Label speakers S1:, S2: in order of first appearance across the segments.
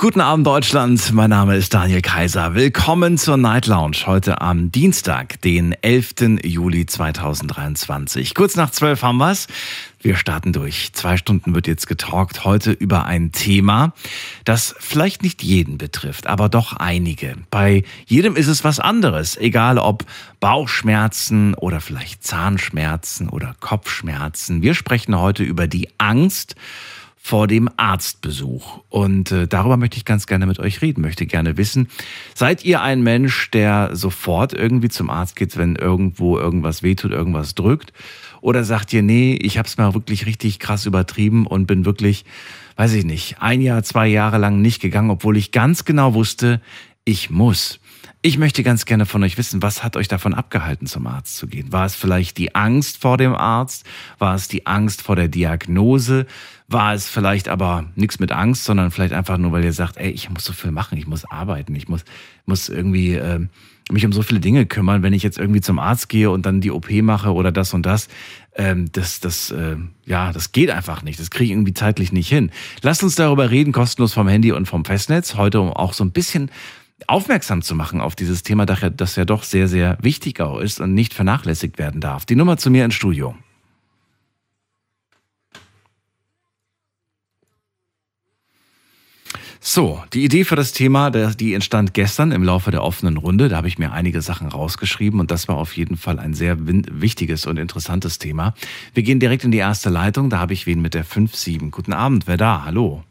S1: Guten Abend Deutschland, mein Name ist Daniel Kaiser. Willkommen zur Night Lounge heute am Dienstag, den 11. Juli 2023. Kurz nach 12 haben wir's. Wir starten durch. Zwei Stunden wird jetzt getalkt heute über ein Thema, das vielleicht nicht jeden betrifft, aber doch einige. Bei jedem ist es was anderes, egal ob Bauchschmerzen oder vielleicht Zahnschmerzen oder Kopfschmerzen. Wir sprechen heute über die Angst vor dem Arztbesuch. Und äh, darüber möchte ich ganz gerne mit euch reden, möchte gerne wissen, seid ihr ein Mensch, der sofort irgendwie zum Arzt geht, wenn irgendwo irgendwas wehtut, irgendwas drückt? Oder sagt ihr, nee, ich habe es mal wirklich richtig krass übertrieben und bin wirklich, weiß ich nicht, ein Jahr, zwei Jahre lang nicht gegangen, obwohl ich ganz genau wusste, ich muss. Ich möchte ganz gerne von euch wissen, was hat euch davon abgehalten, zum Arzt zu gehen? War es vielleicht die Angst vor dem Arzt? War es die Angst vor der Diagnose? War es vielleicht aber nichts mit Angst, sondern vielleicht einfach nur, weil ihr sagt, ey, ich muss so viel machen, ich muss arbeiten, ich muss, muss irgendwie äh, mich um so viele Dinge kümmern, wenn ich jetzt irgendwie zum Arzt gehe und dann die OP mache oder das und das. Ähm, das, das, äh, ja, das geht einfach nicht. Das kriege ich irgendwie zeitlich nicht hin. Lasst uns darüber reden, kostenlos vom Handy und vom Festnetz. Heute, um auch so ein bisschen aufmerksam zu machen auf dieses Thema, das ja doch sehr, sehr wichtig auch ist und nicht vernachlässigt werden darf. Die Nummer zu mir ins Studio. So, die Idee für das Thema, die entstand gestern im Laufe der offenen Runde. Da habe ich mir einige Sachen rausgeschrieben und das war auf jeden Fall ein sehr wichtiges und interessantes Thema. Wir gehen direkt in die erste Leitung. Da habe ich wen mit der 5-7. Guten Abend, wer da? Hallo.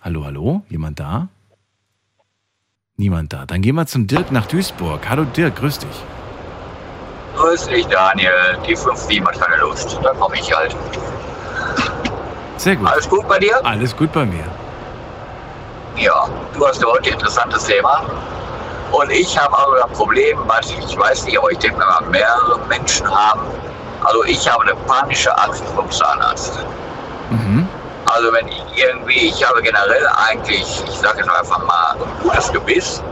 S1: Hallo, hallo? Jemand da? Niemand da. Dann gehen wir zum Dirk nach Duisburg. Hallo Dirk, grüß dich.
S2: Grüß dich, Daniel. Die 5-7 hat keine Lust. Da komme ich halt.
S1: Sehr gut.
S2: Alles gut bei dir?
S1: Alles gut bei mir.
S2: Ja, du hast ja heute ein interessantes Thema. Und ich habe also ein Problem, was ich weiß nicht, aber ich denke mal, mehrere Menschen haben. Also ich habe eine panische Angst vom Zahnarzt. Mhm. Also wenn ich irgendwie, ich habe generell eigentlich, ich sage jetzt einfach mal, ein gutes Gebiss.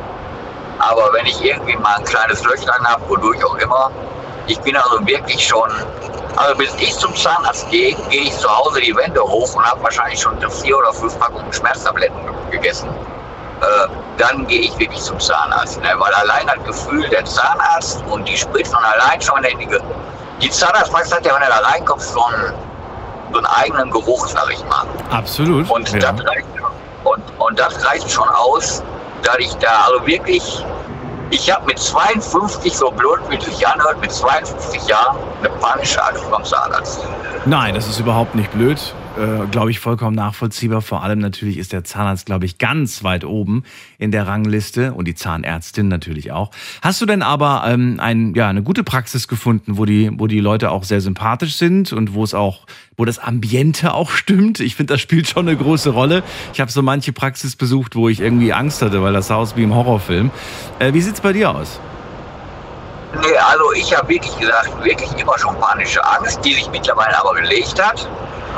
S2: Aber wenn ich irgendwie mal ein kleines Löchlein habe, wodurch auch immer, ich bin also wirklich schon also bis ich zum Zahnarzt gehe, gehe ich zu Hause die Wände hoch und habe wahrscheinlich schon vier oder fünf Packungen Schmerztabletten gegessen. Äh, dann gehe ich wirklich zum Zahnarzt. Ne? Weil allein das Gefühl, der Zahnarzt und die Spritzen und allein schon, die, die Zahnarztpraxis hat ja, wenn er da reinkommt, so einen, so einen eigenen Geruch, sag ich mal.
S1: Absolut.
S2: Und, ja. das reicht, und, und das reicht schon aus, dass ich da also wirklich ich habe mit 52, so blöd wie sich anhört, mit 52 Jahren eine panische Angst vom Zahnarzt.
S1: Nein, das ist überhaupt nicht blöd äh, glaube ich, vollkommen nachvollziehbar. Vor allem natürlich ist der Zahnarzt, glaube ich, ganz weit oben in der Rangliste und die Zahnärztin natürlich auch. Hast du denn aber ähm, ein, ja, eine gute Praxis gefunden, wo die, wo die Leute auch sehr sympathisch sind und wo es auch, wo das Ambiente auch stimmt? Ich finde, das spielt schon eine große Rolle. Ich habe so manche Praxis besucht, wo ich irgendwie Angst hatte, weil das sah aus wie im Horrorfilm. Äh, wie sieht's bei dir aus?
S2: Nee, also ich habe wirklich gesagt, wirklich immer schon panische Angst, die sich mittlerweile aber gelegt hat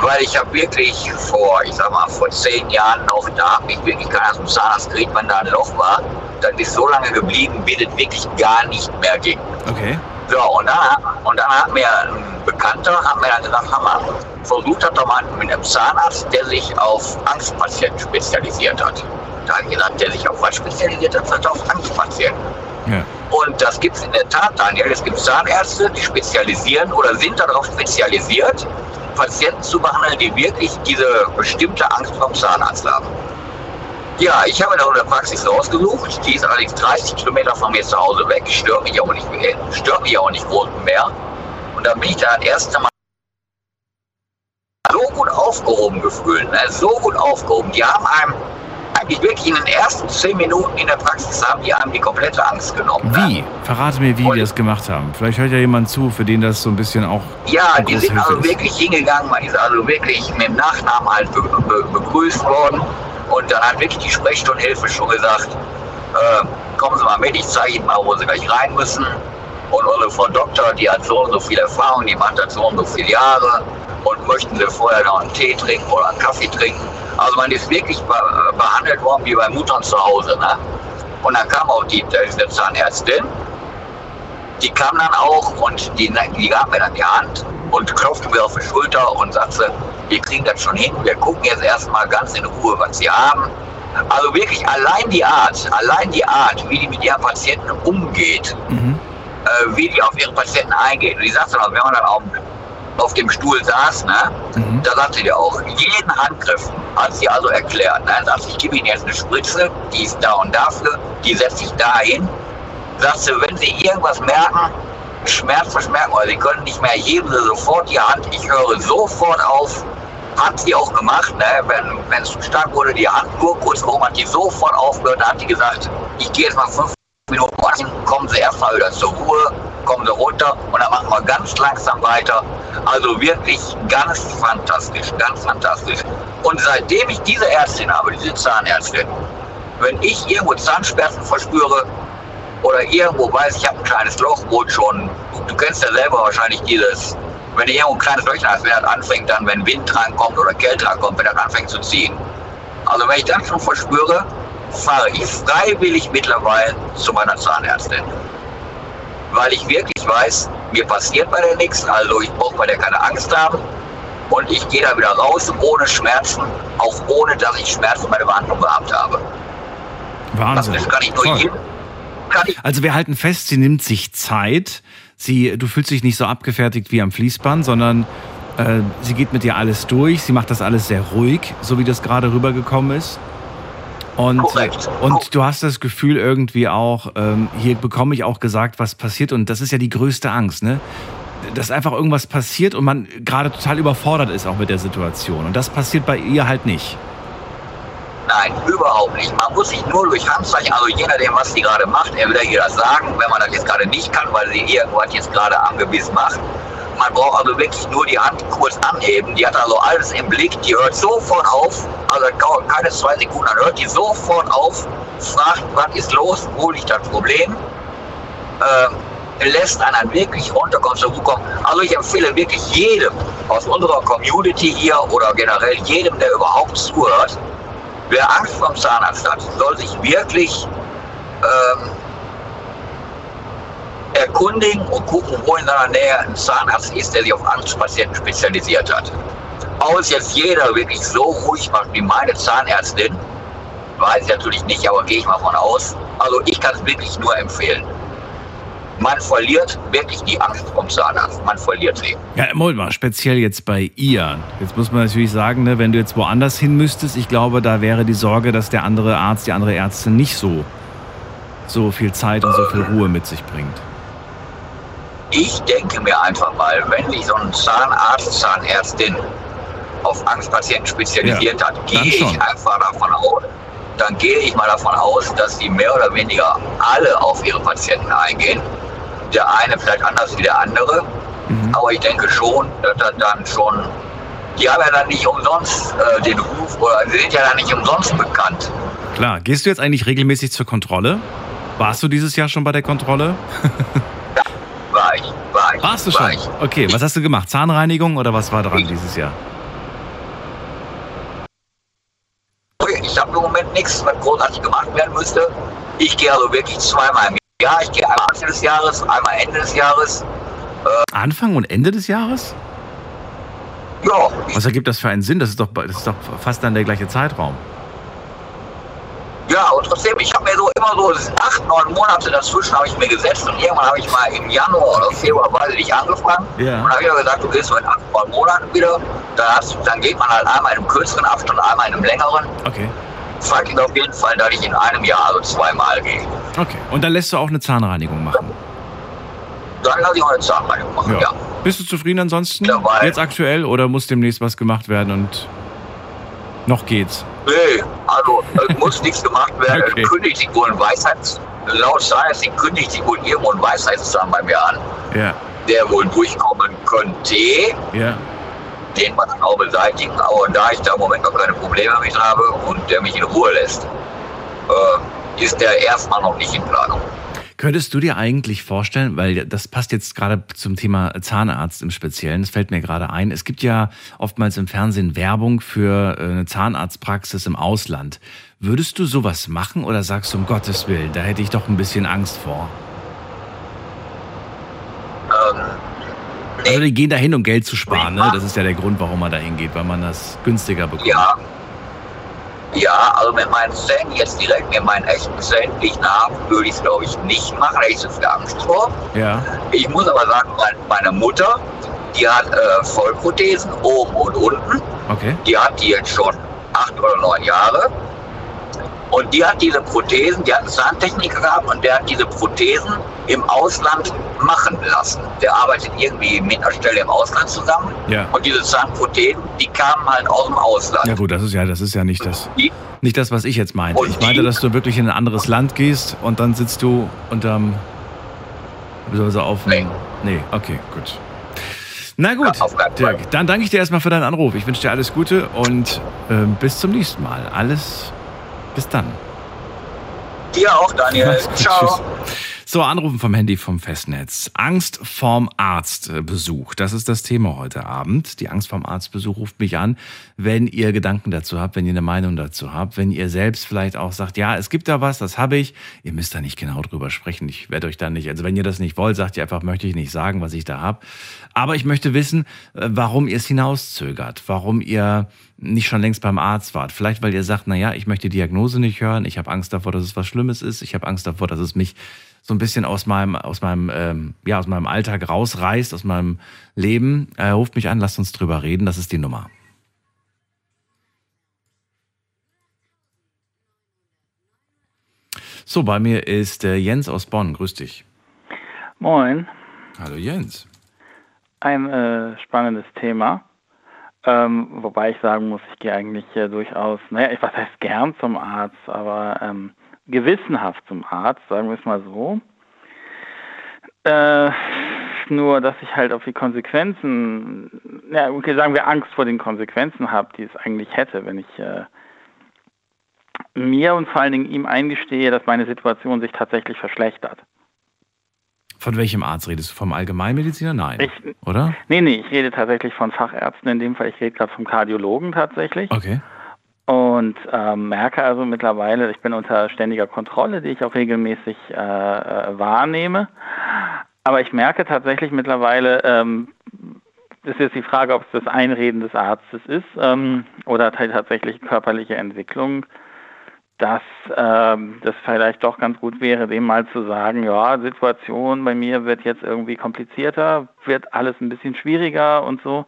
S2: weil ich habe wirklich vor, ich sag mal, vor zehn Jahren noch, da habe ich wirklich keiner zum Zahnarzt gekriegt, wenn da ein Loch war. Dann ist so lange geblieben, bis es wirklich gar nicht mehr ging.
S1: Okay.
S2: So, und dann, und dann hat mir ein Bekannter, hat mir dann gesagt, Hammer, versucht hat doch mal mit einem Zahnarzt, der sich auf Angstpatienten spezialisiert hat. Da hat gesagt, der sich auf was spezialisiert hat, hat auf Angstpatienten. Ja. Und das gibt es in der Tat, Daniel. Es gibt Zahnärzte, die spezialisieren oder sind darauf spezialisiert, Patienten zu behandeln, die wirklich diese bestimmte Angst vom Zahnarzt haben. Ja, ich habe da eine Praxis rausgesucht, die ist allerdings 30 Kilometer von mir zu Hause weg, stört mich auch nicht mehr, stört mich auch nicht groß mehr. Und da bin ich da das erste Mal so gut aufgehoben gefühlt, ne? so gut aufgehoben. Die haben einem eigentlich wirklich in den ersten zehn Minuten in der Praxis haben die einem die komplette Angst genommen.
S1: Wie? Verrate mir, wie und die das gemacht haben. Vielleicht hört ja jemand zu, für den das so ein bisschen auch.
S2: Ja, die sind also ist. wirklich hingegangen, man ist also wirklich mit dem Nachnamen halt be be begrüßt worden. Und dann hat wirklich die Sprechstundenhilfe schon gesagt, äh, kommen Sie mal mit, ich zeige Ihnen mal, wo Sie gleich rein müssen. Und unsere Frau Doktor, die hat so und so viel Erfahrung, die macht das so und so viele Jahre. Und möchten Sie vorher noch einen Tee trinken oder einen Kaffee trinken? Also man ist wirklich be behandelt worden wie bei Muttern zu Hause. Ne? Und dann kam auch die, diese Zahnärztin, die kam dann auch und die, die gab mir dann die Hand und klopfte mir auf die Schulter und sagte, wir kriegen das schon hin, wir gucken jetzt erstmal ganz in Ruhe, was sie haben. Also wirklich allein die Art, allein die Art, wie die mit ihren Patienten umgeht, mhm. äh, wie die auf ihre Patienten eingeht. Und die sagte dann, wenn man dann auch auf dem Stuhl saß, ne, mhm. da sagte die auch, jeden Handgriff hat sie also erklärt. Ne, sagt, ich gebe Ihnen jetzt eine Spritze, die ist da und dafür, die setze ich dahin. Sagt sie, wenn Sie irgendwas merken, Schmerz merken, oder Sie können nicht mehr, heben Sie sofort die Hand, ich höre sofort auf. Hat sie auch gemacht, ne? wenn, wenn es zu stark wurde, die Hand nur kurz oben, hat die sofort aufgehört, da hat die gesagt, ich gehe jetzt mal fünf Minuten warten, kommen Sie erstmal wieder zur Ruhe, kommen Sie runter und dann machen wir ganz langsam weiter. Also wirklich ganz fantastisch, ganz fantastisch. Und seitdem ich diese Ärztin habe, diese Zahnärztin, wenn ich irgendwo Zahnschmerzen verspüre oder irgendwo weiß, ich habe ein kleines Loch, wo schon, du kennst ja selber wahrscheinlich dieses, wenn du irgendwo ein kleines Löchchen hast, wenn das anfängt dann, wenn Wind drankommt oder Kälte drankommt, wenn das anfängt zu ziehen. Also wenn ich das schon verspüre, fahre ich freiwillig mittlerweile zu meiner Zahnärztin. Weil ich wirklich weiß, mir passiert bei der nichts, also ich brauche bei der keine Angst haben. Und ich gehe da wieder raus ohne Schmerzen, auch ohne dass ich Schmerzen bei der Behandlung gehabt habe.
S1: Wahnsinn.
S2: Das kann ich nur jedem,
S1: also wir halten fest, sie nimmt sich Zeit. Sie, du fühlst dich nicht so abgefertigt wie am Fließband, sondern äh, sie geht mit dir alles durch. Sie macht das alles sehr ruhig, so wie das gerade rübergekommen ist. Und, und du hast das Gefühl irgendwie auch, ähm, hier bekomme ich auch gesagt, was passiert. Und das ist ja die größte Angst, ne? Dass einfach irgendwas passiert und man gerade total überfordert ist auch mit der Situation. Und das passiert bei ihr halt nicht.
S2: Nein, überhaupt nicht. Man muss sich nur durch Handzeichen, also je nachdem, was sie gerade macht, er will ihr das sagen, wenn man das jetzt gerade nicht kann, weil sie irgendwas jetzt gerade angewiesen macht. Man braucht also wirklich nur die Hand kurz anheben. Die hat also alles im Blick. Die hört sofort auf. Also keine zwei Sekunden. Dann hört die sofort auf, fragt, was ist los, wo liegt das Problem. Äh, lässt einen wirklich runterkommen, zur Ruhe kommen. Also ich empfehle wirklich jedem aus unserer Community hier oder generell jedem, der überhaupt zuhört, wer Angst vor dem Zahnarzt hat, soll sich wirklich ähm, erkundigen und gucken, wo in seiner Nähe ein Zahnarzt ist, der sich auf Angstpatienten spezialisiert hat. Ob es jetzt jeder wirklich so ruhig macht wie meine Zahnärztin, weiß ich natürlich nicht, aber gehe ich mal von aus. Also ich kann es wirklich nur empfehlen. Man verliert wirklich die Angst vom Zahnarzt. Man verliert sie.
S1: Ja, Moment mal, speziell jetzt bei ihr. Jetzt muss man natürlich sagen, ne, wenn du jetzt woanders hin müsstest, ich glaube, da wäre die Sorge, dass der andere Arzt, die andere Ärztin nicht so, so viel Zeit und so viel Ruhe mit sich bringt.
S2: Ich denke mir einfach mal, wenn sich so ein Zahnarzt, Zahnärztin auf Angstpatienten spezialisiert ja, hat, gehe ich einfach davon aus, dann gehe ich mal davon aus, dass die mehr oder weniger alle auf ihre Patienten eingehen. Der eine vielleicht anders wie der andere, mhm. aber ich denke schon, dass das dann schon, die haben ja dann nicht umsonst äh, den Ruf oder sind ja dann nicht umsonst bekannt.
S1: Klar, gehst du jetzt eigentlich regelmäßig zur Kontrolle? Warst du dieses Jahr schon bei der Kontrolle?
S2: war ich, war ich.
S1: Warst du schon? ich. Okay, was hast du gemacht? Zahnreinigung oder was war dran ich, dieses Jahr?
S2: Ich habe im Moment nichts, was großartig gemacht werden müsste. Ich gehe also wirklich zweimal im Jahr. Ich gehe einmal Anfang des Jahres, einmal Ende des Jahres.
S1: Äh, Anfang und Ende des Jahres?
S2: Ja.
S1: Was ergibt das für einen Sinn? Das ist doch, das ist doch fast dann der gleiche Zeitraum.
S2: Ja, und trotzdem, ich habe mir so immer so acht, neun Monate dazwischen habe ich mir gesetzt und irgendwann habe ich mal im Januar oder Februar weiß ich nicht angefangen.
S1: Ja.
S2: Und habe ich gesagt, du gehst in acht, neun Monaten wieder. Da hast, dann geht man halt einmal in einem kürzeren Abstand, einmal in einem längeren.
S1: Okay.
S2: Fakt ist auf jeden Fall, dass ich in einem Jahr also zweimal gehe.
S1: Okay. Und dann lässt du auch eine Zahnreinigung machen?
S2: Dann lasse ich auch eine Zahnreinigung machen, ja. ja.
S1: Bist du zufrieden ansonsten? Dabei. Jetzt aktuell oder muss demnächst was gemacht werden und noch geht's?
S2: Nee, also es muss nichts gemacht werden. Okay. Kündigt sich wohl ein Weisheits, laut Science kündigt sich wohl irgendwo Weisheitszahn bei mir an,
S1: ja.
S2: der wohl durchkommen könnte.
S1: Ja.
S2: Den man dann auch beseitigen, aber da ich da im Moment noch keine Probleme mit habe und der mich in Ruhe lässt, äh, ist der erstmal noch nicht in Planung.
S1: Könntest du dir eigentlich vorstellen, weil das passt jetzt gerade zum Thema Zahnarzt im Speziellen, das fällt mir gerade ein, es gibt ja oftmals im Fernsehen Werbung für äh, eine Zahnarztpraxis im Ausland. Würdest du sowas machen oder sagst du um Gottes Willen, da hätte ich doch ein bisschen Angst vor?
S2: Ähm,
S1: Also die gehen dahin, um Geld zu sparen, ne? Das ist ja der Grund, warum man da hingeht, weil man das günstiger bekommt.
S2: ja. Ja, also mit meinen Zähnen jetzt direkt, mit meinen echten Zähnen, die ich habe, würde ich es glaube ich nicht machen, da ich so viel Angst vor.
S1: Ja.
S2: Ich muss aber sagen, mein- meine Mutter, die hat äh, Vollprothesen oben und unten.
S1: Okay.
S2: Die hat die jetzt schon acht oder neun Jahre. Und die hat diese Prothesen, die hat einen Zahntechniker gehabt und der hat diese Prothesen im Ausland machen lassen. Der arbeitet irgendwie mit einer Stelle im Ausland zusammen.
S1: Ja.
S2: Und diese Zahnprothesen, die kamen halt aus dem Ausland.
S1: Ja gut, das ist ja, das ist ja nicht das,
S2: Die,
S1: nicht das, was ich jetzt meinte. Ich meinte, dass du wirklich in ein anderes Land gehst und dann sitzt du unterm, beziehungsweise auf
S2: Nee.
S1: nee, okay, gut. Na gut. Dirk, dann danke ich dir erstmal für deinen Anruf. Ich wünsche dir alles Gute und ähm, bis zum nächsten Mal. Alles, bis dann.
S2: dir auch, Daniel. Ciao.
S1: tschüss. So, Anrufen vom Handy vom Festnetz. Angst vorm Arztbesuch. Das ist das Thema heute Abend. Die Angst vorm Arztbesuch ruft mich an, wenn ihr Gedanken dazu habt, wenn ihr eine Meinung dazu habt, wenn ihr selbst vielleicht auch sagt, ja, es gibt da was, das habe ich. Ihr müsst da nicht genau drüber sprechen. Ich werde euch da nicht, also wenn ihr das nicht wollt, sagt ihr einfach, möchte ich nicht sagen, was ich da habe. Aber ich möchte wissen, äh, warum ihr es hinauszögert, warum ihr nicht schon längst beim Arzt wart. Vielleicht, weil ihr sagt, na ja, ich möchte die Diagnose nicht hören, ich habe Angst davor, dass es was Schlimmes ist, ich habe Angst davor, dass es mich so ein bisschen aus meinem, aus meinem, ähm, ja, aus meinem Alltag rausreißt, aus meinem Leben. Äh, ruft mich an, lasst uns drüber reden. Das ist die Nummer. So, bei mir ist äh, Jens aus Bonn. Grüß dich.
S3: Moin,
S1: Hallo Jens.
S3: ein äh, spannendes Thema. Ähm, wobei ich sagen muss, ich gehe eigentlich äh, durchaus, naja, ich was heißt gern zum Arzt, aber ähm, gewissenhaft zum Arzt, sagen wir es mal so. Äh, nur, dass ich halt auf die Konsequenzen, ja, okay, sagen wir Angst vor den Konsequenzen habe, die es eigentlich hätte, wenn ich äh, mir und vor allen Dingen ihm eingestehe, dass meine Situation sich tatsächlich verschlechtert.
S1: Von welchem Arzt redest du? Vom Allgemeinmediziner? Nein.
S3: Ich,
S1: Oder?
S3: Nee, nee, ich rede tatsächlich von Fachärzten, in dem Fall, ich rede gerade vom Kardiologen tatsächlich.
S1: Okay.
S3: Und ähm, merke also mittlerweile, ich bin unter ständiger Kontrolle, die ich auch regelmäßig äh, äh, wahrnehme. Aber ich merke tatsächlich mittlerweile, ähm, ist jetzt die Frage, ob es das Einreden des Arztes ist ähm, oder tatsächlich körperliche Entwicklung, dass ähm, das vielleicht doch ganz gut wäre, dem mal zu sagen, ja, Situation bei mir wird jetzt irgendwie komplizierter, wird alles ein bisschen schwieriger und so,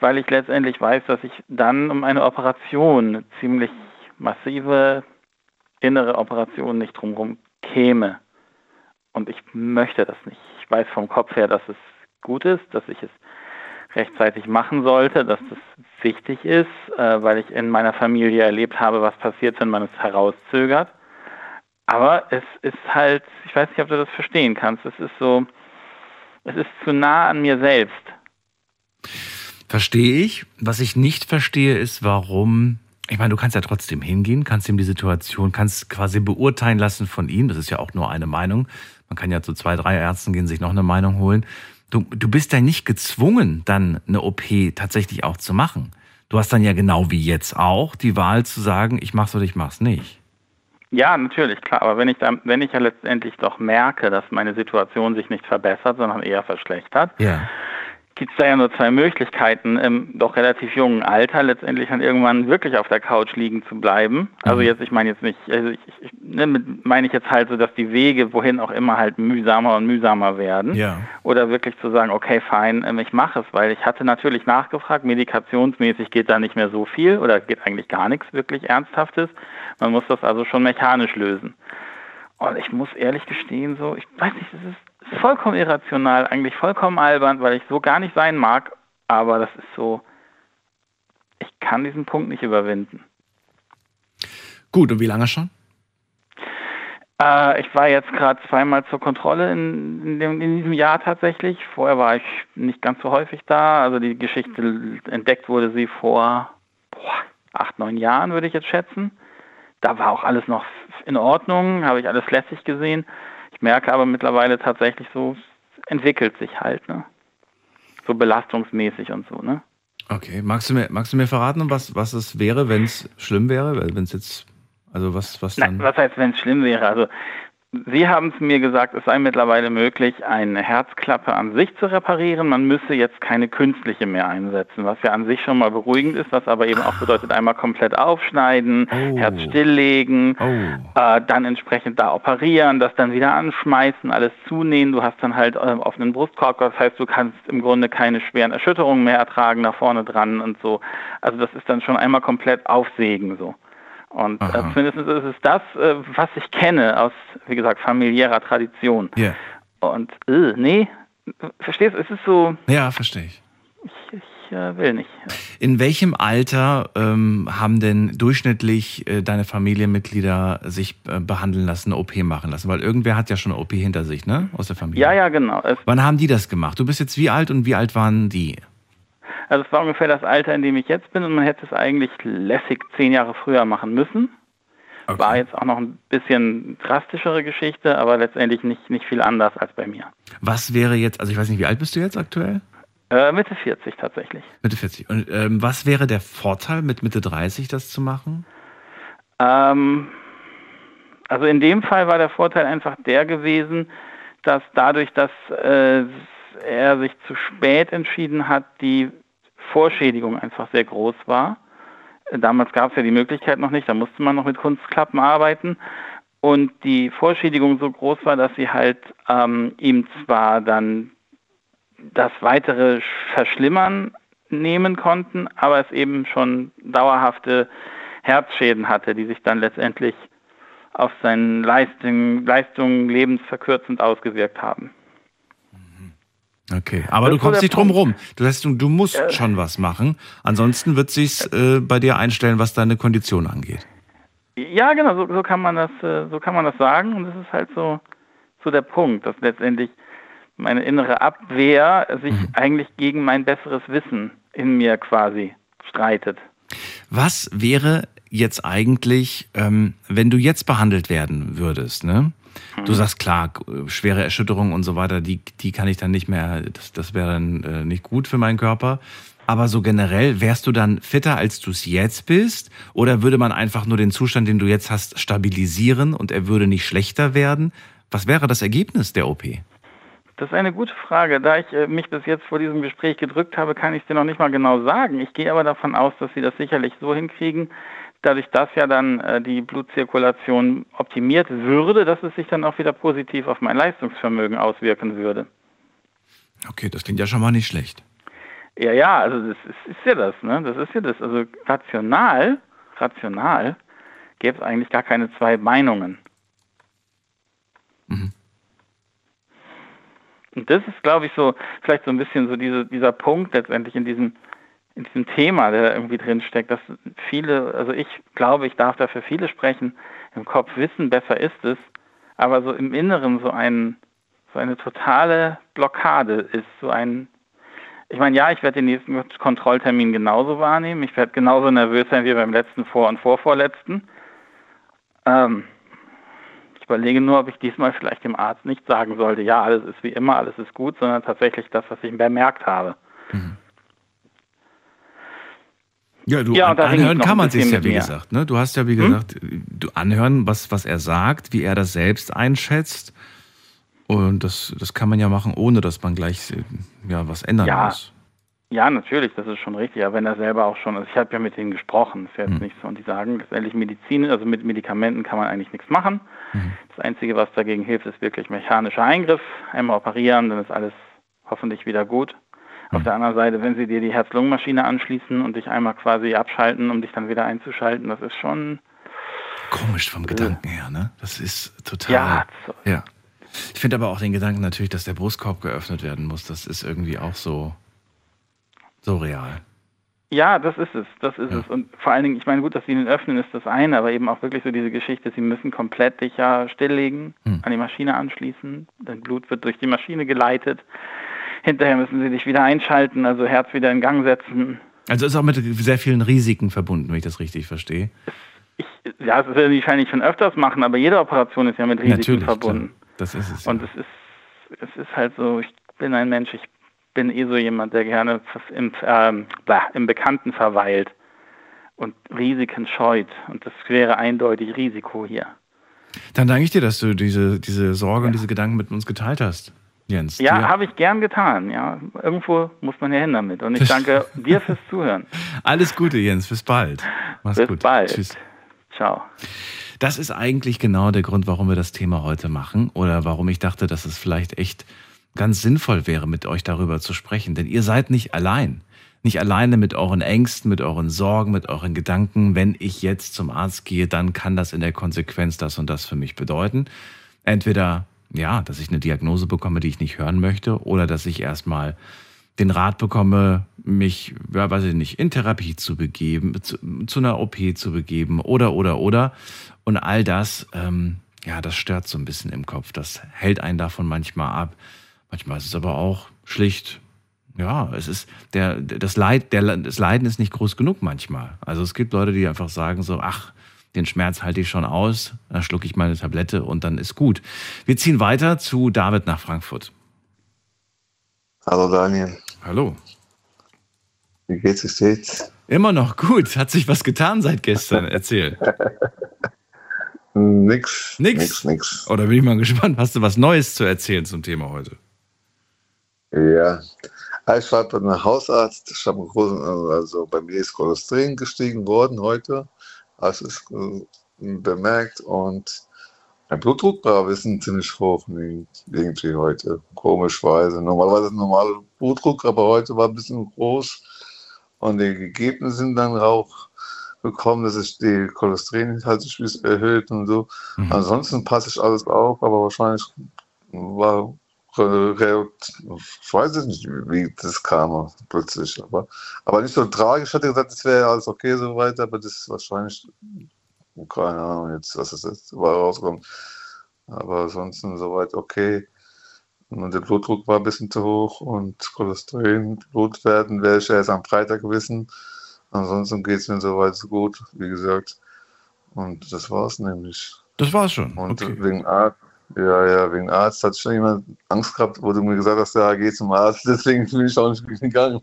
S3: weil ich letztendlich weiß, dass ich dann um eine Operation, eine ziemlich massive innere Operation nicht drumherum käme. Und ich möchte das nicht. Ich weiß vom Kopf her, dass es gut ist, dass ich es rechtzeitig machen sollte, dass das wichtig ist, äh, weil ich in meiner Familie erlebt habe, was passiert, wenn man es herauszögert. Aber es ist halt, ich weiß nicht, ob du das verstehen kannst, es ist so, es ist zu nah an mir selbst.
S1: Verstehe ich. Was ich nicht verstehe, ist, warum. Ich meine, du kannst ja trotzdem hingehen, kannst ihm die Situation, kannst quasi beurteilen lassen von ihm. Das ist ja auch nur eine Meinung. Man kann ja zu zwei, drei Ärzten gehen, sich noch eine Meinung holen. Du, du bist ja nicht gezwungen, dann eine OP tatsächlich auch zu machen. Du hast dann ja genau wie jetzt auch die Wahl zu sagen, ich mach's oder ich mach's nicht.
S3: Ja, natürlich, klar. Aber wenn ich dann, wenn ich ja letztendlich doch merke, dass meine Situation sich nicht verbessert, sondern eher verschlechtert,
S1: Ja.
S3: Gibt es da ja nur zwei Möglichkeiten, im doch relativ jungen Alter letztendlich dann irgendwann wirklich auf der Couch liegen zu bleiben. Also
S1: Mhm.
S3: jetzt, ich meine jetzt nicht, also ich, ich ne, meine ich jetzt halt so, dass die Wege, wohin auch immer, halt mühsamer und mühsamer werden.
S1: Ja.
S3: Oder wirklich zu sagen, okay, fein, ähm, ich mache es, weil ich hatte natürlich nachgefragt, medikationsmäßig geht da nicht mehr so viel oder geht eigentlich gar nichts wirklich Ernsthaftes. Man muss das also schon mechanisch lösen. Und ich muss ehrlich gestehen, so, ich weiß nicht, es ist vollkommen irrational, eigentlich vollkommen albern, weil ich so gar nicht sein mag, aber das ist so, ich kann diesen Punkt nicht überwinden.
S1: Gut, und wie lange schon?
S3: Äh, ich war jetzt gerade zweimal zur Kontrolle in, in, dem, in diesem Jahr tatsächlich. Vorher war ich nicht ganz so häufig da. Also die Geschichte entdeckt wurde sie vor boah, acht, neun Jahren, würde ich jetzt schätzen. Da war auch alles noch in Ordnung, habe ich alles lässig gesehen. Ich merke aber mittlerweile tatsächlich so, es entwickelt sich halt, ne? So belastungsmäßig und so, ne?
S1: Okay, magst du mir, magst du mir verraten, was, was es wäre, wenn es schlimm wäre? Wenn es jetzt, also was, was dann?
S3: Nein, was heißt, wenn es schlimm wäre? Also Sie haben es mir gesagt, es sei mittlerweile möglich, eine Herzklappe an sich zu reparieren. Man müsse jetzt keine künstliche mehr einsetzen, was ja an sich schon mal beruhigend ist, was aber eben auch bedeutet, einmal komplett aufschneiden,
S1: Oh.
S3: Herz stilllegen,
S1: Oh.
S3: äh, dann entsprechend da operieren, das dann wieder anschmeißen, alles zunähen. Du hast dann halt äh, offenen Brustkorb, das heißt, du kannst im Grunde keine schweren Erschütterungen mehr ertragen nach vorne dran und so. Also das ist dann schon einmal komplett aufsägen so. Und äh, zumindest ist es das, äh, was ich kenne aus, wie gesagt, familiärer Tradition.
S1: Ja,
S3: Und äh, nee, verstehst du, es ist so,
S1: ja, verstehe ich.
S3: ich, ich äh, will nicht.
S1: In welchem Alter ähm, haben denn durchschnittlich äh, deine Familienmitglieder sich äh, behandeln lassen, OP machen lassen? Weil irgendwer hat ja schon eine OP hinter sich, ne? Aus der Familie.
S3: Ja, ja, genau. Es,
S1: Wann haben die das gemacht? Du bist jetzt wie alt und wie alt waren die?
S3: Also es war ungefähr das Alter, in dem ich jetzt bin und man hätte es eigentlich lässig zehn Jahre früher machen müssen. War jetzt auch noch ein bisschen drastischere Geschichte, aber letztendlich nicht, nicht viel anders als bei mir.
S1: Was wäre jetzt, also ich weiß nicht, wie alt bist du jetzt aktuell?
S3: Äh, Mitte 40 tatsächlich.
S1: Mitte 40. Und ähm, was wäre der Vorteil, mit Mitte 30 das zu machen?
S3: Ähm, also in dem Fall war der Vorteil einfach der gewesen, dass dadurch, dass äh, er sich zu spät entschieden hat, die Vorschädigung einfach sehr groß war. Damals gab es ja die Möglichkeit noch nicht, da musste man noch mit Kunstklappen arbeiten. Und die Vorschädigung so groß war, dass sie halt ähm, ihm zwar dann das weitere Verschlimmern nehmen konnten, aber es eben schon dauerhafte Herzschäden hatte, die sich dann letztendlich auf seine Leistung, Leistungen lebensverkürzend ausgewirkt haben.
S1: Okay, aber
S3: Das
S1: du kommst nicht drum rum. Du heißt, du, du musst schon was machen. Ansonsten wird sich's äh, bei dir einstellen, was deine Kondition angeht.
S3: Ja, genau, so, so kann man das, äh, so kann man das sagen. Und das ist halt so, so der Punkt, dass letztendlich meine innere Abwehr sich eigentlich gegen mein besseres Wissen in mir quasi streitet.
S1: Was wäre jetzt eigentlich, ähm, wenn du jetzt behandelt werden würdest, ne? Du sagst klar, schwere Erschütterungen und so weiter, die, die kann ich dann nicht mehr, das, das wäre dann äh, nicht gut für meinen Körper. Aber so generell, wärst du dann fitter, als du es jetzt bist? Oder würde man einfach nur den Zustand, den du jetzt hast, stabilisieren und er würde nicht schlechter werden? Was wäre das Ergebnis der OP?
S3: Das ist eine gute Frage. Da ich äh, mich bis jetzt vor diesem Gespräch gedrückt habe, kann ich es dir noch nicht mal genau sagen. Ich gehe aber davon aus, dass sie das sicherlich so hinkriegen, dadurch, dass ja dann äh, die Blutzirkulation optimiert würde, dass es sich dann auch wieder positiv auf mein Leistungsvermögen auswirken würde.
S1: Okay, das klingt ja schon mal nicht schlecht.
S3: Ja, ja, also das ist, ist ja das, ne? Das ist ja das. Also rational, rational gäbe es eigentlich gar keine zwei Meinungen. Und das ist, glaube ich, so vielleicht so ein bisschen so diese, dieser Punkt letztendlich in diesem in diesem Thema, der da irgendwie drin steckt, dass viele, also ich glaube, ich darf da für viele sprechen, im Kopf wissen, besser ist es, aber so im Inneren so ein so eine totale Blockade ist, so ein ich meine, ja, ich werde den nächsten Kontrolltermin genauso wahrnehmen. Ich werde genauso nervös sein wie beim letzten Vor- und Vorvorletzten. Ähm, ich überlege nur, ob ich diesmal vielleicht dem Arzt nicht sagen sollte, ja, alles ist wie immer, alles ist gut, sondern tatsächlich das, was ich bemerkt habe.
S1: Ja, du,
S3: Ja,
S1: anhören kann man sich ja, wie gesagt. Ne? Du hast ja, wie gesagt, du anhören, was, was er sagt, wie er das selbst einschätzt. Und das, das kann man ja machen, ohne dass man gleich äh, ja, was ändern
S3: Ja.
S1: muss.
S3: Ja, natürlich, das ist schon richtig. Aber wenn er selber auch schon, also ich habe ja mit denen gesprochen, ist
S1: Hm.
S3: jetzt nicht so. Und die sagen, letztendlich Medizin, also mit Medikamenten kann man eigentlich nichts machen.
S1: Hm.
S3: Das Einzige, was dagegen hilft, ist wirklich mechanischer Eingriff. Einmal operieren, dann ist alles hoffentlich wieder gut.
S1: Hm.
S3: Auf der anderen Seite, wenn sie dir die Herz-Lungen-Maschine anschließen und dich einmal quasi abschalten, um dich dann wieder einzuschalten, das ist schon,
S1: Komisch vom Gedanken her, ne? Das ist total.
S3: ja,
S1: Ja. Ich finde aber auch den Gedanken natürlich, dass der Brustkorb geöffnet werden muss. Das ist irgendwie auch so, so real.
S3: Ja, das ist es, das ist
S1: Ja.
S3: es. Und vor allen Dingen, ich meine, gut, dass sie ihn öffnen, ist das eine, aber eben auch wirklich so diese Geschichte, sie müssen komplett dich ja stilllegen,
S1: Hm.
S3: an die Maschine anschließen, dein Blut wird durch die Maschine geleitet, hinterher müssen sie dich wieder einschalten, also Herz wieder in Gang setzen.
S1: Also ist auch mit sehr vielen Risiken verbunden, wenn ich das richtig verstehe.
S3: Ich, ja, das werde ich wahrscheinlich schon öfters machen, aber jede Operation ist ja mit Risiken
S1: Natürlich,
S3: verbunden.
S1: Das ist es.
S3: Und
S1: ja.
S3: es ist, es ist halt so, ich bin ein Mensch, ich bin eh so jemand, der gerne im, ähm, im Bekannten verweilt und Risiken scheut. Und das wäre eindeutig Risiko hier.
S1: Dann danke ich dir, dass du diese, diese Sorge und diese Gedanken mit uns geteilt hast, Jens.
S3: Ja, habe ich gern getan. Ja, irgendwo muss man ja hin damit. Und ich danke dir fürs Zuhören.
S1: Alles Gute, Jens. Bis bald. Mach's
S3: Bis
S1: gut.
S3: bald.
S1: Tschüss.
S3: Ciao.
S1: Das ist eigentlich genau der Grund, warum wir das Thema heute machen oder warum ich dachte, dass es vielleicht echt ganz sinnvoll wäre, mit euch darüber zu sprechen. Denn ihr seid nicht allein. Nicht alleine mit euren Ängsten, mit euren Sorgen, mit euren Gedanken. Wenn ich jetzt zum Arzt gehe, dann kann das in der Konsequenz das und das für mich bedeuten. Entweder, ja, dass ich eine Diagnose bekomme, die ich nicht hören möchte, oder dass ich erstmal den Rat bekomme, mich, ja, weiß ich nicht, in Therapie zu begeben, zu, zu einer OP zu begeben oder, oder, oder. Und all das, ähm, ja, das stört so ein bisschen im Kopf. Das hält einen davon manchmal ab. Manchmal ist es aber auch schlicht, ja, es ist, der, das, Leid, der, das Leiden ist nicht groß genug manchmal. Also es gibt Leute, die einfach sagen so, ach, den Schmerz halte ich schon aus, dann schlucke ich meine Tablette und dann ist gut. Wir ziehen weiter zu David nach Frankfurt.
S4: Hallo Daniel,
S1: Hallo.
S4: wie geht's, wie steht's?
S1: Immer noch gut. Hat sich was getan seit gestern? Erzähl.
S4: Nix.
S1: Nix?
S4: Nix, nix.
S1: Oder bin ich mal gespannt, hast du was Neues zu erzählen zum Thema heute?
S4: Ja. Ah, Ich war bei einem Hausarzt, ich habe einen großen, also bei mir ist Cholesterin gestiegen worden heute. Das ist äh, bemerkt und mein Blutdruck war ein bisschen ziemlich hoch irgendwie heute, komischweise. Normalerweise normaler Blutdruck, aber heute war ein bisschen groß und die Ergebnisse sind dann auch bekommen, dass sich die Cholesterin halt sich ein bisschen erhöht und so.
S1: Mhm.
S4: Ansonsten passe ich alles auf, aber wahrscheinlich war ich weiß es nicht, wie das kam plötzlich, aber, aber nicht so tragisch. Ich hatte gesagt, es wäre alles okay so weiter, aber das ist wahrscheinlich, keine Ahnung jetzt, was es jetzt war rauskommt. Aber ansonsten soweit okay. Und der Blutdruck war ein bisschen zu hoch und Cholesterin, Blutwerten werde ich erst am Freitag wissen. Ansonsten geht es mir soweit so gut, wie gesagt. Und das war's nämlich.
S1: Das war's schon.
S4: Und
S1: Okay.
S4: wegen Arzt, ja, ja, wegen Arzt hat schon jemand Angst gehabt, wo du mir gesagt hast, ja, geh zum Arzt, deswegen bin ich auch nicht gegangen.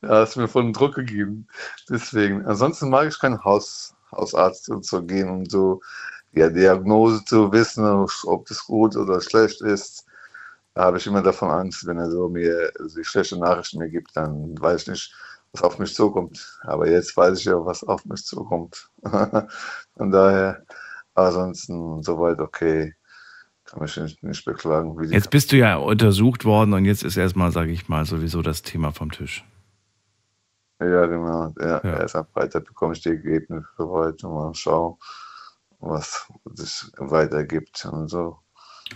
S4: Da hast du mir voll einen Druck gegeben. Deswegen. Ansonsten mag ich keinen Haus, Hausarzt und so gehen und so, ja, Diagnose zu wissen, ob das gut oder schlecht ist. Da habe ich immer davon Angst, wenn er so mir die schlechte Nachrichten mir gibt, dann weiß ich nicht, was auf mich zukommt. Aber jetzt weiß ich ja, was auf mich zukommt. Von daher, ansonsten soweit okay. Kann mich nicht, nicht beklagen.
S1: Jetzt bist du ja untersucht worden und jetzt ist erstmal, sage ich mal, sowieso das Thema vom Tisch.
S4: ja, genau. Ja,
S1: Ja.
S4: Erst am Freitag bekomme ich die Ergebnisse für heute und mal schauen, was sich weitergibt und so.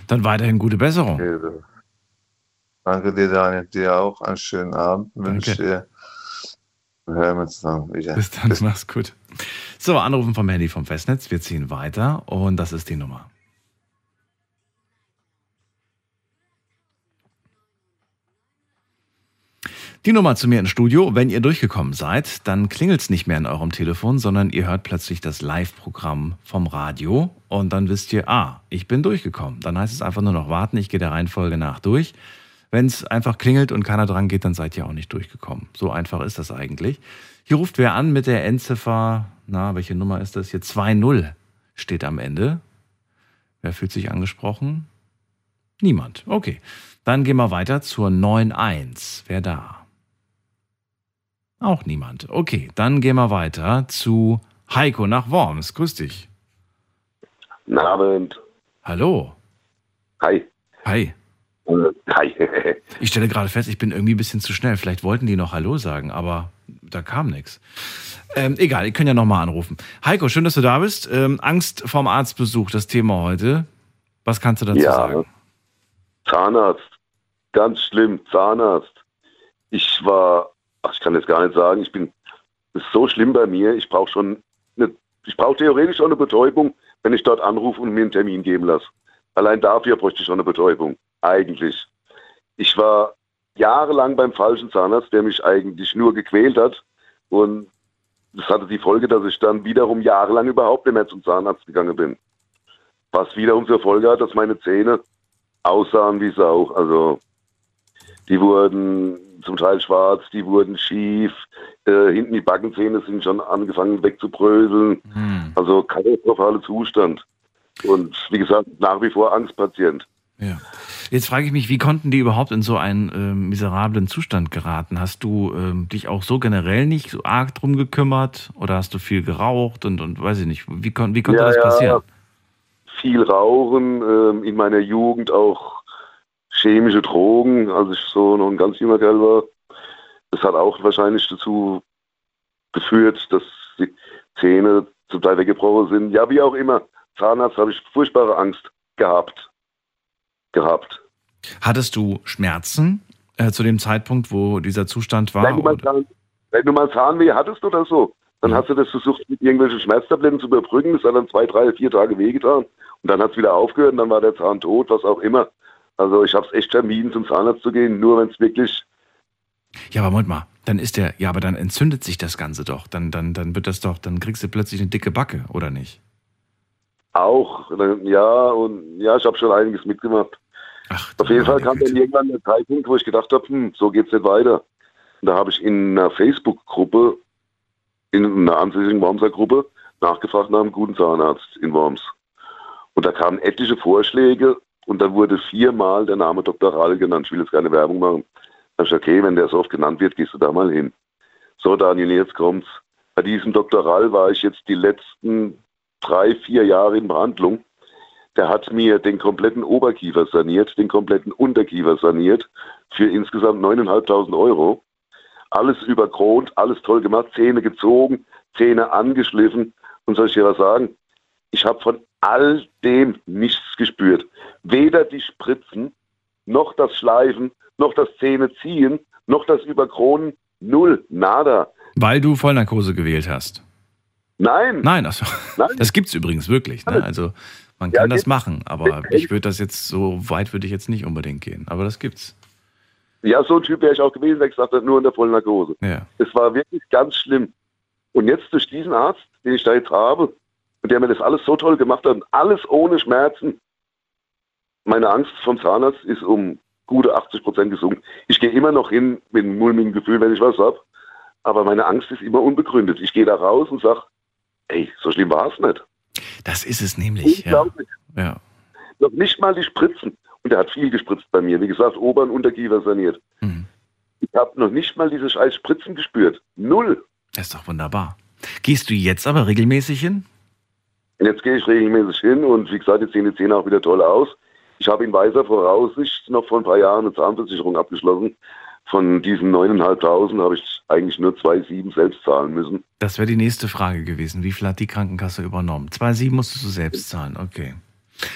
S1: Dann weiterhin gute Besserung.
S4: Okay. Danke dir, Daniel. Dir auch einen schönen Abend wünsche ich dir. Wir hören uns dann wieder.
S1: Bis dann, mach's gut. So, Anrufen vom Handy vom Festnetz. Wir ziehen weiter und das ist die Nummer. Die Nummer zu mir ins Studio. Wenn ihr durchgekommen seid, dann klingelt es nicht mehr in eurem Telefon, sondern ihr hört plötzlich das Live-Programm vom Radio und dann wisst ihr, ah, ich bin durchgekommen. Dann heißt es einfach nur noch warten, ich gehe der Reihenfolge nach durch. Wenn es einfach klingelt und keiner dran geht, dann seid ihr auch nicht durchgekommen. So einfach ist das eigentlich. Hier ruft wer an mit der Endziffer, na, welche Nummer ist das hier? 2-0 steht am Ende. Wer fühlt sich angesprochen? Niemand. Okay. Dann gehen wir weiter zur 9-1. Wer da? Auch niemand. Okay, dann gehen wir weiter zu Heiko nach Worms. Grüß dich.
S5: Guten Abend.
S1: Hallo.
S5: Hi.
S1: Hi.
S5: Äh, Hi.
S1: Ich stelle gerade fest, ich bin irgendwie ein bisschen zu schnell. Vielleicht wollten die noch Hallo sagen, aber da kam nichts. Ähm, egal, ihr könnt ja nochmal anrufen. Heiko, schön, dass du da bist. Ähm, Angst vorm Arztbesuch, das Thema heute. Was kannst du dazu
S5: Ja.
S1: sagen?
S5: Zahnarzt. Ganz schlimm. Zahnarzt. Ich war, ach, ich kann jetzt gar nicht sagen, ich bin, das ist so schlimm bei mir. Ich brauche schon, eine, ich brauche theoretisch schon eine Betäubung, wenn ich dort anrufe und mir einen Termin geben lasse. Allein dafür bräuchte ich schon eine Betäubung. Eigentlich. Ich war jahrelang beim falschen Zahnarzt, der mich eigentlich nur gequält hat. Und das hatte die Folge, dass ich dann wiederum jahrelang überhaupt nicht mehr zum Zahnarzt gegangen bin. Was wiederum zur Folge hat, dass meine Zähne aussahen wie Sau. Also die wurden zum Teil schwarz, die wurden schief, äh, hinten die Backenzähne sind schon angefangen wegzubröseln.
S1: Hm.
S5: Also katastrophaler Zustand. Und wie gesagt, nach wie vor Angstpatient.
S1: Ja. Jetzt frage ich mich, wie konnten die überhaupt in so einen ähm, miserablen Zustand geraten? Hast du ähm, dich auch so generell nicht so arg drum gekümmert oder hast du viel geraucht und, und weiß ich nicht, wie, kon wie konnte
S5: Ja,
S1: das
S5: ja.
S1: passieren?
S5: Viel Rauchen, ähm, in meiner Jugend auch chemische Drogen, als ich so noch ein ganz junger Kerl war. Das hat auch wahrscheinlich dazu geführt, dass die Zähne zum Teil weggebrochen sind. Ja, wie auch immer. Zahnarzt habe ich furchtbare Angst gehabt. Gehabt.
S1: Hattest du Schmerzen äh, zu dem Zeitpunkt, wo dieser Zustand war?
S5: Wenn du, mal? Zahn, wenn du mal Zahnweh hattest oder so, dann
S1: Mhm.
S5: hast du das versucht, mit irgendwelchen Schmerztabletten zu überbrücken. Das hat dann zwei, drei, vier Tage wehgetan. Und dann hat es wieder aufgehört und dann war der Zahn tot, was auch immer. Also ich habe es echt vermieden, zum Zahnarzt zu gehen, nur wenn es wirklich
S1: Ja, aber Moment mal, dann ist der, ja, aber dann entzündet sich das Ganze doch. Dann, dann, dann wird das doch, dann kriegst du plötzlich eine dicke Backe, oder nicht?
S5: auch, ja, und ja, ich habe schon einiges mitgemacht.
S1: Ach,
S5: Auf jeden Fall kam dann irgendwann der Zeitpunkt, wo ich gedacht habe, hm, so geht's nicht weiter. Und da habe ich in einer Facebook-Gruppe, in einer ansässigen Wormser Gruppe, nachgefragt nach einem guten Zahnarzt in Worms. Und da kamen etliche Vorschläge und da wurde viermal der Name Dr. Rall genannt. Ich will jetzt keine Werbung machen. Da habe okay, wenn der so oft genannt wird, gehst du da mal hin. So, Daniel, jetzt kommt's. Bei diesem Dr. Rall war ich jetzt die letzten drei, vier Jahre in Behandlung. Der hat mir den kompletten Oberkiefer saniert, den kompletten Unterkiefer saniert für insgesamt 9.500 Euro. Alles überkront, alles toll gemacht, Zähne gezogen, Zähne angeschliffen. Und soll ich dir was sagen? Ich habe von all dem nichts gespürt. Weder die Spritzen, noch das Schleifen, noch das Zähneziehen, noch das Überkronen. Null, nada.
S1: Weil du Vollnarkose gewählt hast.
S5: Nein,
S1: Nein, also,
S5: Nein.
S1: das gibt's übrigens wirklich. Ne? Also man
S5: Ja,
S1: kann das
S5: gibt's.
S1: machen, aber ich würde das jetzt so weit würde ich jetzt nicht unbedingt gehen. Aber das gibt's.
S5: ja, so ein Typ wäre ich auch gewesen, der gesagt hat, nur in der Vollnarkose.
S1: Ja.
S5: Es war wirklich ganz schlimm. Und jetzt durch diesen Arzt, den ich da jetzt habe, und der mir das alles so toll gemacht hat, alles ohne Schmerzen. Meine Angst vom Zahnarzt ist um gute 80 Prozent gesunken. Ich gehe immer noch hin mit einem mulmigen Gefühl, wenn ich was habe. Aber meine Angst ist immer unbegründet. Ich gehe da raus und sage, ey, so schlimm war es nicht.
S1: Das ist es nämlich. Ja. Ja.
S5: Noch nicht mal die Spritzen. Und er hat viel gespritzt bei mir. Wie gesagt, Ober- und Unterkiefer saniert.
S1: Mhm.
S5: Ich habe noch nicht mal diese scheiß Spritzen gespürt. Null.
S1: Das ist doch wunderbar. Gehst du jetzt aber regelmäßig hin?
S5: Und jetzt gehe ich regelmäßig hin und wie gesagt, jetzt sehen die Zähne auch wieder toll aus. Ich habe in weiser Voraussicht noch vor ein paar Jahren eine Zahnversicherung abgeschlossen. Von diesen 9.500 habe ich eigentlich nur 2,7 selbst zahlen müssen.
S1: Das wäre die nächste Frage gewesen. Wie viel hat die Krankenkasse übernommen? 2,7 musstest du selbst zahlen, okay.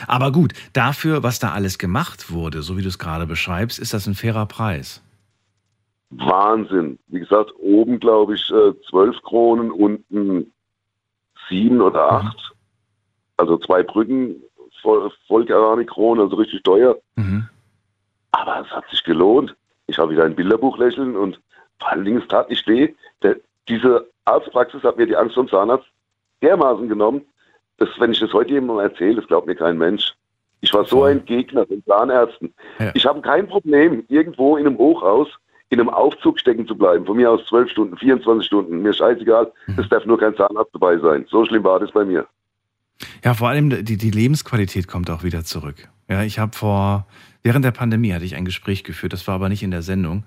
S1: Aber gut, dafür, was da alles gemacht wurde, so wie du es gerade beschreibst, ist das ein fairer Preis.
S5: Wahnsinn. Wie gesagt, oben glaube ich äh, 12 Kronen, unten 7 oder 8. Also zwei Brücken, voll, Vollkeramikkronen, also richtig teuer.
S1: Mhm.
S5: Aber es hat sich gelohnt. Ich habe wieder ein Bilderbuch lächeln und vor allen Dingen, es tat nicht weh. Der, diese Arztpraxis hat mir die Angst vom Zahnarzt dermaßen genommen, dass, wenn ich das heute jemandem erzähle, das glaubt mir kein Mensch. Ich war so ein Gegner von Zahnärzten.
S1: Ja.
S5: Ich habe kein Problem, irgendwo in einem Hochhaus, in einem Aufzug stecken zu bleiben. Von mir aus 12 Stunden, 24 Stunden. Mir scheißegal. Es darf nur kein Zahnarzt dabei sein. So schlimm war das bei mir.
S1: Ja, vor allem die, die Lebensqualität kommt auch wieder zurück. Ja, ich habe vor, während der Pandemie hatte ich ein Gespräch geführt, das war aber nicht in der Sendung,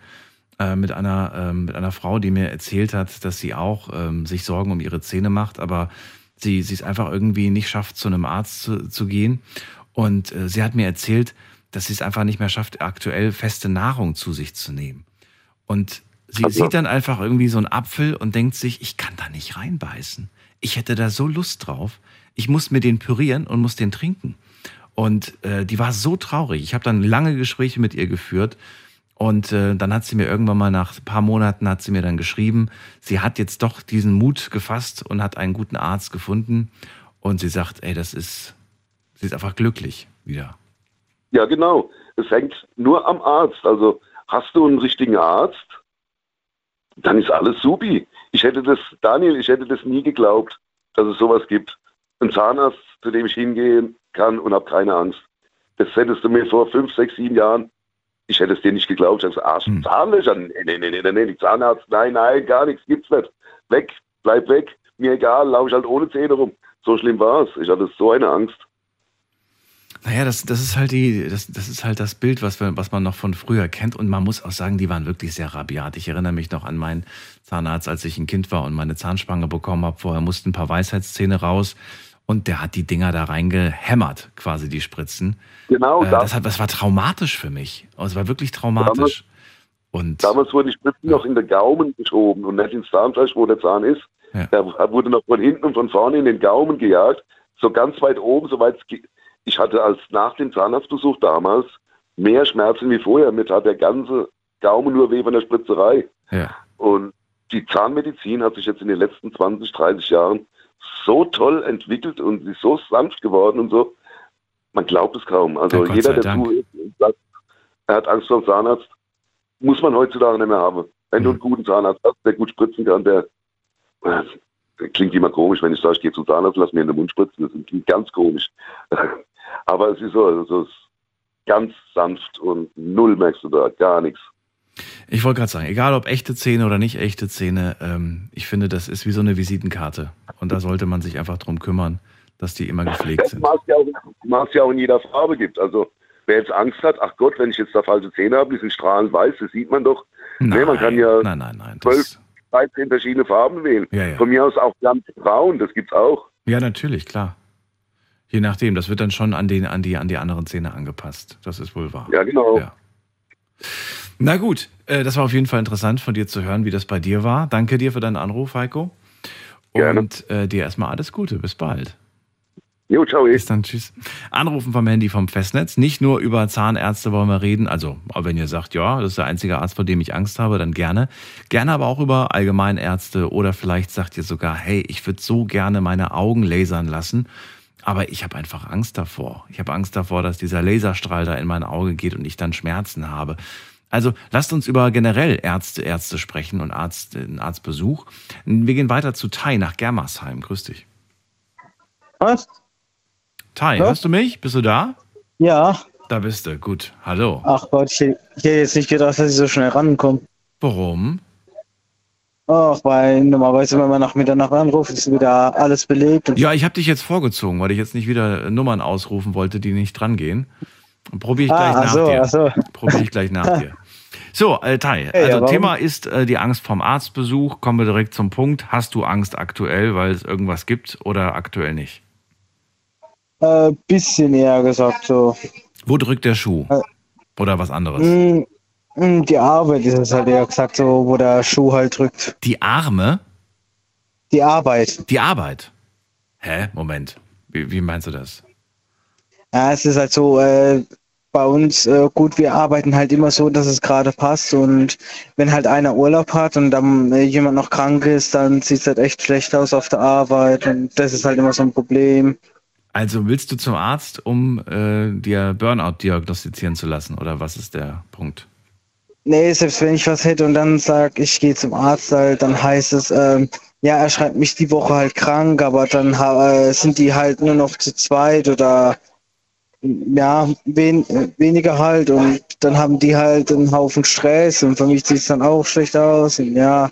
S1: äh, mit, einer, ähm, mit einer Frau, die mir erzählt hat, dass sie auch ähm, sich Sorgen um ihre Zähne macht, aber sie, sie es einfach irgendwie nicht schafft, zu einem Arzt zu, zu gehen. Und äh, sie hat mir erzählt, dass sie es einfach nicht mehr schafft, aktuell feste Nahrung zu sich zu nehmen. Und sie
S5: Also-
S1: sieht dann einfach irgendwie so einen Apfel und denkt sich, ich kann da nicht reinbeißen. Ich hätte da so Lust drauf. Ich muss mir den pürieren und muss den trinken. Und äh, die war so traurig. Ich habe dann lange Gespräche mit ihr geführt. Und äh, dann hat sie mir irgendwann mal nach ein paar Monaten hat sie mir dann geschrieben, sie hat jetzt doch diesen Mut gefasst und hat einen guten Arzt gefunden. Und sie sagt, ey, das ist, sie ist einfach glücklich wieder.
S5: Ja, genau. Es hängt nur am Arzt. Also hast du einen richtigen Arzt, dann ist alles supi. Ich hätte das, Daniel, ich hätte das nie geglaubt, dass es sowas gibt. Ein Zahnarzt, zu dem ich hingehen kann und habe keine Angst. Das hättest du mir vor fünf, sechs, sieben Jahren, ich hätte es dir nicht geglaubt. Ich gesagt, Arsch,
S1: Hm.
S5: Zahnlöcher, nee, nee, nee, nee, nee, die Zahnarzt, nein, nein, gar nichts gibt's nicht. Weg, bleib weg, mir egal, laufe ich halt ohne Zähne rum. So schlimm war es. Ich hatte so eine Angst.
S1: Naja, das, das ist halt die, das, das ist halt das Bild, was, wir, was man noch von früher kennt. Und man muss auch sagen, die waren wirklich sehr rabiat. Ich erinnere mich noch an meinen Zahnarzt, als ich ein Kind war und meine Zahnspange bekommen habe. Vorher mussten ein paar Weisheitszähne raus. Und der hat die Dinger da reingehämmert, quasi die Spritzen.
S5: Genau,
S1: Äh,
S5: da,
S1: das, hat, das war traumatisch für mich. Also, Es war wirklich traumatisch. Und
S5: damals wurden die Spritzen noch in den Gaumen geschoben und nicht ins Zahnfleisch, wo der Zahn ist.
S1: Ja.
S5: Da wurde noch von hinten und von vorne in den Gaumen gejagt. So ganz weit oben, so weit es geht. Ich hatte als nach dem Zahnarztbesuch damals mehr Schmerzen wie vorher. Mir tat der ganze Gaumen nur weh von der Spritzerei.
S1: ja.
S5: Und die Zahnmedizin hat sich jetzt in den letzten 20, 30 Jahren so toll entwickelt und sie ist so sanft geworden und so. Man glaubt es kaum. Also
S1: Ja,
S5: jeder, der zu ist und sagt, er hat Angst vor dem Zahnarzt, muss man heutzutage nicht mehr haben. Wenn du
S1: Mhm.
S5: einen guten Zahnarzt hast, der gut spritzen kann, der, äh, klingt immer komisch, wenn ich sage, ich gehe zum Zahnarzt, lass mir in den Mund spritzen. Das klingt ganz komisch. Aber es ist so, also es ist ganz sanft und null merkst du da, gar nichts.
S1: Ich wollte gerade sagen, egal ob echte Zähne oder nicht echte Zähne, ähm, ich finde, das ist wie so eine Visitenkarte. Und da sollte man sich einfach drum kümmern, dass die immer gepflegt sind.
S5: mag ja, auch, ja auch in jeder Farbe gibt. Also wer jetzt Angst hat, ach Gott, wenn ich jetzt da falsche Zähne habe, die sind strahlend weiß, das sieht man doch. nee, man kann ja
S1: nein, nein, nein.
S5: zwölf,
S1: Das,
S5: 13 verschiedene Farben wählen.
S1: Ja, ja.
S5: Von mir aus auch ganz braun, das gibt's auch.
S1: ja, natürlich, klar. Je nachdem, das wird dann schon an, den, an, die, an die anderen Zähne angepasst. Das ist wohl wahr.
S5: Ja, genau.
S1: Ja. Na gut, äh, das war auf jeden Fall interessant von dir zu hören, wie das bei dir war. Danke dir für deinen Anruf, Heiko.
S5: Gerne.
S1: Und äh, dir erstmal alles Gute. Bis bald.
S5: Jo, ciao.
S1: Bis dann, tschüss. Anrufen vom Handy vom Festnetz. Nicht nur über Zahnärzte wollen wir reden. Also, wenn ihr sagt, ja, das ist der einzige Arzt, vor dem ich Angst habe, dann gerne. Gerne aber auch über Allgemeinärzte oder vielleicht sagt ihr sogar, hey, ich würde so gerne meine Augen lasern lassen. Aber ich habe einfach Angst davor. Ich habe Angst davor, dass dieser Laserstrahl da in mein Auge geht und ich dann Schmerzen habe. Also lasst uns über generell Ärzte, Ärzte sprechen und Arzt, einen Arztbesuch. Wir gehen weiter zu Tai nach Germersheim. Grüß dich.
S6: Was?
S1: Tai,
S6: Ja?
S1: hörst du mich? Bist du da?
S6: Ja.
S1: Da bist du. Gut. Hallo.
S6: Ach Gott, ich, ich hätte jetzt nicht gedacht, dass ich so schnell rankomme.
S1: Warum?
S6: Ach, weil normalerweise, wenn man nach Mitternacht anruft, ist wieder alles belegt.
S1: Ja, ich habe dich jetzt vorgezogen, weil ich jetzt nicht wieder Nummern ausrufen wollte, die nicht dran gehen. Probiere ich gleich
S6: ah,
S1: nach
S6: so,
S1: dir.
S6: ach so.
S1: Probiere ich gleich nach dir. So, äh, Tai,
S6: Hey,
S1: also
S6: ja?
S1: Thema ist äh, die Angst vom Arztbesuch. Kommen wir direkt zum Punkt. Hast du Angst aktuell, weil es irgendwas gibt oder aktuell nicht?
S6: Äh, bisschen eher gesagt so.
S1: Wo drückt der Schuh?
S6: Äh.
S1: Oder was anderes?
S6: Mm, mm, die Arbeit ist es halt eher gesagt so, wo der Schuh halt drückt.
S1: Die Arme?
S6: Die Arbeit.
S1: Die Arbeit? Hä? Moment. Wie, wie meinst du das?
S6: Ja, es ist halt so, äh, bei uns, äh, gut, wir arbeiten halt immer so, dass es gerade passt und wenn halt einer Urlaub hat und dann äh, jemand noch krank ist, dann sieht es halt echt schlecht aus auf der Arbeit und das ist halt immer so ein Problem.
S1: Also willst du zum Arzt, um äh, dir Burnout diagnostizieren zu lassen? Oder was ist der Punkt?
S6: Nee, selbst wenn ich was hätte und dann sag, ich gehe zum Arzt, halt, dann heißt es, ähm, ja, er schreibt mich die Woche halt krank, aber dann äh, sind die halt nur noch zu zweit oder ja, wen, äh, weniger halt und dann haben die halt einen Haufen Stress und für mich sieht es dann auch schlecht aus und ja,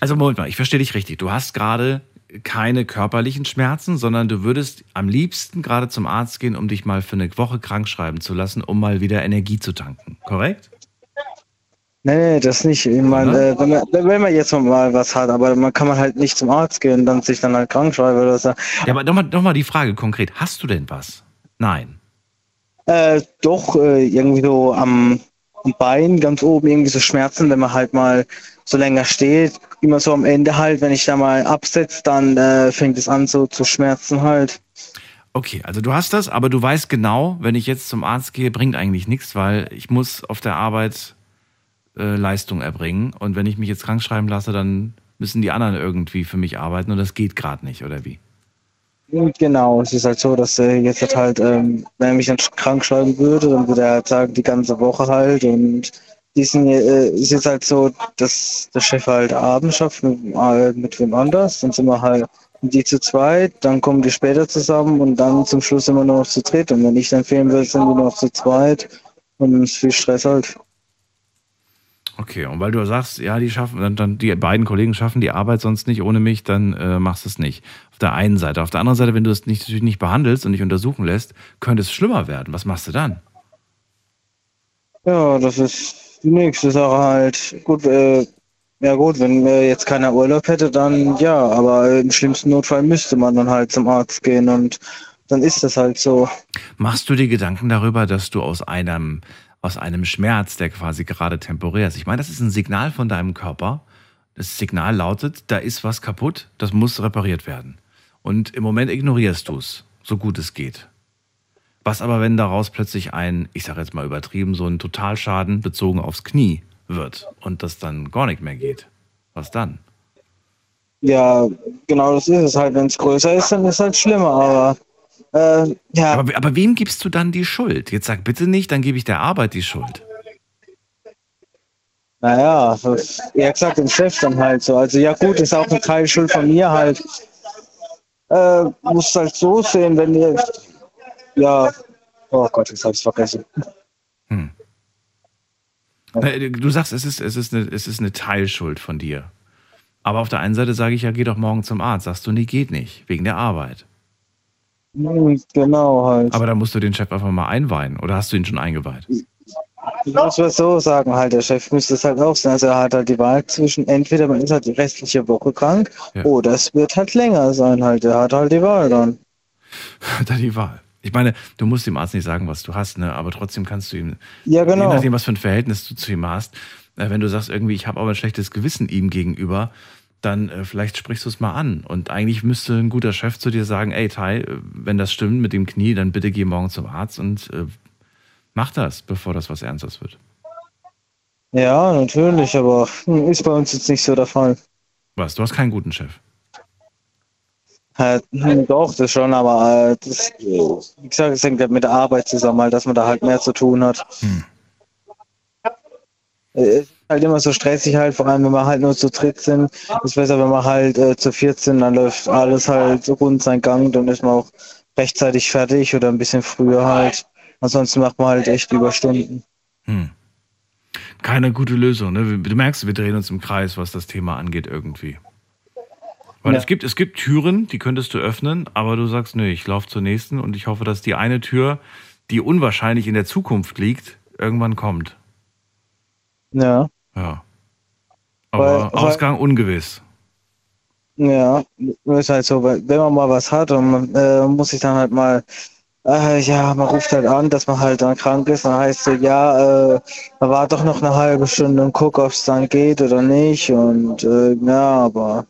S1: Also Moment mal, ich verstehe dich richtig. Du hast gerade keine körperlichen Schmerzen, sondern du würdest am liebsten gerade zum Arzt gehen, um dich mal für eine Woche krank schreiben zu lassen, um mal wieder Energie zu tanken. Korrekt?
S6: nee, nee, das nicht. Ich mein,
S1: Ja.
S6: äh, wenn, man, wenn man jetzt mal was hat, aber man kann man halt nicht zum Arzt gehen und dann sich dann halt krank schreiben oder so.
S1: Ja, aber nochmal noch mal die Frage konkret. Hast du denn was? Nein.
S6: Äh, doch, äh, irgendwie so am, am Bein, ganz oben irgendwie so Schmerzen, wenn man halt mal so länger steht. Immer so am Ende halt, wenn ich da mal absetze, dann äh, fängt es an so zu schmerzen halt.
S1: Okay, also du hast das, aber du weißt genau, wenn ich jetzt zum Arzt gehe, bringt eigentlich nichts, weil ich muss auf der Arbeit äh, Leistung erbringen. Und wenn ich mich jetzt krank schreiben lasse, dann müssen die anderen irgendwie für mich arbeiten und das geht gerade nicht, oder wie?
S6: Genau, es ist halt so, dass äh, jetzt halt, halt ähm, wenn er mich dann krank schreiben würde, dann würde er halt sagen, die ganze Woche halt. Und diesen äh, ist jetzt halt so, dass der Chef halt Abend schafft mit, äh, mit wem anders, dann sind wir halt, die zu zweit, dann kommen die später zusammen und dann zum Schluss immer nur noch zu dritt. Und wenn ich dann fehlen will, sind nur noch zu zweit. Und dann ist viel Stress halt.
S1: Okay, und weil du sagst, ja, die schaffen, dann, dann die beiden Kollegen schaffen die Arbeit sonst nicht ohne mich, dann äh, machst du es nicht. Auf der einen Seite. Auf der anderen Seite, wenn du es nicht, natürlich nicht behandelst und nicht untersuchen lässt, könnte es schlimmer werden. Was machst du dann?
S6: Ja, das ist die nächste Sache halt. Gut, äh, ja gut, wenn äh, jetzt keiner Urlaub hätte, dann ja, aber im schlimmsten Notfall müsste man dann halt zum Arzt gehen und dann ist das halt so.
S1: Machst du dir Gedanken darüber, dass du aus einem aus einem Schmerz, der quasi gerade temporär ist. Ich meine, das ist ein Signal von deinem Körper. Das Signal lautet, da ist was kaputt, das muss repariert werden. Und im Moment ignorierst du es, so gut es geht. Was aber, wenn daraus plötzlich ein, ich sage jetzt mal übertrieben, so ein Totalschaden bezogen aufs Knie wird und das dann gar nicht mehr geht? Was dann?
S6: Ja, genau das ist es halt. Wenn es größer ist, dann ist es halt schlimmer, aber äh, ja.
S1: Aber, aber wem gibst du dann die Schuld? Jetzt sag bitte nicht, dann gebe ich der Arbeit die Schuld.
S6: Naja, eher gesagt, dem Chef dann halt so. Also ja gut, ist auch ein Teil Schuld von mir halt. Äh, muss halt so sehen, wenn ihr. Ja. Oh Gott, jetzt hab's vergessen. Hm.
S1: Du sagst, es ist, es, ist eine, es ist eine Teilschuld von dir. Aber auf der einen Seite sage ich ja, geh doch morgen zum Arzt. Sagst du, nee, geht nicht, wegen der Arbeit.
S6: Genau halt.
S1: Aber da musst du den Chef einfach mal einweihen. Oder hast du ihn schon eingeweiht?
S6: Ich muss mal so sagen, halt, der Chef müsste es halt auch sein. Also er hat halt die Wahl zwischen entweder man ist halt die restliche Woche krank ja. oder es wird halt länger sein halt. Er hat halt die Wahl dann.
S1: Hat er die Wahl. Ich meine, du musst dem Arzt nicht sagen, was du hast, ne? aber trotzdem kannst du ihm,
S6: ja, genau. je
S1: nachdem, was für ein Verhältnis du zu ihm hast, äh, wenn du sagst, irgendwie, ich habe aber ein schlechtes Gewissen ihm gegenüber, dann äh, vielleicht sprichst du es mal an. Und eigentlich müsste ein guter Chef zu dir sagen, ey Tai, äh, wenn das stimmt mit dem Knie, dann bitte geh morgen zum Arzt und äh, mach das, bevor das was Ernstes wird.
S6: Ja, natürlich, aber hm, ist bei uns jetzt nicht so der Fall.
S1: Was, du hast keinen guten Chef?
S6: Äh, doch, das schon, aber äh, das, wie gesagt, es hängt mit der Arbeit zusammen, halt, dass man da halt mehr zu tun hat. Hm. Halt immer so stressig halt, vor allem wenn wir halt nur zu dritt sind. Ist besser, wenn wir halt äh, zu viert sind, dann läuft alles halt rund sein Gang, dann ist man auch rechtzeitig fertig oder ein bisschen früher halt. Ansonsten macht man halt echt Überstunden. Hm.
S1: Keine gute Lösung, ne? Du merkst, wir drehen uns im Kreis, was das Thema angeht irgendwie. Weil ja. es gibt, es gibt Türen, die könntest du öffnen, aber du sagst, nö, ich laufe zur nächsten und ich hoffe, dass die eine Tür, die unwahrscheinlich in der Zukunft liegt, irgendwann kommt.
S6: Ja.
S1: Ja. Aber weil, Ausgang weil, ungewiss.
S6: Ja, ist halt so, wenn man mal was hat und man äh, muss sich dann halt mal, äh, ja, man ruft halt an, dass man halt dann krank ist, dann heißt so, ja, äh, man war doch noch eine halbe Stunde und guck, ob es dann geht oder nicht und äh, ja, aber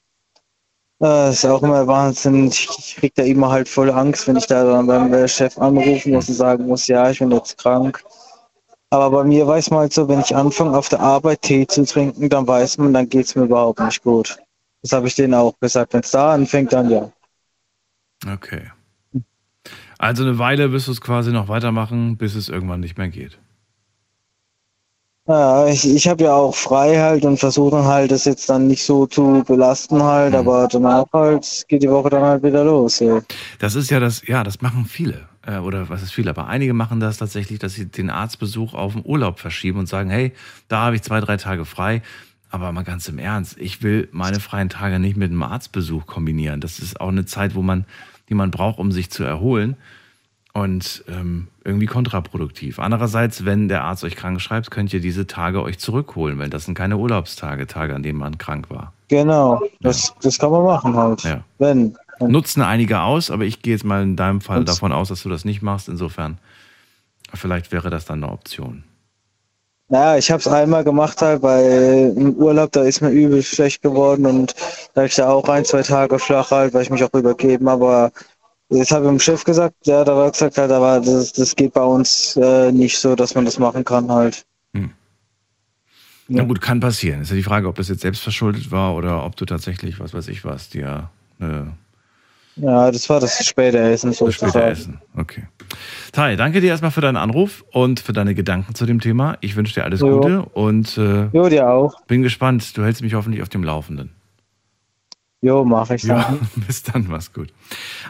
S6: äh, ist auch immer Wahnsinn. Ich, ich krieg da immer halt voll Angst, wenn ich da dann beim äh, Chef anrufen muss und sagen muss, ja, ich bin jetzt krank. Aber bei mir weiß man halt so, wenn ich anfange auf der Arbeit Tee zu trinken, dann weiß man, dann geht es mir überhaupt nicht gut. Das habe ich denen auch gesagt. Wenn es da anfängt, dann ja.
S1: Okay. Also eine Weile wirst du es quasi noch weitermachen, bis es irgendwann nicht mehr geht.
S6: Ja, ich, ich habe ja auch frei halt und versuche halt, das jetzt dann nicht so zu belasten halt, mhm. aber danach halt geht die Woche dann halt wieder los. Ja.
S1: Das ist ja das, ja, das machen viele. Äh, oder was ist viele, aber einige machen das tatsächlich, dass sie den Arztbesuch auf den Urlaub verschieben und sagen, hey, da habe ich zwei, drei Tage frei. Aber mal ganz im Ernst, ich will meine freien Tage nicht mit einem Arztbesuch kombinieren. Das ist auch eine Zeit, wo man, die man braucht, um sich zu erholen und ähm, irgendwie kontraproduktiv. Andererseits, wenn der Arzt euch krank schreibt, könnt ihr diese Tage euch zurückholen, weil das sind keine Urlaubstage, Tage, an denen man krank war.
S6: Genau, das, ja. das kann man machen halt.
S1: Ja.
S6: Wenn.
S1: Nutzen einige aus, aber ich gehe jetzt mal in deinem Fall und davon aus, dass du das nicht machst. Insofern, vielleicht wäre das dann eine Option.
S6: Naja, ich habe es einmal gemacht halt, weil im Urlaub, da ist mir übel schlecht geworden und da ich da auch ein, zwei Tage flach halt, weil ich mich auch übergeben, aber das habe ich dem Chef gesagt, ja, da war gesagt halt, aber das, das geht bei uns äh, nicht so, dass man das machen kann halt. Hm.
S1: Ja. Na gut, kann passieren. Ist ja die Frage, ob das jetzt selbst verschuldet war oder ob du tatsächlich, was weiß ich was, dir eine
S6: ja, das war das späte Essen.
S1: So das späte Essen, okay. Tai, danke dir erstmal für deinen Anruf und für deine Gedanken zu dem Thema. Ich wünsche dir alles jo. Gute und
S6: äh, jo, dir auch.
S1: bin gespannt. Du hältst mich hoffentlich auf dem Laufenden.
S6: Jo, mache ich
S1: Ja,
S6: dann.
S1: bis dann, mach's gut.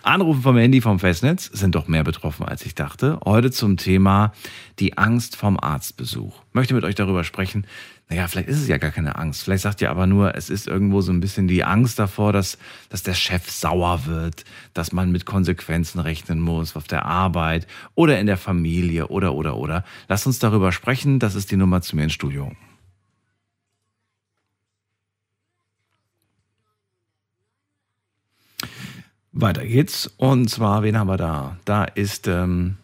S1: Anrufe vom Handy vom Festnetz sind doch mehr betroffen, als ich dachte. Heute zum Thema die Angst vom Arztbesuch. Möchte mit euch darüber sprechen. Naja, vielleicht ist es ja gar keine Angst. Vielleicht sagt ihr aber nur, es ist irgendwo so ein bisschen die Angst davor, dass, dass der Chef sauer wird, dass man mit Konsequenzen rechnen muss auf der Arbeit oder in der Familie oder, oder, oder. Lasst uns darüber sprechen. Das ist die Nummer zu mir ins Studio. Weiter geht's. Und zwar, wen haben wir da? Da ist ähm,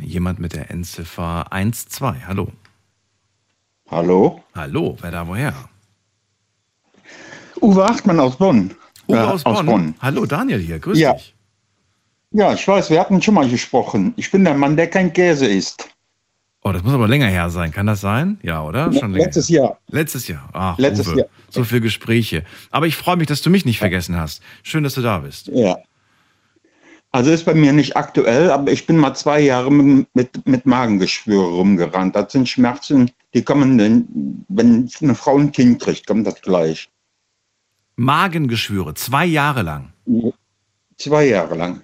S1: jemand mit der Endziffer 12. Hallo.
S7: Hallo?
S1: Hallo, wer da woher?
S7: Uwe Achtmann aus Bonn.
S1: Uwe
S7: Äh,
S1: aus, Bonn. Hallo, Daniel hier. Grüß
S7: Ja.
S1: dich.
S7: Ja, ich weiß, wir hatten schon mal gesprochen. Ich bin der Mann, der kein Käse isst.
S1: Oh, das muss aber länger her sein. Kann das sein? Ja, oder? Schon länger.
S7: Letztes Jahr.
S1: Letztes Jahr. Ach,
S7: Letztes
S1: Uwe.
S7: Jahr.
S1: So viele Gespräche. Aber ich freue mich, dass du mich nicht vergessen hast. Schön, dass du da bist.
S7: Ja. Also ist bei mir nicht aktuell, aber ich bin mal zwei Jahre mit, mit, mit Magengeschwüre rumgerannt. Das sind Schmerzen, die kommen, dann, wenn eine Frau ein Kind kriegt, kommt das gleich.
S1: Magengeschwüre, zwei Jahre lang.
S7: Zwei Jahre lang.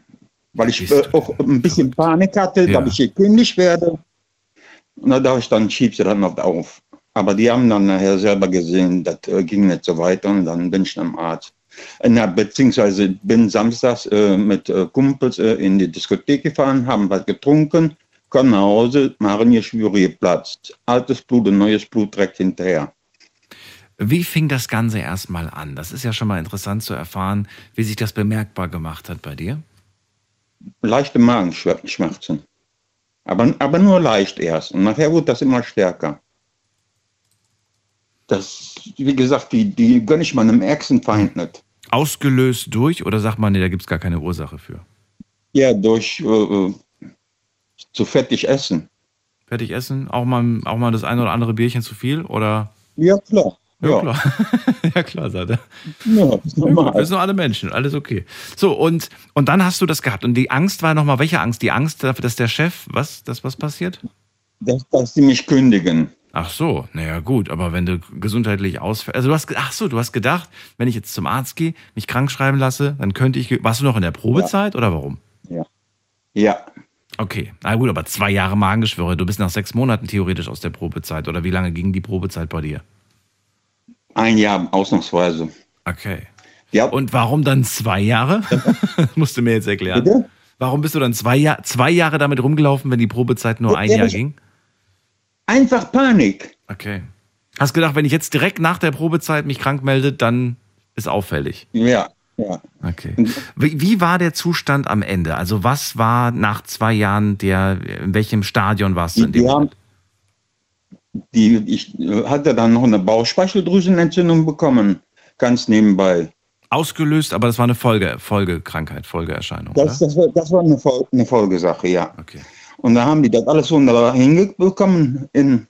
S7: Weil ich äh, auch ein bisschen. Panik hatte,
S1: Ja.
S7: dass ich gekündigt werde. Und da dachte ich, dann schieb sie dann noch auf. Aber die haben dann nachher selber gesehen, das äh, ging nicht so weiter und dann bin ich am Arzt. Äh, Na, beziehungsweise bin samstags äh, mit äh, Kumpels äh, in die Diskothek gefahren, haben was getrunken, komm nach Hause, Magengeschwüre geplatzt. Altes Blut und neues Blut direkt hinterher.
S1: Wie fing das Ganze erstmal an? Das ist ja schon mal interessant zu erfahren, wie sich das bemerkbar gemacht hat bei dir.
S7: Leichte Magenschmerzen. Aber, aber nur leicht erst. Und nachher wurde das immer stärker. Das, wie gesagt, die, die gönne ich meinem ärgsten Feind nicht.
S1: Ausgelöst durch oder sagt man, nee, da gibt es gar keine Ursache für?
S7: Ja, durch äh, äh, zu fettig essen.
S1: Fertig essen? Auch mal, auch mal das eine oder andere Bierchen zu viel? Oder?
S7: Ja, klar.
S1: Ja,
S7: Ja,
S1: klar. ja, klar, sagt er.
S7: ja das ist normal.
S1: Wir sind nur alle Menschen, alles okay. So, und, und dann hast du das gehabt. Und die Angst war nochmal, welche Angst? Die Angst dafür, dass der Chef, was, dass was passiert?
S7: Dass, dass sie mich kündigen.
S1: Ach so, naja, gut, aber wenn du gesundheitlich ausfällst, also du hast, ach so, du hast gedacht, wenn ich jetzt zum Arzt gehe, mich krank schreiben lasse, dann könnte ich, warst du noch in der Probezeit oder warum?
S7: Ja,
S1: Okay, na gut, aber zwei Jahre Magengeschwüre, du bist nach sechs Monaten theoretisch aus der Probezeit oder wie lange ging die Probezeit bei dir?
S7: ein Jahr ausnahmsweise.
S1: Okay.
S7: Ja,
S1: Und warum dann zwei Jahre? musst du mir jetzt erklären.
S7: bitte?
S1: Warum bist du dann zwei, Jahr, zwei Jahre damit rumgelaufen, wenn die Probezeit nur ein
S7: Ja,
S1: Jahr ging?
S7: Einfach Panik.
S1: Okay. Hast gedacht, wenn ich jetzt direkt nach der Probezeit mich krank melde, dann ist auffällig.
S7: Ja, ja.
S1: Okay. Wie, wie war der Zustand am Ende? Also was war nach zwei Jahren der, in welchem Stadion warst du in dem Moment?
S7: die, ich hatte dann noch eine Bauchspeicheldrüsenentzündung bekommen, ganz nebenbei.
S1: Ausgelöst, aber das war eine Folge, Folgekrankheit, Folgeerscheinung,
S7: Das, das, war, das war eine, Fol eine Folgesache, ja.
S1: Okay.
S7: Und da haben die das alles wunderbar hingekommen in,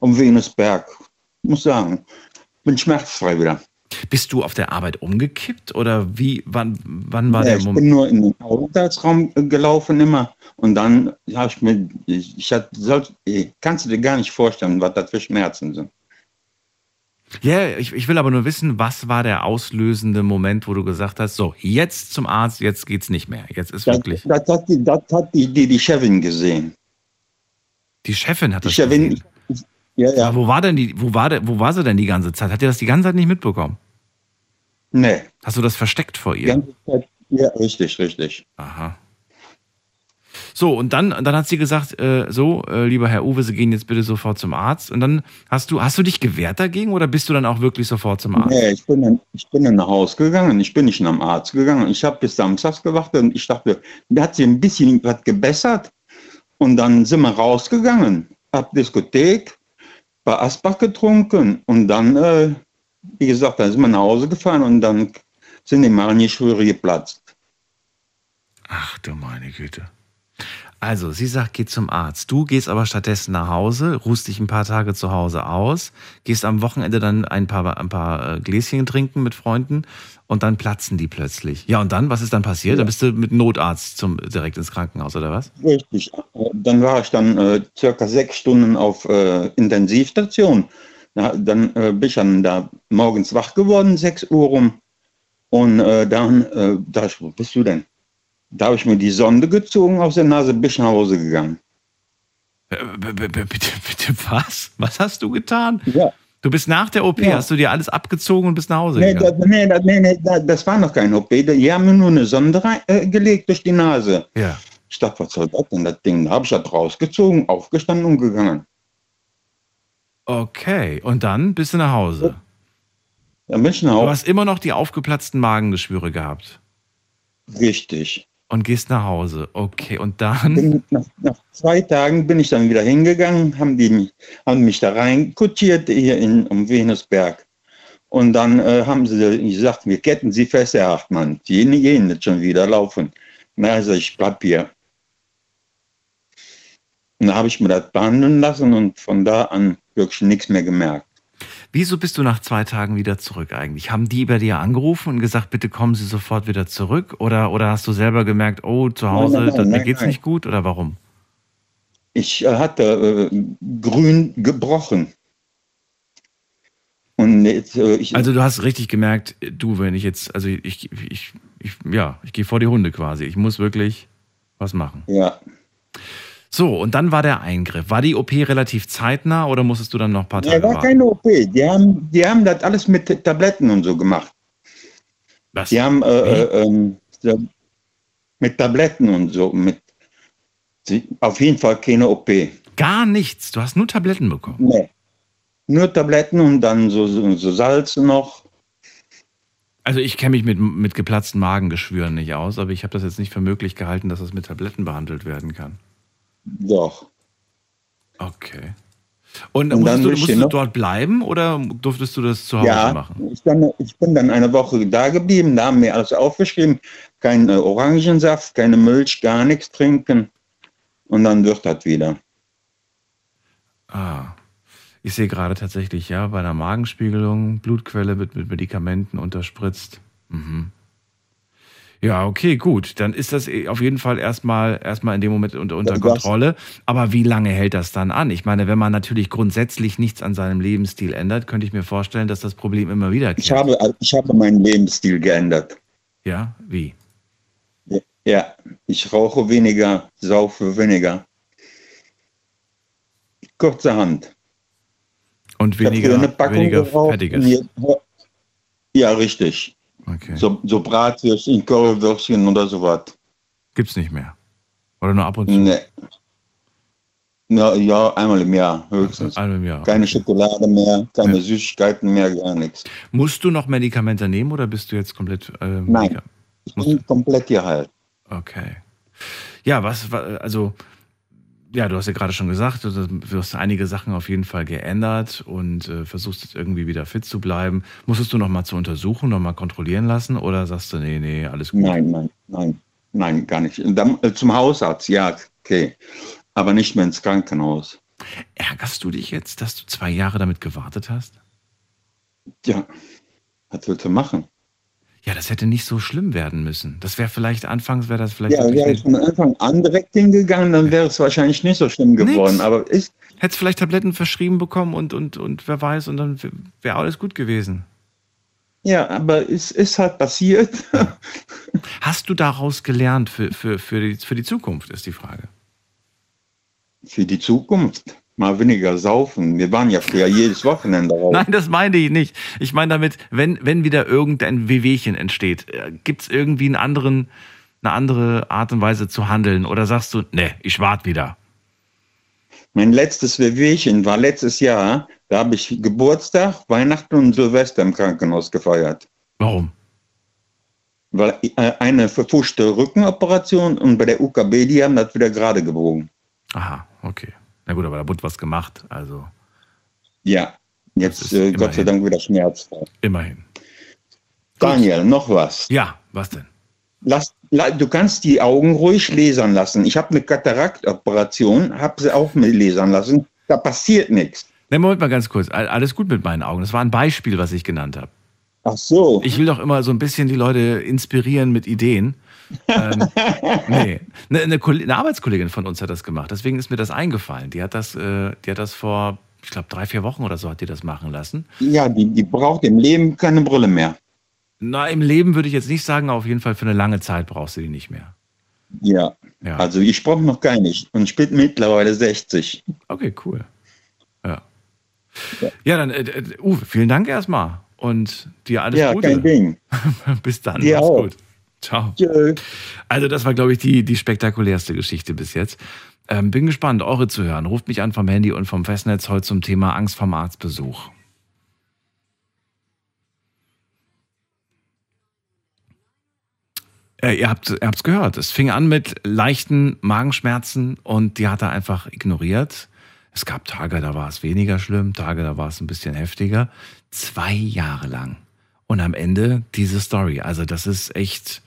S7: um Venusberg. Muss sagen, bin schmerzfrei wieder.
S1: Bist du auf der Arbeit umgekippt oder wie, wann, wann war
S7: Ja,
S1: der
S7: ich
S1: Moment?
S7: bin nur in den Aufenthaltsraum äh, gelaufen immer und dann habe ich mir, ich, ich hatte, kannst du dir gar nicht vorstellen, was das für Schmerzen sind.
S1: Ja, ich, ich will aber nur wissen, was war der auslösende Moment, wo du gesagt hast, so, jetzt zum Arzt, jetzt geht's nicht mehr. Jetzt ist
S7: Das,
S1: wirklich.
S7: das hat, die, das hat die, die, die Chefin gesehen.
S1: Die Chefin hat
S7: Die
S1: das
S7: Chefin,
S1: gesehen.
S7: ja, ja,
S1: Aber wo war denn die, wo war, der, wo war sie denn die ganze Zeit? Hat ihr das die ganze Zeit nicht mitbekommen?
S7: Nee,
S1: Hast du das versteckt vor ihr?
S7: ja, richtig, richtig.
S1: Aha. So, und dann, dann hat sie gesagt, äh, so, äh, lieber Herr Uwe, Sie gehen jetzt bitte sofort zum Arzt. Und dann hast du, hast du dich gewehrt dagegen oder bist du dann auch wirklich sofort zum Arzt?
S7: Nee, ich bin, dann, ich bin dann nach Hause gegangen, ich bin nicht zum Arzt gegangen. Ich habe bis samstags gewartet und ich dachte, da hat sich ein bisschen was gebessert. Und dann sind wir rausgegangen, ab Diskothek, bei Asbach getrunken und dann, äh, wie gesagt, dann sind wir nach Hause gefahren und dann sind die Magengeschwüre geplatzt.
S1: Ach du meine Güte. Also, sie sagt, geh zum Arzt. Du gehst aber stattdessen nach Hause, ruhst dich ein paar Tage zu Hause aus, gehst am Wochenende dann ein paar, ein paar äh, Gläschen trinken mit Freunden und dann platzen die plötzlich. Ja, und dann, was ist dann passiert? Dann bist du mit Notarzt zum, direkt ins Krankenhaus, oder was?
S7: Richtig. Dann war ich dann äh, circa sechs Stunden auf äh, Intensivstation. Na, dann äh, bin ich dann da morgens wach geworden, 6 Uhr rum. Und äh, dann, äh, da ich, wo bist du denn? Da habe ich mir die Sonde gezogen aus der Nase, bin ich nach Hause gegangen.
S1: Äh, Bitte, bitte was? Was hast du getan?
S7: Ja.
S1: Du bist nach der OP,
S7: Ja.
S1: hast du dir alles abgezogen und bist nach Hause
S7: Nee,
S1: gegangen?
S7: das, nee, das, nee, nee, das, war noch kein OP. Die haben mir nur eine Sonde äh, gelegt durch die Nase.
S1: Ja.
S7: Ich dachte, was soll das denn, das Ding? Da habe ich das rausgezogen, aufgestanden und gegangen.
S1: Okay, und dann bist du nach Hause.
S7: Bin ich nach
S1: Du hast immer noch die aufgeplatzten Magengeschwüre gehabt
S7: Richtig.
S1: und gehst nach Hause. Okay, und dann?
S7: Bin, nach, nach zwei Tagen bin ich dann wieder hingegangen, haben, die, mich- haben mich da reinkutschiert hier in, um Venusberg. Und dann äh, haben sie gesagt, wir ketten sie fest, Herr Hartmann. Die gehen jetzt schon wieder laufen. Na, also ich bleib hier. Und da habe ich mir das behandeln lassen und von da an wirklich nichts mehr gemerkt.
S1: Wieso bist du nach zwei Tagen wieder zurück eigentlich? Haben die bei dir angerufen und gesagt, bitte kommen Sie sofort wieder zurück? Oder, oder hast du selber gemerkt, oh, zu Hause,
S7: nein, nein,
S1: da- mir
S7: nein,
S1: geht's
S7: nein.
S1: nicht gut? Oder warum?
S7: Ich äh, hatte äh, grün gebrochen. Und jetzt, äh, ich,
S1: Also du hast richtig gemerkt, du, wenn ich jetzt, also ich, ich, ich ja, ich gehe vor die Hunde quasi. Ich muss wirklich was machen.
S7: ja,
S1: So, und dann war der Eingriff. War die OP relativ zeitnah oder musstest du dann noch ein paar Tage
S7: Ja, war
S1: warten?
S7: keine OP. Die haben, die haben das alles mit Tabletten und so gemacht.
S1: Was?
S7: Die haben äh, äh, so mit Tabletten und so. Mit, auf jeden Fall keine OP.
S1: Gar nichts. Du hast nur Tabletten bekommen.
S7: Nee. Nur Tabletten und dann so, so, so Salz noch.
S1: Also ich kenne mich mit, mit geplatzten Magengeschwüren nicht aus, aber ich habe das jetzt nicht für möglich gehalten, dass das mit Tabletten behandelt werden kann.
S7: Doch.
S1: Okay. Und,
S7: Und
S1: musstest,
S7: dann
S1: du, musstest du dort bleiben oder durftest du das zu Hause
S7: Ja,
S1: machen?
S7: ich, dann, ich bin dann eine Woche da geblieben. Da haben wir alles aufgeschrieben. Kein äh, Orangensaft, keine Milch, gar nichts trinken. Und dann wird das wieder.
S1: Ah. Ich sehe gerade tatsächlich, ja, bei einer Magenspiegelung, Blutquelle wird mit Medikamenten unterspritzt. Mhm. Ja, okay, gut. Dann ist das eh auf jeden Fall erstmal, erstmal in dem Moment unter, unter Kontrolle. Aber wie lange hält das dann an? Ich meine, wenn man natürlich grundsätzlich nichts an seinem Lebensstil ändert, könnte ich mir vorstellen, dass das Problem immer wieder
S7: Ich habe, ich habe meinen Lebensstil geändert.
S1: Ja, wie?
S7: Ja, ich rauche weniger, saufe weniger. Kurzerhand.
S1: Und weniger, weniger
S7: geraucht jetzt- Ja, richtig.
S1: Okay.
S7: So, so Bratwürstchen, Currywürstchen oder sowas.
S1: Gibt's nicht mehr. Oder nur ab und zu.
S7: Nee. Ja, ja, einmal im Jahr höchstens.
S1: Einmal im Jahr.
S7: Keine Schokolade mehr, keine Süßigkeiten mehr, gar nichts.
S1: Musst du noch Medikamente nehmen oder bist du jetzt komplett. Äh,
S7: Nein. Ich bin komplett geheilt.
S1: Okay. Ja, was, wa- also, ja, du hast ja gerade schon gesagt, du hast einige Sachen auf jeden Fall geändert und äh, versuchst jetzt irgendwie wieder fit zu bleiben. Musstest du noch mal zur Untersuchung, noch mal kontrollieren lassen oder sagst du, nee, nee, alles gut?
S7: Nein, nein, nein, nein, gar nicht. Dann, äh, zum Hausarzt, ja, okay. Aber nicht mehr ins Krankenhaus.
S1: Ärgerst du dich jetzt, dass du zwei Jahre damit gewartet hast?
S7: Ja, was willst du machen?
S1: Ja, das hätte nicht so schlimm werden müssen. Das wäre vielleicht, anfangs wäre das vielleicht
S7: Ja, wäre ich von Anfang an direkt hingegangen, dann wäre es wahrscheinlich nicht so schlimm geworden.
S1: Nix.
S7: Aber ist,
S1: Hättest vielleicht Tabletten verschrieben bekommen und, und, und wer weiß, und dann wäre alles gut gewesen.
S7: ja, aber es ist halt passiert.
S1: Hast du daraus gelernt für, für, für, die, für die Zukunft, ist die Frage.
S7: Für die Zukunft. Mal weniger saufen. Wir waren ja früher jedes Wochenende raus.
S1: Nein, das meine ich nicht. Ich meine damit, wenn, wenn wieder irgendein Wehwehchen entsteht, gibt es irgendwie einen anderen, eine andere Art und Weise zu handeln? Oder sagst du, ne, ich warte wieder?
S7: Mein letztes Wehwehchen war letztes Jahr. Da habe ich Geburtstag, Weihnachten und Silvester im Krankenhaus gefeiert.
S1: Warum?
S7: Weil äh, eine verfuschte Rückenoperation und bei der UKB, die haben das wieder gerade gewogen.
S1: Aha, okay. Na gut, aber da wurde was gemacht, also
S7: Ja, jetzt äh, Gott sei. Dank wieder schmerzfrei.
S1: immerhin.
S7: Daniel, noch was.
S1: Ja, was denn?
S7: Lass, la, du kannst die Augen ruhig lasern lassen. Ich habe eine Kataraktoperation, habe sie auch mit lasern lassen. Da passiert nichts.
S1: Ne, Moment mal ganz kurz. All- Alles gut mit meinen Augen. Das war ein Beispiel, was ich genannt habe.
S7: Ach so.
S1: Ich will doch immer so ein bisschen die Leute inspirieren mit Ideen. Ähm, nee, eine, eine, eine Arbeitskollegin von uns hat das gemacht. Deswegen ist mir das eingefallen. Die hat das, äh, die hat das vor, ich glaube, drei, vier Wochen oder so hat die das machen lassen.
S7: Ja, die, die braucht im Leben keine Brille mehr.
S1: Na, im Leben würde ich jetzt nicht sagen, auf jeden Fall für eine lange Zeit brauchst du die nicht mehr.
S7: Ja.
S1: Ja.
S7: Also ich brauche noch gar nicht. Und ich bin mittlerweile 60.
S1: Okay, cool. Ja. Ja, dann, äh, äh, Uwe, vielen Dank erstmal. Und dir alles
S7: ja,
S1: Gute.
S7: kein Ding.
S1: Bis dann.
S7: Dir
S1: Mach's
S7: auch.
S1: gut. Ciao.
S7: Tschö.
S1: Also, das war, glaube ich, die, die spektakulärste Geschichte bis jetzt. Ähm, bin gespannt, eure zu hören. Ruft mich an vom Handy und vom Festnetz heute zum Thema Angst vorm Arztbesuch. Äh, ihr habt ihr habt's gehört. Es fing an mit leichten Magenschmerzen und die hat er einfach ignoriert. Es gab Tage, da war es weniger schlimm, Tage, da war es ein bisschen heftiger. Zwei Jahre lang. Und am Ende diese Story. Also das ist echt,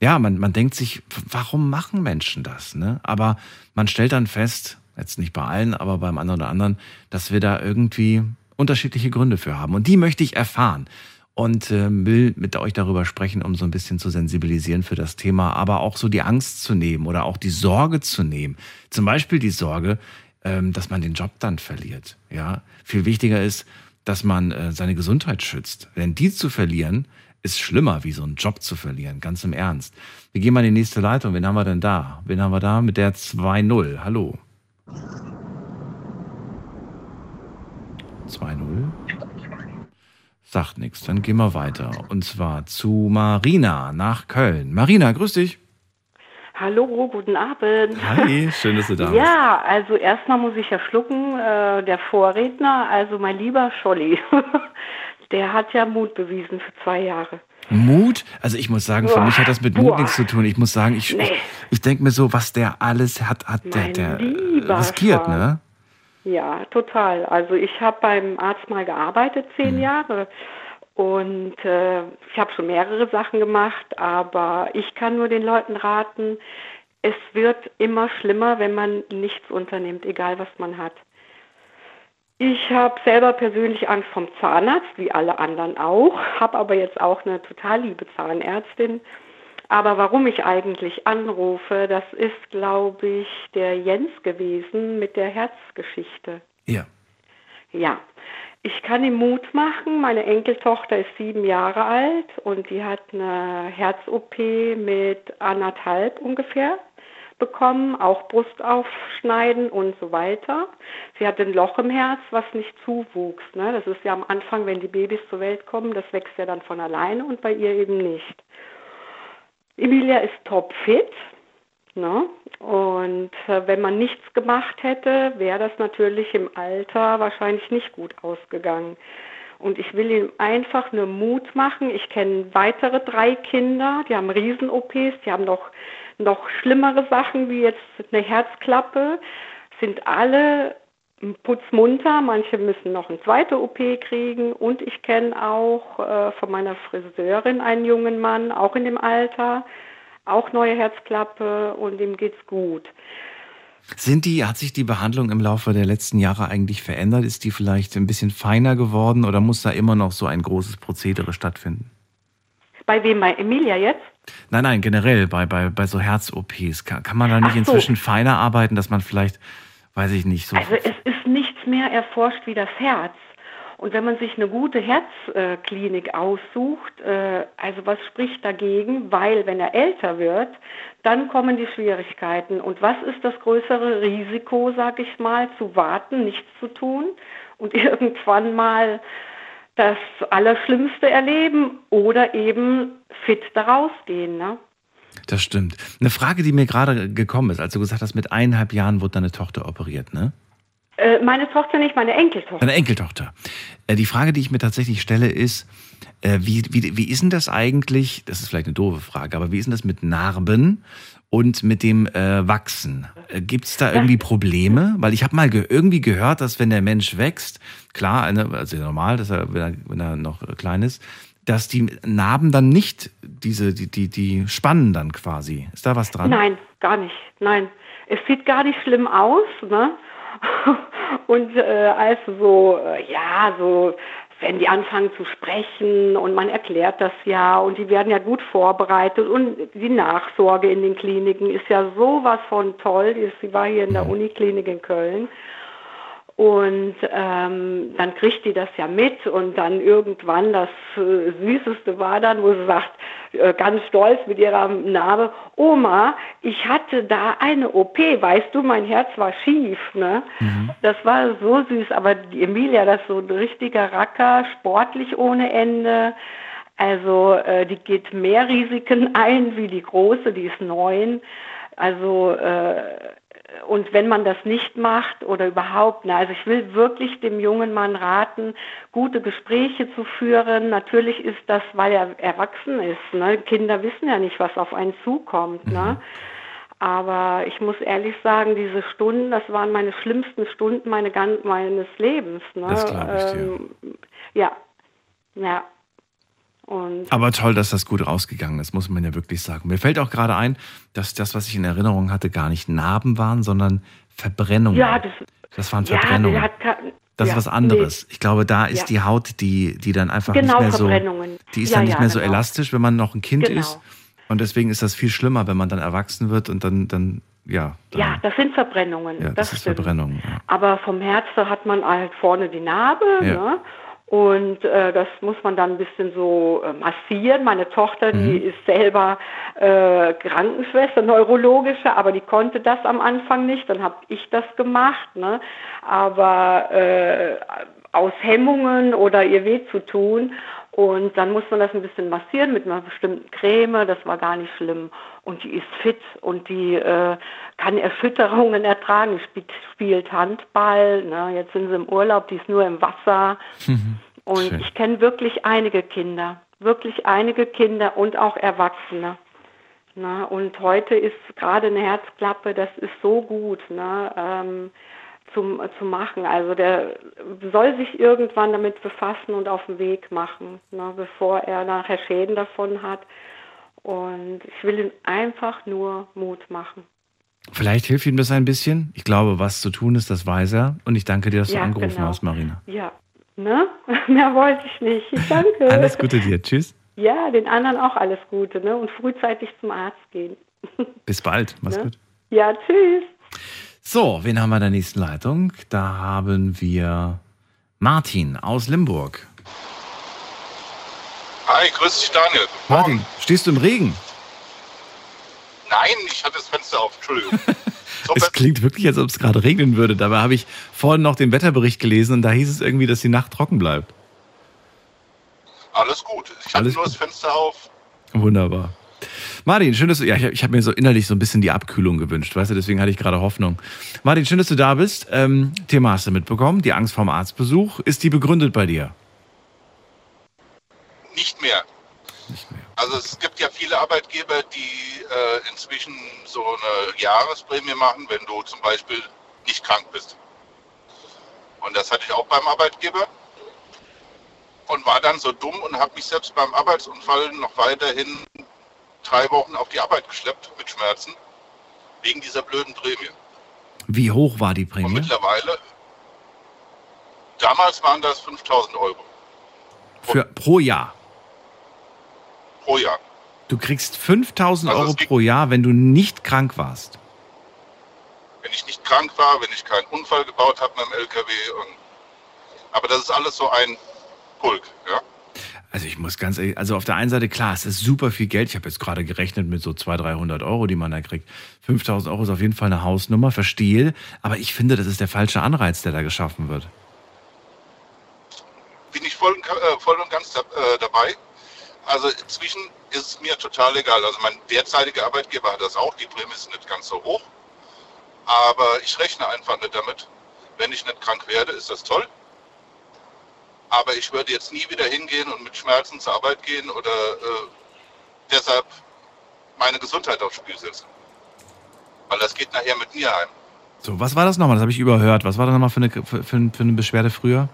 S1: ja, man, man denkt sich, warum machen Menschen das? Ne? Aber man stellt dann fest, jetzt nicht bei allen, aber beim anderen oder anderen, dass wir da irgendwie unterschiedliche Gründe für haben. Und die möchte ich erfahren und äh, will mit euch darüber sprechen, um so ein bisschen zu sensibilisieren für das Thema, aber auch so die Angst zu nehmen oder auch die Sorge zu nehmen. Zum Beispiel die Sorge, ähm, dass man den Job dann verliert. Ja, viel wichtiger ist, dass man äh, seine Gesundheit schützt. Denn die zu verlieren, ist schlimmer, wie so einen Job zu verlieren. Ganz im Ernst. Wir gehen mal in die nächste Leitung. Wen haben wir denn da? Wen haben wir da? Mit der 2-0. Hallo. 2-0. Sagt nichts. Dann gehen wir weiter. Und zwar zu Marina nach Köln. Marina, grüß dich.
S8: Hallo, guten Abend.
S1: Hi, schön, dass du da bist.
S8: Ja, also erstmal muss ich ja schlucken, äh, der Vorredner, also mein lieber Scholli, der hat ja Mut bewiesen für zwei Jahre.
S1: Mut? Also ich muss sagen, für mich hat das mit Mut
S8: boah.
S1: nichts zu tun. Ich muss sagen, ich,
S8: Nee.
S1: ich, ich denke mir so, was der alles hat, hat der,
S8: Mein
S1: der
S8: lieber
S1: riskiert,
S8: Schatz.
S1: ne?
S8: Ja, total. Also ich habe beim Arzt mal gearbeitet, zehn
S1: Mhm.
S8: Jahre. Und äh, ich habe schon mehrere Sachen gemacht, aber ich kann nur den Leuten raten, es wird immer schlimmer, wenn man nichts unternimmt, egal was man hat. Ich habe selber persönlich Angst vom Zahnarzt, wie alle anderen auch, habe aber jetzt auch eine total liebe Zahnärztin. Aber warum ich eigentlich anrufe, das ist, glaube ich, der Jens gewesen mit der Herzgeschichte.
S1: Ja.
S8: Ja, ich kann ihm Mut machen. Meine Enkeltochter ist sieben Jahre alt und die hat eine Herz-OP mit anderthalb ungefähr bekommen, auch Brust aufschneiden und so weiter. Sie hat ein Loch im Herz, was nicht zuwuchs. Ne? Das ist ja am Anfang, wenn die Babys zur Welt kommen, das wächst ja dann von alleine und bei ihr eben nicht. Emilia ist topfit. Ne? Und äh, wenn man nichts gemacht hätte, wäre das natürlich im Alter wahrscheinlich nicht gut ausgegangen. Und ich will ihm einfach nur Mut machen. Ich kenne weitere drei Kinder, die haben Riesen-OPs, die haben noch, noch schlimmere Sachen wie jetzt eine Herzklappe, sind alle putzmunter, manche müssen noch eine zweite OP kriegen und ich kenne auch äh, von meiner Friseurin einen jungen Mann, auch in dem Alter, auch neue Herzklappe und dem geht's gut.
S1: Sind die, hat sich die Behandlung im Laufe der letzten Jahre eigentlich verändert? Ist die vielleicht ein bisschen feiner geworden oder muss da immer noch so ein großes Prozedere stattfinden?
S8: Bei wem? Bei Emilia jetzt?
S1: Nein, nein, generell bei, bei, bei so Herz-OPs. Kann, kann man da nicht
S8: so.
S1: inzwischen feiner arbeiten, dass man vielleicht, weiß ich nicht, so.
S8: Also es ist nichts mehr erforscht wie das Herz. Und wenn man sich eine gute Herzklinik aussucht, äh, also was spricht dagegen? Weil wenn er älter wird, dann kommen die Schwierigkeiten. Und was ist das größere Risiko, sag ich mal, zu warten, nichts zu tun und irgendwann mal das Allerschlimmste erleben oder eben fit daraus gehen, ne?
S1: Das stimmt. Eine Frage, die mir gerade gekommen ist, als du gesagt hast, mit eineinhalb Jahren wurde deine Tochter operiert, ne?
S8: Äh, meine Tochter nicht, meine Enkeltochter.
S1: Deine Enkeltochter. Äh, Die Frage, die ich mir tatsächlich stelle, ist, äh, wie, wie, wie ist denn das eigentlich, das ist vielleicht eine doofe Frage, aber wie ist denn das mit Narben und mit dem äh, Wachsen? Gibt es da irgendwie Probleme? Weil ich habe mal ge irgendwie gehört, dass wenn der Mensch wächst, klar, eine, also normal, dass er, wenn, er, wenn er noch klein ist, dass die Narben dann nicht diese, die, die, die spannen dann quasi. Ist da was dran?
S8: Nein, gar nicht. Nein. Es sieht gar nicht schlimm aus, ne? Und äh, also so, äh, ja, so, wenn die anfangen zu sprechen und man erklärt das ja und die werden ja gut vorbereitet und die Nachsorge in den Kliniken ist ja sowas von toll. Die- Sie war hier in der Uniklinik in Köln. Und ähm, dann kriegt die das ja mit und dann irgendwann das äh, Süßeste war dann, wo sie sagt, äh, ganz stolz mit ihrer Narbe, Oma, ich hatte da eine OP, weißt du, mein Herz war schief. Ne?
S1: Mhm.
S8: Das war so süß, aber die Emilia, das ist so ein richtiger Racker, sportlich ohne Ende. Also äh, die geht mehr Risiken ein wie die große, die ist neun. Also äh, und wenn man das nicht macht oder überhaupt, na, also ich will wirklich dem jungen Mann raten, gute Gespräche zu führen. Natürlich ist das, weil er erwachsen ist. Ne? Kinder wissen ja nicht, was auf einen zukommt. Ne? Aber ich muss ehrlich sagen, diese Stunden, das waren meine schlimmsten Stunden meine, meines Lebens. Ne?
S1: Das glaub ich dir.
S8: Ähm, ja, ja. Und
S1: Aber toll, dass das gut rausgegangen ist, muss man ja wirklich sagen. Mir fällt auch gerade ein, dass das, was ich in Erinnerung hatte, gar nicht Narben waren, sondern Verbrennungen.
S8: ja, das,
S1: das waren
S8: ja,
S1: Verbrennungen.
S8: der hat ka-
S1: das
S8: ja,
S1: ist was anderes. Ich glaube, da ist
S8: Ja.
S1: die Haut, die, die dann einfach
S8: Genau,
S1: nicht mehr so,
S8: Verbrennungen.
S1: die ist
S8: Ja,
S1: dann nicht
S8: ja,
S1: mehr so
S8: genau.
S1: elastisch, wenn man noch ein Kind
S8: Genau.
S1: ist. Und deswegen ist das viel schlimmer, wenn man dann erwachsen wird und dann, dann ja, dann,
S8: Ja, das sind Verbrennungen.
S1: ja, das,
S8: das
S1: ist
S8: stimmt.
S1: Verbrennung. Ja.
S8: Aber vom Herz da hat man halt vorne die Narbe.
S1: Ja.
S8: Ne? Und äh, das muss man dann ein bisschen so äh, massieren. Meine Tochter, die
S1: Mhm.
S8: ist selber äh, Krankenschwester, neurologische, aber die konnte das am Anfang nicht. Dann habe ich das gemacht. Ne? Aber äh, aus Hemmungen oder ihr weh zu tun. Und dann muss man das ein bisschen massieren mit einer bestimmten Creme. Das war gar nicht schlimm. Und die ist fit und die äh, kann Erschütterungen ertragen. Spielt, spielt Handball. Ne? Jetzt sind sie im Urlaub, die ist nur im Wasser. Und
S1: Schön.
S8: ich kenne wirklich einige Kinder, wirklich einige Kinder und auch Erwachsene. Na, und heute ist gerade eine Herzklappe, das ist so gut ne, ähm, zum, zu machen. Also der soll sich irgendwann damit befassen und auf den Weg machen, ne, bevor er nachher Schäden davon hat. Und ich will ihm einfach nur Mut machen.
S1: Vielleicht hilft ihm das ein bisschen. Ich glaube, was zu tun ist, das weiß er. Und ich danke dir, dass du
S8: Ja,
S1: angerufen
S8: genau.
S1: hast, Marina.
S8: Ja, ne? Mehr wollte ich nicht. Ich danke.
S1: Alles Gute dir. Tschüss.
S8: Ja, den anderen auch alles Gute, ne? Und frühzeitig zum Arzt gehen.
S1: Bis bald. Mach's
S8: Ne?
S1: gut.
S8: Ja, tschüss.
S1: So, wen haben wir in der nächsten Leitung? Da haben wir Martin aus Limburg.
S9: Hi, grüß dich Daniel.
S1: Martin, stehst du im Regen?
S9: Nein, ich hatte das Fenster auf, Entschuldigung. So,
S1: Es klingt wirklich, als ob es gerade regnen würde. Dabei habe ich vorhin noch den Wetterbericht gelesen und da hieß es irgendwie, dass die Nacht trocken bleibt.
S9: alles gut. Ich hatte nur das Fenster auf.
S1: Wunderbar. Martin, schön, dass du. Ja, ich, ich habe mir so innerlich so ein bisschen die Abkühlung gewünscht, weißt du, deswegen hatte ich gerade Hoffnung. Martin, schön, dass du da bist. Ähm, Thema hast du mitbekommen. Die Angst vorm Arztbesuch. Ist die begründet bei dir?
S9: Nicht mehr. Also es gibt ja viele Arbeitgeber, die äh, inzwischen so eine Jahresprämie machen, wenn du zum Beispiel nicht krank bist. Und das hatte ich auch beim Arbeitgeber und war dann so dumm und habe mich selbst beim Arbeitsunfall noch weiterhin drei Wochen auf die Arbeit geschleppt mit Schmerzen wegen dieser blöden Prämie.
S1: Wie hoch war die
S9: Und
S1: Prämie?
S9: mittlerweile, damals waren das 5000 Euro
S1: Für, pro Jahr.
S9: Pro Jahr.
S1: Du kriegst 5000
S9: Also
S1: Euro pro Jahr, wenn du nicht krank warst.
S9: wenn ich nicht krank war, wenn ich keinen Unfall gebaut habe mit dem LKW. Und, aber das ist alles so ein Pulk. Ja?
S1: Also ich muss ganz ehrlich, also auf der einen Seite klar, es ist super viel Geld. Ich habe jetzt gerade gerechnet mit so 200, 300 Euro, die man da kriegt. 5000 Euro ist auf jeden Fall eine Hausnummer, verstehe. Aber ich finde, das ist der falsche Anreiz, der da geschaffen wird.
S9: Bin ich voll, äh, voll und ganz äh, dabei. Also inzwischen ist es mir total egal. Also mein derzeitiger Arbeitgeber hat das auch. Die Prämie ist nicht ganz so hoch. Aber ich rechne einfach nicht damit. Wenn ich nicht krank werde, ist das toll. Aber ich würde jetzt nie wieder hingehen und mit Schmerzen zur Arbeit gehen oder äh, deshalb meine Gesundheit aufs Spiel setzen. Weil das geht nachher mit mir heim.
S1: So, was war das nochmal? Das habe ich überhört. Was war das nochmal für eine, für, für, für eine Beschwerde früher?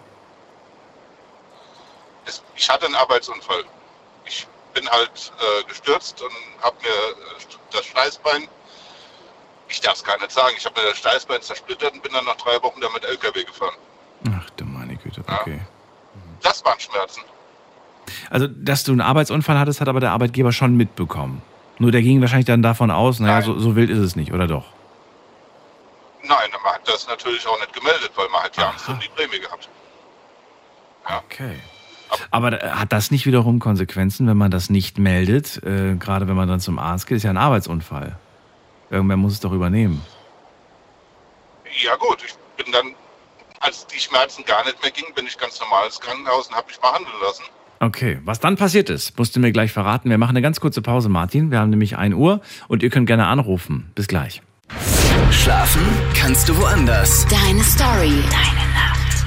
S9: Es, ich hatte einen Arbeitsunfall. Ich bin halt äh, gestürzt und habe mir äh, das Steißbein, ich darf es gar nicht sagen, ich habe mir das Steißbein zersplittert und bin dann nach drei Wochen damit LKW gefahren.
S1: Ach du meine Güte, okay.
S9: Das waren Schmerzen.
S1: Also, dass du einen Arbeitsunfall hattest, hat aber der Arbeitgeber schon mitbekommen. Nur der ging wahrscheinlich dann davon aus, naja, so, so wild ist es nicht, oder doch?
S9: Nein, man hat das natürlich auch nicht gemeldet, weil man hat ja Angst um die Prämie gehabt.
S1: Okay. Aber äh, hat das nicht wiederum Konsequenzen, wenn man das nicht meldet? Äh, gerade wenn man dann zum Arzt geht, ist ja ein Arbeitsunfall. Irgendwer muss es doch übernehmen.
S9: Ja gut, ich bin dann, als die Schmerzen gar nicht mehr gingen, bin ich ganz normal ins Krankenhaus und habe mich behandeln lassen.
S1: Okay, was dann passiert ist, musst du mir gleich verraten. Wir machen eine ganz kurze Pause, Martin. Wir haben nämlich 1 Uhr und ihr könnt gerne anrufen. Bis gleich.
S10: Schlafen kannst du woanders.
S11: Deine Story. Deine Nacht.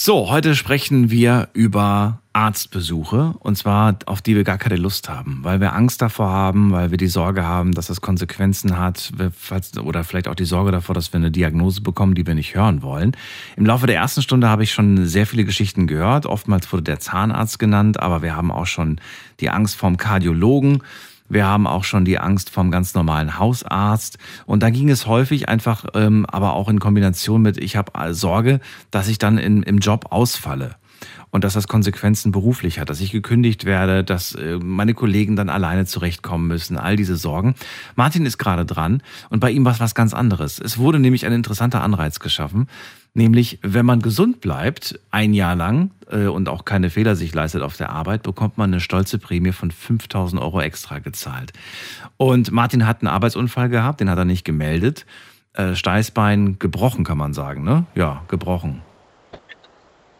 S1: So, heute sprechen wir über Arztbesuche und zwar auf die wir gar keine Lust haben, weil wir Angst davor haben, weil wir die Sorge haben, dass das Konsequenzen hat oder vielleicht auch die Sorge davor, dass wir eine Diagnose bekommen, die wir nicht hören wollen. Im Laufe der ersten Stunde habe ich schon sehr viele Geschichten gehört. Oftmals wurde der Zahnarzt genannt, aber wir haben auch schon die Angst vom Kardiologen. Wir haben auch schon die Angst vom ganz normalen Hausarzt. Und da ging es häufig einfach, ähm, aber auch in Kombination mit, ich habe Sorge, dass ich dann in, im Job ausfalle und dass das Konsequenzen beruflich hat, dass ich gekündigt werde, dass äh, meine Kollegen dann alleine zurechtkommen müssen, all diese Sorgen. Martin ist gerade dran und bei ihm war es was ganz anderes. Es wurde nämlich ein interessanter Anreiz geschaffen, nämlich wenn man gesund bleibt, ein Jahr lang äh, und auch keine Fehler sich leistet auf der Arbeit, bekommt man eine stolze Prämie von 5000 Euro extra gezahlt. Und Martin hat einen Arbeitsunfall gehabt, den hat er nicht gemeldet. Äh, Steißbein gebrochen, kann man sagen, ne? Ja, gebrochen.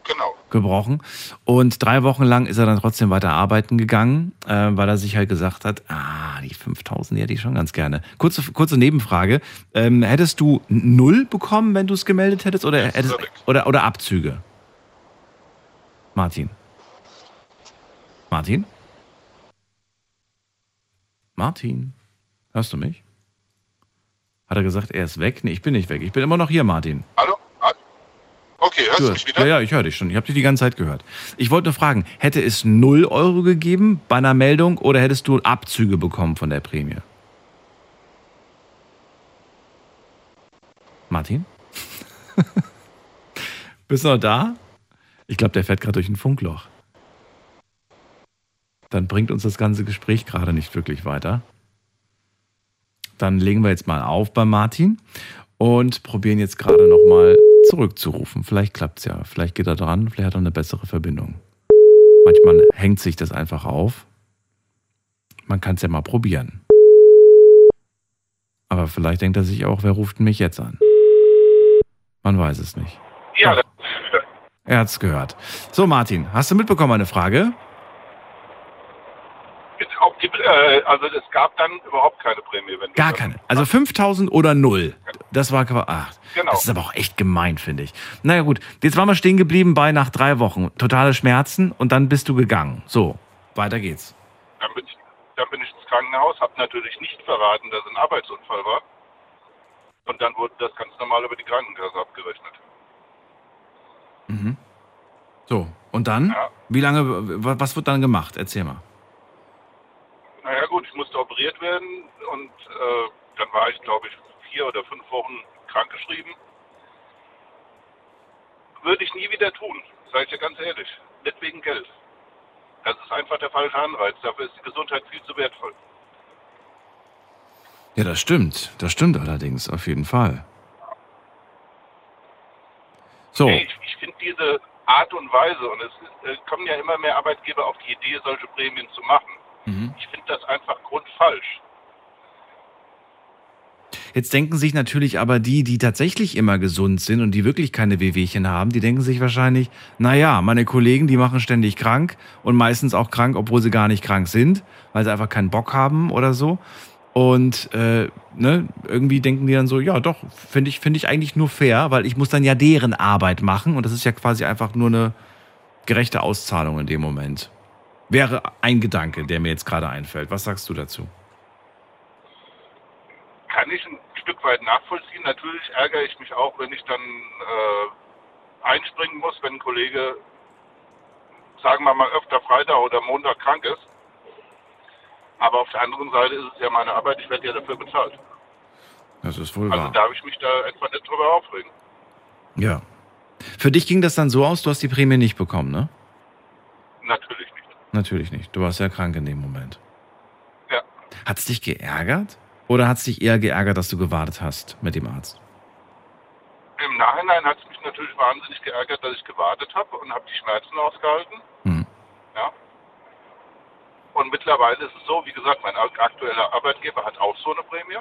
S9: Genau.
S1: Gebrochen. Und drei Wochen lang ist er dann trotzdem weiter arbeiten gegangen, äh, weil er sich halt gesagt hat, ah, die 5000, die hätte ich schon ganz gerne. Kurze, kurze Nebenfrage. Ähm, hättest du null bekommen, wenn du es gemeldet hättest, oder, hättest, oder, oder Abzüge? Martin. Martin? Martin? Hörst du mich? Hat er gesagt, er ist weg? Nee, ich bin nicht weg. Ich bin immer noch hier, Martin.
S9: Hallo? Okay, hörst du mich wieder?
S1: Ja, ja, ich höre dich schon. Ich habe dich die ganze Zeit gehört. Ich wollte nur fragen, hätte es 0 Euro gegeben bei einer Meldung oder hättest du Abzüge bekommen von der Prämie? Martin? Bist du noch da? Ich glaube, der fährt gerade durch ein Funkloch. Dann bringt uns das ganze Gespräch gerade nicht wirklich weiter. Dann legen wir jetzt mal auf bei Martin und probieren jetzt gerade nochmal zurückzurufen. Vielleicht klappt es ja. Vielleicht geht er dran, vielleicht hat er eine bessere Verbindung. Manchmal hängt sich das einfach auf. Man kann es ja mal probieren. Aber vielleicht denkt er sich auch, wer ruft mich jetzt an? Man weiß es nicht.
S9: Ja,
S1: Doch. Er hat es gehört. So, Martin, hast du mitbekommen eine Frage?
S9: Die, äh, also es gab dann überhaupt keine Prämie. Wenn
S1: Gar keine. Also 5000 oder null. Das war ach,
S9: Genau.
S1: Das ist aber auch echt gemein, finde ich. Naja gut, jetzt waren wir stehen geblieben bei nach drei Wochen. Totale Schmerzen und dann bist du gegangen. So, weiter geht's.
S9: Dann bin ich, dann bin ich ins Krankenhaus, habe natürlich nicht verraten, dass es ein Arbeitsunfall war. Und dann wurde das ganz normal über die Krankenkasse abgerechnet.
S1: Mhm. So, und dann?
S9: Ja.
S1: Wie lange, wa- was wird dann gemacht? Erzähl mal.
S9: Naja gut, ich musste operiert werden und äh, dann war ich, glaube ich, vier oder fünf Wochen krankgeschrieben. Würde ich nie wieder tun, sage ich dir ganz ehrlich. Nicht wegen Geld. Das ist einfach der falsche Anreiz. Dafür ist die Gesundheit viel zu wertvoll.
S1: Ja, das stimmt. Das stimmt allerdings, auf jeden Fall. So,
S9: Ich, ich finde diese Art und Weise, und es äh, kommen ja immer mehr Arbeitgeber auf die Idee, solche Prämien zu machen.
S1: Mhm.
S9: Ich finde das einfach grundfalsch.
S1: jetzt denken sich natürlich aber die, die tatsächlich immer gesund sind und die wirklich keine Wehwehchen haben, die denken sich wahrscheinlich, naja, meine Kollegen, die machen ständig krank und meistens auch krank, obwohl sie gar nicht krank sind, weil sie einfach keinen Bock haben oder so. Und äh, ne, irgendwie denken die dann so, ja doch, finde ich, finde ich eigentlich nur fair, weil ich muss dann ja deren Arbeit machen und das ist ja quasi einfach nur eine gerechte Auszahlung in dem Moment. Wäre ein Gedanke, der mir jetzt gerade einfällt. Was sagst du dazu?
S9: Kann ich ein Stück weit nachvollziehen. Natürlich ärgere ich mich auch, wenn ich dann äh, einspringen muss, wenn ein Kollege, sagen wir mal, öfter Freitag oder Montag krank ist. Aber auf der anderen Seite ist es ja meine Arbeit, ich werde ja dafür bezahlt.
S1: Das ist wohl
S9: Also
S1: wahr.
S9: darf ich mich da etwa nicht drüber aufregen.
S1: Ja. Für dich ging das dann so aus, du hast die Prämie nicht bekommen, ne?
S9: Natürlich nicht.
S1: Natürlich nicht. Du warst ja krank in dem Moment.
S9: Ja.
S1: Hat es dich geärgert? Oder hat es dich eher geärgert, dass du gewartet hast mit dem Arzt?
S9: Im Nachhinein hat es mich natürlich wahnsinnig geärgert, dass ich gewartet habe und habe die Schmerzen ausgehalten.
S1: Hm.
S9: Ja. Und mittlerweile ist es so, wie gesagt, mein ak- aktueller Arbeitgeber hat auch so eine Prämie.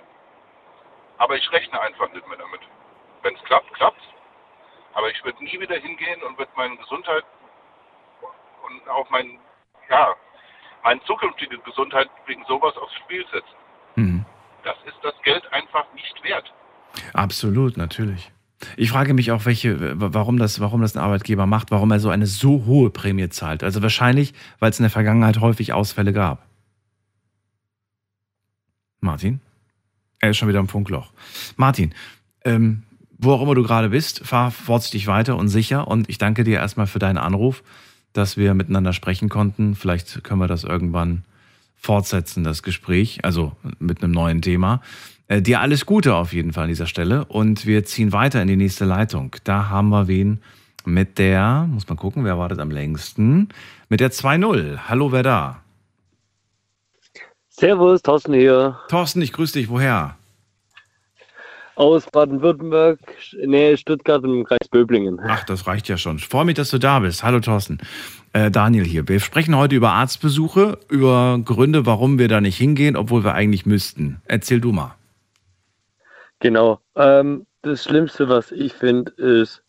S9: Aber ich rechne einfach nicht mehr damit. Wenn es klappt, klappt Aber ich würde nie wieder hingehen und würde meine Gesundheit und auch mein, ja, meine zukünftige Gesundheit wegen sowas aufs Spiel setzen.
S1: Mhm.
S9: Das ist das Geld einfach nicht wert.
S1: Absolut, natürlich. Ich frage mich auch, welche, warum das, warum das ein Arbeitgeber macht, warum er so eine so hohe Prämie zahlt. Also wahrscheinlich, weil es in der Vergangenheit häufig Ausfälle gab. Martin? Er ist schon wieder im Funkloch. Martin, ähm, wo auch immer du gerade bist, fahr vorsichtig weiter und sicher. Und ich danke dir erstmal für deinen Anruf, dass wir miteinander sprechen konnten. Vielleicht können wir das irgendwann fortsetzen, das Gespräch, also mit einem neuen Thema. Äh, dir alles Gute auf jeden Fall an dieser Stelle. Und wir ziehen weiter in die nächste Leitung. Da haben wir wen mit der, muss man gucken, wer wartet am längsten? Mit der 2-0. Hallo, wer da?
S12: Servus, Thorsten hier.
S1: Thorsten, ich grüße dich. Woher?
S12: Aus Baden-Württemberg, Nähe Stuttgart im Kreis Böblingen.
S1: Ach, das reicht ja schon. Ich freue mich, dass du da bist. Hallo Thorsten. Äh, Daniel hier. Wir sprechen heute über Arztbesuche, über Gründe, warum wir da nicht hingehen, obwohl wir eigentlich müssten. Erzähl du mal.
S12: Genau. Ähm, das Schlimmste, was ich finde, ist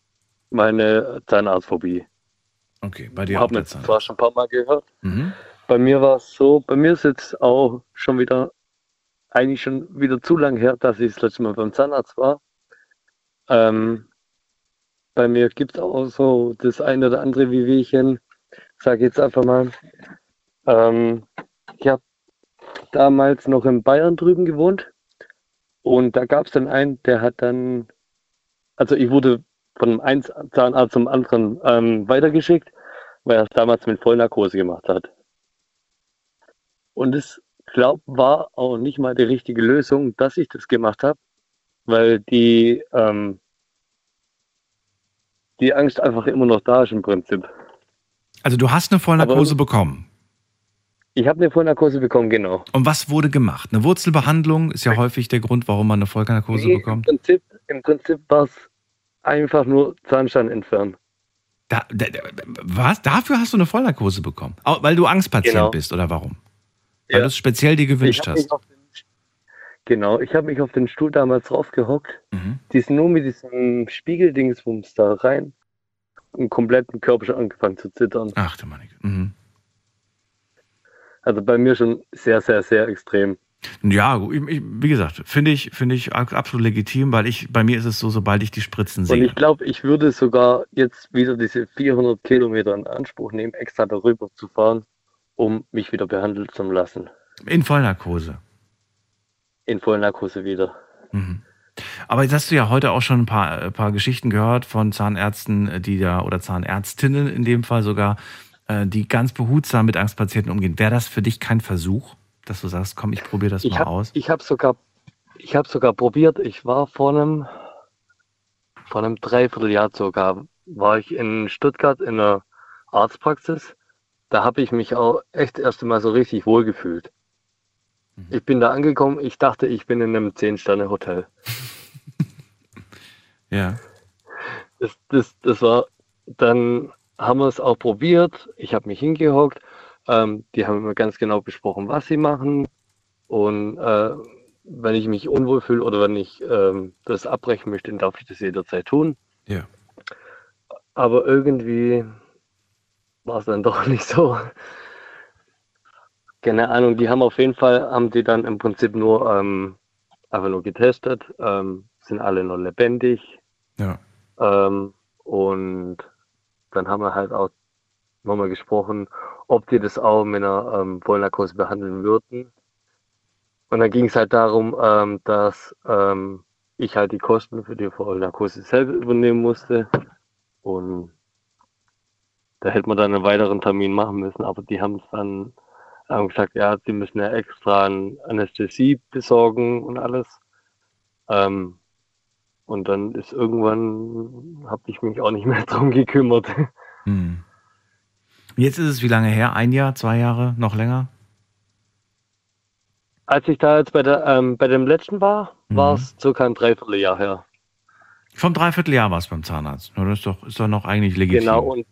S12: meine Zahnarztphobie.
S1: Okay, bei dir
S12: Ich
S1: auch
S12: habe das
S1: Zahn.
S12: zwar schon ein paar Mal gehört.
S1: Mhm.
S12: Bei mir war es so, bei mir ist jetzt auch schon wieder, eigentlich schon wieder zu lang her, dass ich das letzte Mal beim Zahnarzt war. Ähm, bei mir gibt es auch so das eine oder andere Wehwehchen. Sage jetzt einfach mal, ähm, ich habe damals noch in Bayern drüben gewohnt und da gab es dann einen, der hat dann, also ich wurde von einem Zahnarzt zum anderen ähm, weitergeschickt, weil er es damals mit Vollnarkose gemacht hat. Und es glaube war auch nicht mal die richtige Lösung, dass ich das gemacht habe, weil die ähm, die Angst einfach immer noch da ist im Prinzip.
S1: Also du hast eine Vollnarkose
S12: Aber-
S1: bekommen.
S12: Ich habe eine Vollnarkose bekommen, genau.
S1: Und was wurde gemacht? Eine Wurzelbehandlung ist ja häufig der Grund, warum man eine Vollnarkose
S12: Nee,
S1: bekommt.
S12: Im Prinzip, im Prinzip war es einfach nur Zahnstein entfernen.
S1: Da, da, was? Dafür hast du eine Vollnarkose bekommen? Weil du Angstpatient
S12: Genau.
S1: bist oder warum? Weil
S12: Ja.
S1: du es speziell dir gewünscht hast.
S12: genau, ich habe mich auf den Stuhl damals draufgehockt.
S1: Mhm.
S12: Die sind nur mit diesem Spiegeldingsbums da rein. Im kompletten Körper schon angefangen zu zittern.
S1: Ach du Güte. Mhm.
S12: Also bei mir schon sehr, sehr, sehr extrem.
S1: Ja, gut, ich, wie gesagt, finde ich, finde ich absolut legitim, weil ich, bei mir ist es so, sobald ich die Spritzen
S12: Und
S1: sehe.
S12: ich glaube, ich würde sogar jetzt wieder diese 400 Kilometer in Anspruch nehmen, extra darüber zu fahren, um mich wieder behandelt zu lassen.
S1: In Vollnarkose.
S12: In Vollnarkose wieder.
S1: Mhm. Aber jetzt hast du ja heute auch schon ein paar, ein paar Geschichten gehört von Zahnärzten, die da, oder Zahnärztinnen in dem Fall sogar, äh, die ganz behutsam mit Angstpatienten umgehen. Wäre das für dich kein Versuch, dass du sagst, komm, ich probiere das
S12: Ich
S1: mal
S12: habe
S1: aus?
S12: ich hab sogar, ich hab sogar probiert, ich war vor einem, vor einem Dreivierteljahr sogar, war ich in Stuttgart in einer Arztpraxis. Da habe ich mich auch echt erst einmal so richtig wohl gefühlt. Ich bin da angekommen, ich dachte, ich bin in einem 10-Sterne-Hotel.
S1: Ja.
S12: Das, das, das war, dann haben wir es auch probiert. Ich habe mich hingehockt. Ähm, die haben immer ganz genau besprochen, was sie machen. Und äh, wenn ich mich unwohl fühle oder wenn ich ähm, das abbrechen möchte, dann darf ich das jederzeit tun.
S1: Ja.
S12: Aber irgendwie war es dann doch nicht so. Keine Ahnung, die haben auf jeden Fall, haben die dann im Prinzip nur ähm, einfach nur getestet, ähm, sind alle noch lebendig.
S1: Ja.
S12: Ähm, und dann haben wir halt auch nochmal gesprochen, ob die das auch mit einer ähm, Vollnarkose behandeln würden. Und dann ging es halt darum, ähm, dass ähm, ich halt die Kosten für die Vollnarkose selber übernehmen musste. Und da hätte man dann einen weiteren Termin machen müssen, aber die haben es dann haben gesagt, ja, sie müssen ja extra Anästhesie besorgen und alles. Ähm, und dann ist irgendwann, habe ich mich auch nicht mehr drum gekümmert.
S1: Hm. Jetzt ist es wie lange her? Ein Jahr, zwei Jahre, noch länger?
S12: Als ich da jetzt bei, der, ähm, bei dem letzten war,
S1: Mhm.
S12: war es circa ein Dreivierteljahr her.
S1: Vom Dreivierteljahr war es beim Zahnarzt. Na, Das ist doch, ist doch noch eigentlich legitim.
S12: Genau, und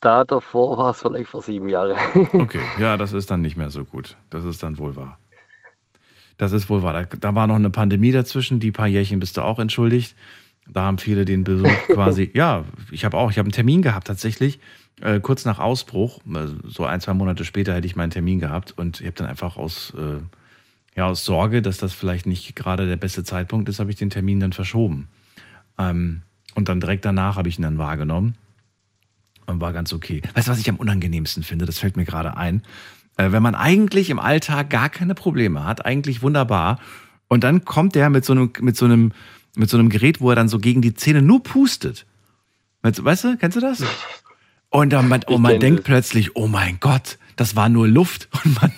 S12: da davor war es vielleicht vor sieben Jahren.
S1: Okay, ja, das ist dann nicht mehr so gut. Das ist dann wohl wahr. Das ist wohl wahr. Da, da war noch eine Pandemie dazwischen. Die paar Jährchen bist du auch entschuldigt. Da haben viele den Besuch quasi. ja, ich habe auch. Ich habe einen Termin gehabt tatsächlich. Äh, kurz nach Ausbruch, äh, so ein, zwei Monate später hätte ich meinen Termin gehabt und ich habe dann einfach aus, äh, ja, aus Sorge, dass das vielleicht nicht gerade der beste Zeitpunkt ist, habe ich den Termin dann verschoben. Ähm, und dann direkt danach habe ich ihn dann wahrgenommen war ganz okay. Weißt du, was ich am unangenehmsten finde? Das fällt mir gerade ein. Äh, wenn man eigentlich im Alltag gar keine Probleme hat, eigentlich wunderbar, und dann kommt der mit so einem, mit so einem, mit so einem Gerät, wo er dann so gegen die Zähne nur pustet. Weißt, du, kennst du das? Und dann man, und man denkt
S12: das.
S1: plötzlich, oh mein Gott, das war nur Luft. Und man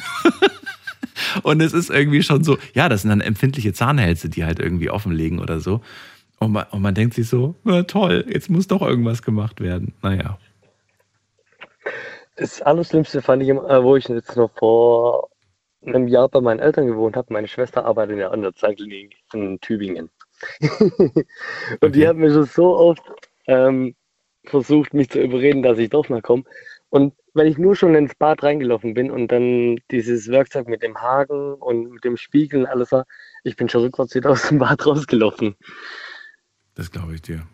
S1: und es ist irgendwie schon so, ja, das sind dann empfindliche Zahnhälse, die halt irgendwie offenlegen oder so. Und man, und man denkt sich so, na toll, jetzt muss doch irgendwas gemacht werden. Naja.
S12: Das Allerschlimmste fand ich, äh, wo ich jetzt noch vor einem Jahr bei meinen Eltern gewohnt habe. Meine Schwester arbeitet ja an der Zahnklinik in Tübingen. Und die hat mir schon so oft ähm, versucht, mich zu überreden, dass ich doch mal komme. Und wenn ich nur schon ins Bad reingelaufen bin und dann dieses Werkzeug mit dem Haken und mit dem Spiegel und alles war, ich bin schon rückwärts wieder aus dem Bad rausgelaufen.
S1: Das glaube ich dir.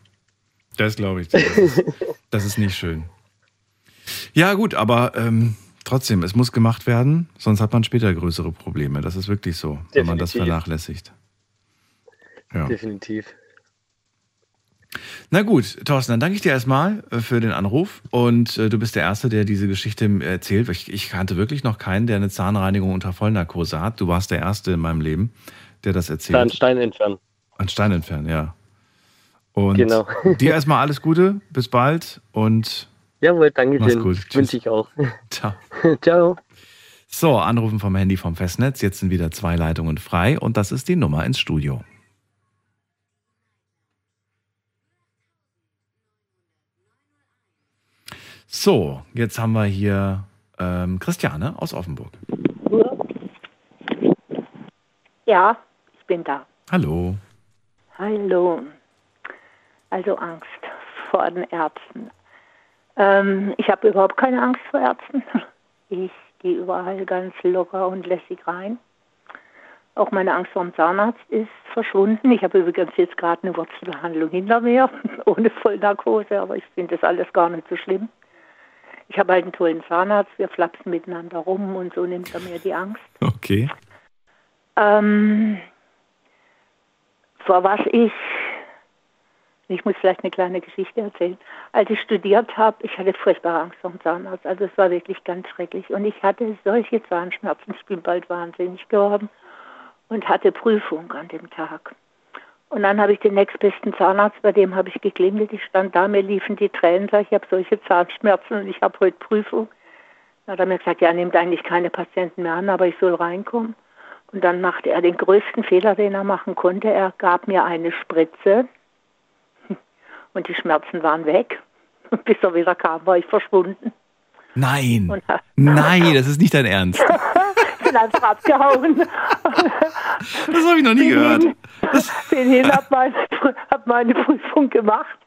S1: Das glaube ich dir. Das ist, das ist nicht schön. Ja, gut, aber ähm, trotzdem, es muss gemacht werden, sonst hat man später größere Probleme. Das ist wirklich so, wenn man das
S12: Definitiv.
S1: vernachlässigt. Ja.
S12: Definitiv.
S1: Na gut, Thorsten, dann danke ich dir erstmal äh, für den Anruf. Und äh, du bist der Erste, der diese Geschichte erzählt. Ich, ich kannte wirklich noch keinen, der eine Zahnreinigung unter Vollnarkose hat. Du warst der Erste in meinem Leben, der das erzählt.
S12: Einen Stein entfernen.
S1: Ein Stein entfernen, ja. Und
S12: Genau.
S1: dir erstmal alles Gute, bis bald und
S12: Jawohl, danke
S1: Mach's
S12: schön.
S1: gut. Tschüss.
S12: Wünsche ich auch.
S1: ciao.
S12: Ciao.
S1: So, Anrufen vom Handy vom Festnetz. Jetzt sind wieder zwei Leitungen frei und das ist die Nummer ins Studio. So, jetzt haben wir hier ähm, Christiane aus Offenburg.
S13: Ja, ich bin da.
S1: Hallo.
S13: Hallo. Also Angst vor den Ärzten. Ähm, ich habe überhaupt keine Angst vor Ärzten. Ich gehe überall ganz locker und lässig rein. Auch meine Angst vor dem Zahnarzt ist verschwunden. Ich habe übrigens jetzt gerade eine Wurzelbehandlung hinter mir, ohne Vollnarkose, aber ich finde das alles gar nicht so schlimm. Ich habe halt einen tollen Zahnarzt, wir flapsen miteinander rum und so nimmt er mir die Angst.
S1: Okay.
S13: Ähm, vor was ich, ich muss vielleicht eine kleine Geschichte erzählen. Als ich studiert habe, ich hatte furchtbare Angst vor dem Zahnarzt. Also es war wirklich ganz schrecklich. Und ich hatte solche Zahnschmerzen, ich bin bald wahnsinnig geworden und hatte Prüfung an dem Tag. Und dann habe ich den nächstbesten Zahnarzt, bei dem habe ich geklingelt. Ich stand da, mir liefen die Tränen, sag ich, habe solche Zahnschmerzen und ich habe heute Prüfung. Dann hat er mir gesagt, ja, nimmt eigentlich keine Patienten mehr an, aber ich soll reinkommen. Und dann machte er den größten Fehler, den er machen konnte. Er gab mir eine Spritze und die Schmerzen waren weg. Und bis er wieder kam, war ich verschwunden.
S1: Nein.
S13: Und-
S1: Nein, das ist nicht dein Ernst.
S13: bin einfach abgehauen.
S1: Das habe ich noch nie gehört.
S13: Bin hin, hab meine, hab meine Prüfung gemacht.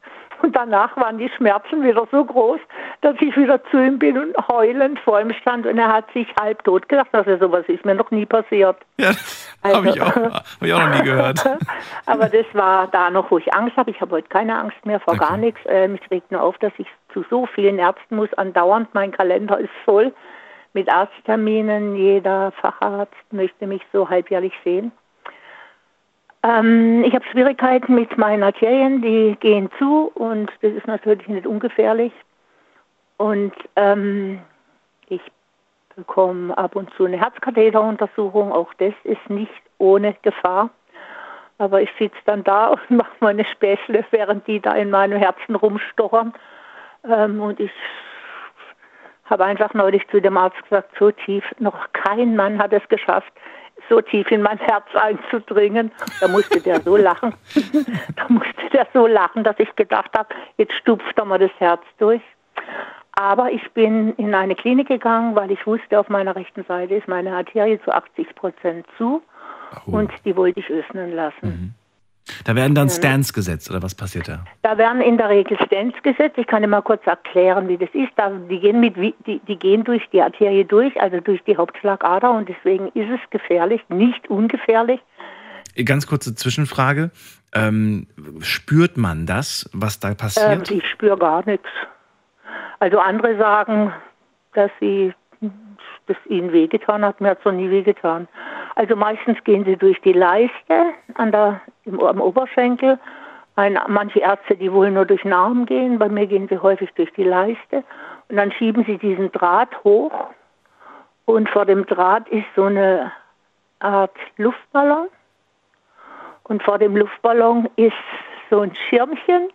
S13: Und danach waren die Schmerzen wieder so groß, dass ich wieder zu ihm bin und heulend vor ihm stand. Und er hat sich halb tot gedacht. Also sowas ist mir noch nie passiert.
S1: Ja, das habe ich, auch- hab ich auch noch nie gehört.
S13: Aber das war da noch, wo ich Angst habe. Ich habe heute keine Angst mehr vor gar nichts. Äh, mich regt nur auf, dass ich zu so vielen Ärzten muss, andauernd. Mein Kalender ist voll mit Arztterminen. Jeder Facharzt möchte mich so halbjährlich sehen. Ähm, ich habe Schwierigkeiten mit meinen Arterien, die gehen zu und das ist natürlich nicht ungefährlich. Und ähm, ich bekomme ab und zu eine Herzkatheteruntersuchung, auch das ist nicht ohne Gefahr. Aber ich sitze dann da und mache meine Späßle, während die da in meinem Herzen rumstochern. Ähm, und ich habe einfach neulich zu dem Arzt gesagt, so tief, noch kein Mann hat es geschafft, so tief in mein Herz einzudringen. Da musste der so lachen. da musste der so lachen, dass ich gedacht habe, jetzt stupft er mal das Herz durch. Aber ich bin in eine Klinik gegangen, weil ich wusste, auf meiner rechten Seite ist meine Arterie zu 80 Prozent zu
S1: Oh.
S13: und die wollte ich öffnen lassen.
S1: Da werden dann
S13: ne?
S1: Stents gesetzt, oder was passiert da?
S13: Da werden in der Regel Stents gesetzt. Ich kann dir mal kurz erklären, wie das ist. Da, die, gehen mit, die, die gehen durch die Arterie durch, also durch die Hauptschlagader und deswegen ist es gefährlich, nicht ungefährlich.
S1: Ganz kurze Zwischenfrage. Ähm, spürt man das, was da
S13: Ähm,
S1: passiert?
S13: ich spüre gar nichts. Also andere sagen, dass sie dass ihnen wehgetan hat. Mir hat es noch nie wehgetan. Also meistens gehen sie durch die Leiste an der, im, am Oberschenkel. Ein, manche Ärzte, die wollen nur durch den Arm gehen. Bei mir gehen sie häufig durch die Leiste. Und dann schieben sie diesen Draht hoch. Und vor dem Draht ist so eine Art Luftballon. Und vor dem Luftballon ist so ein Schirmchen.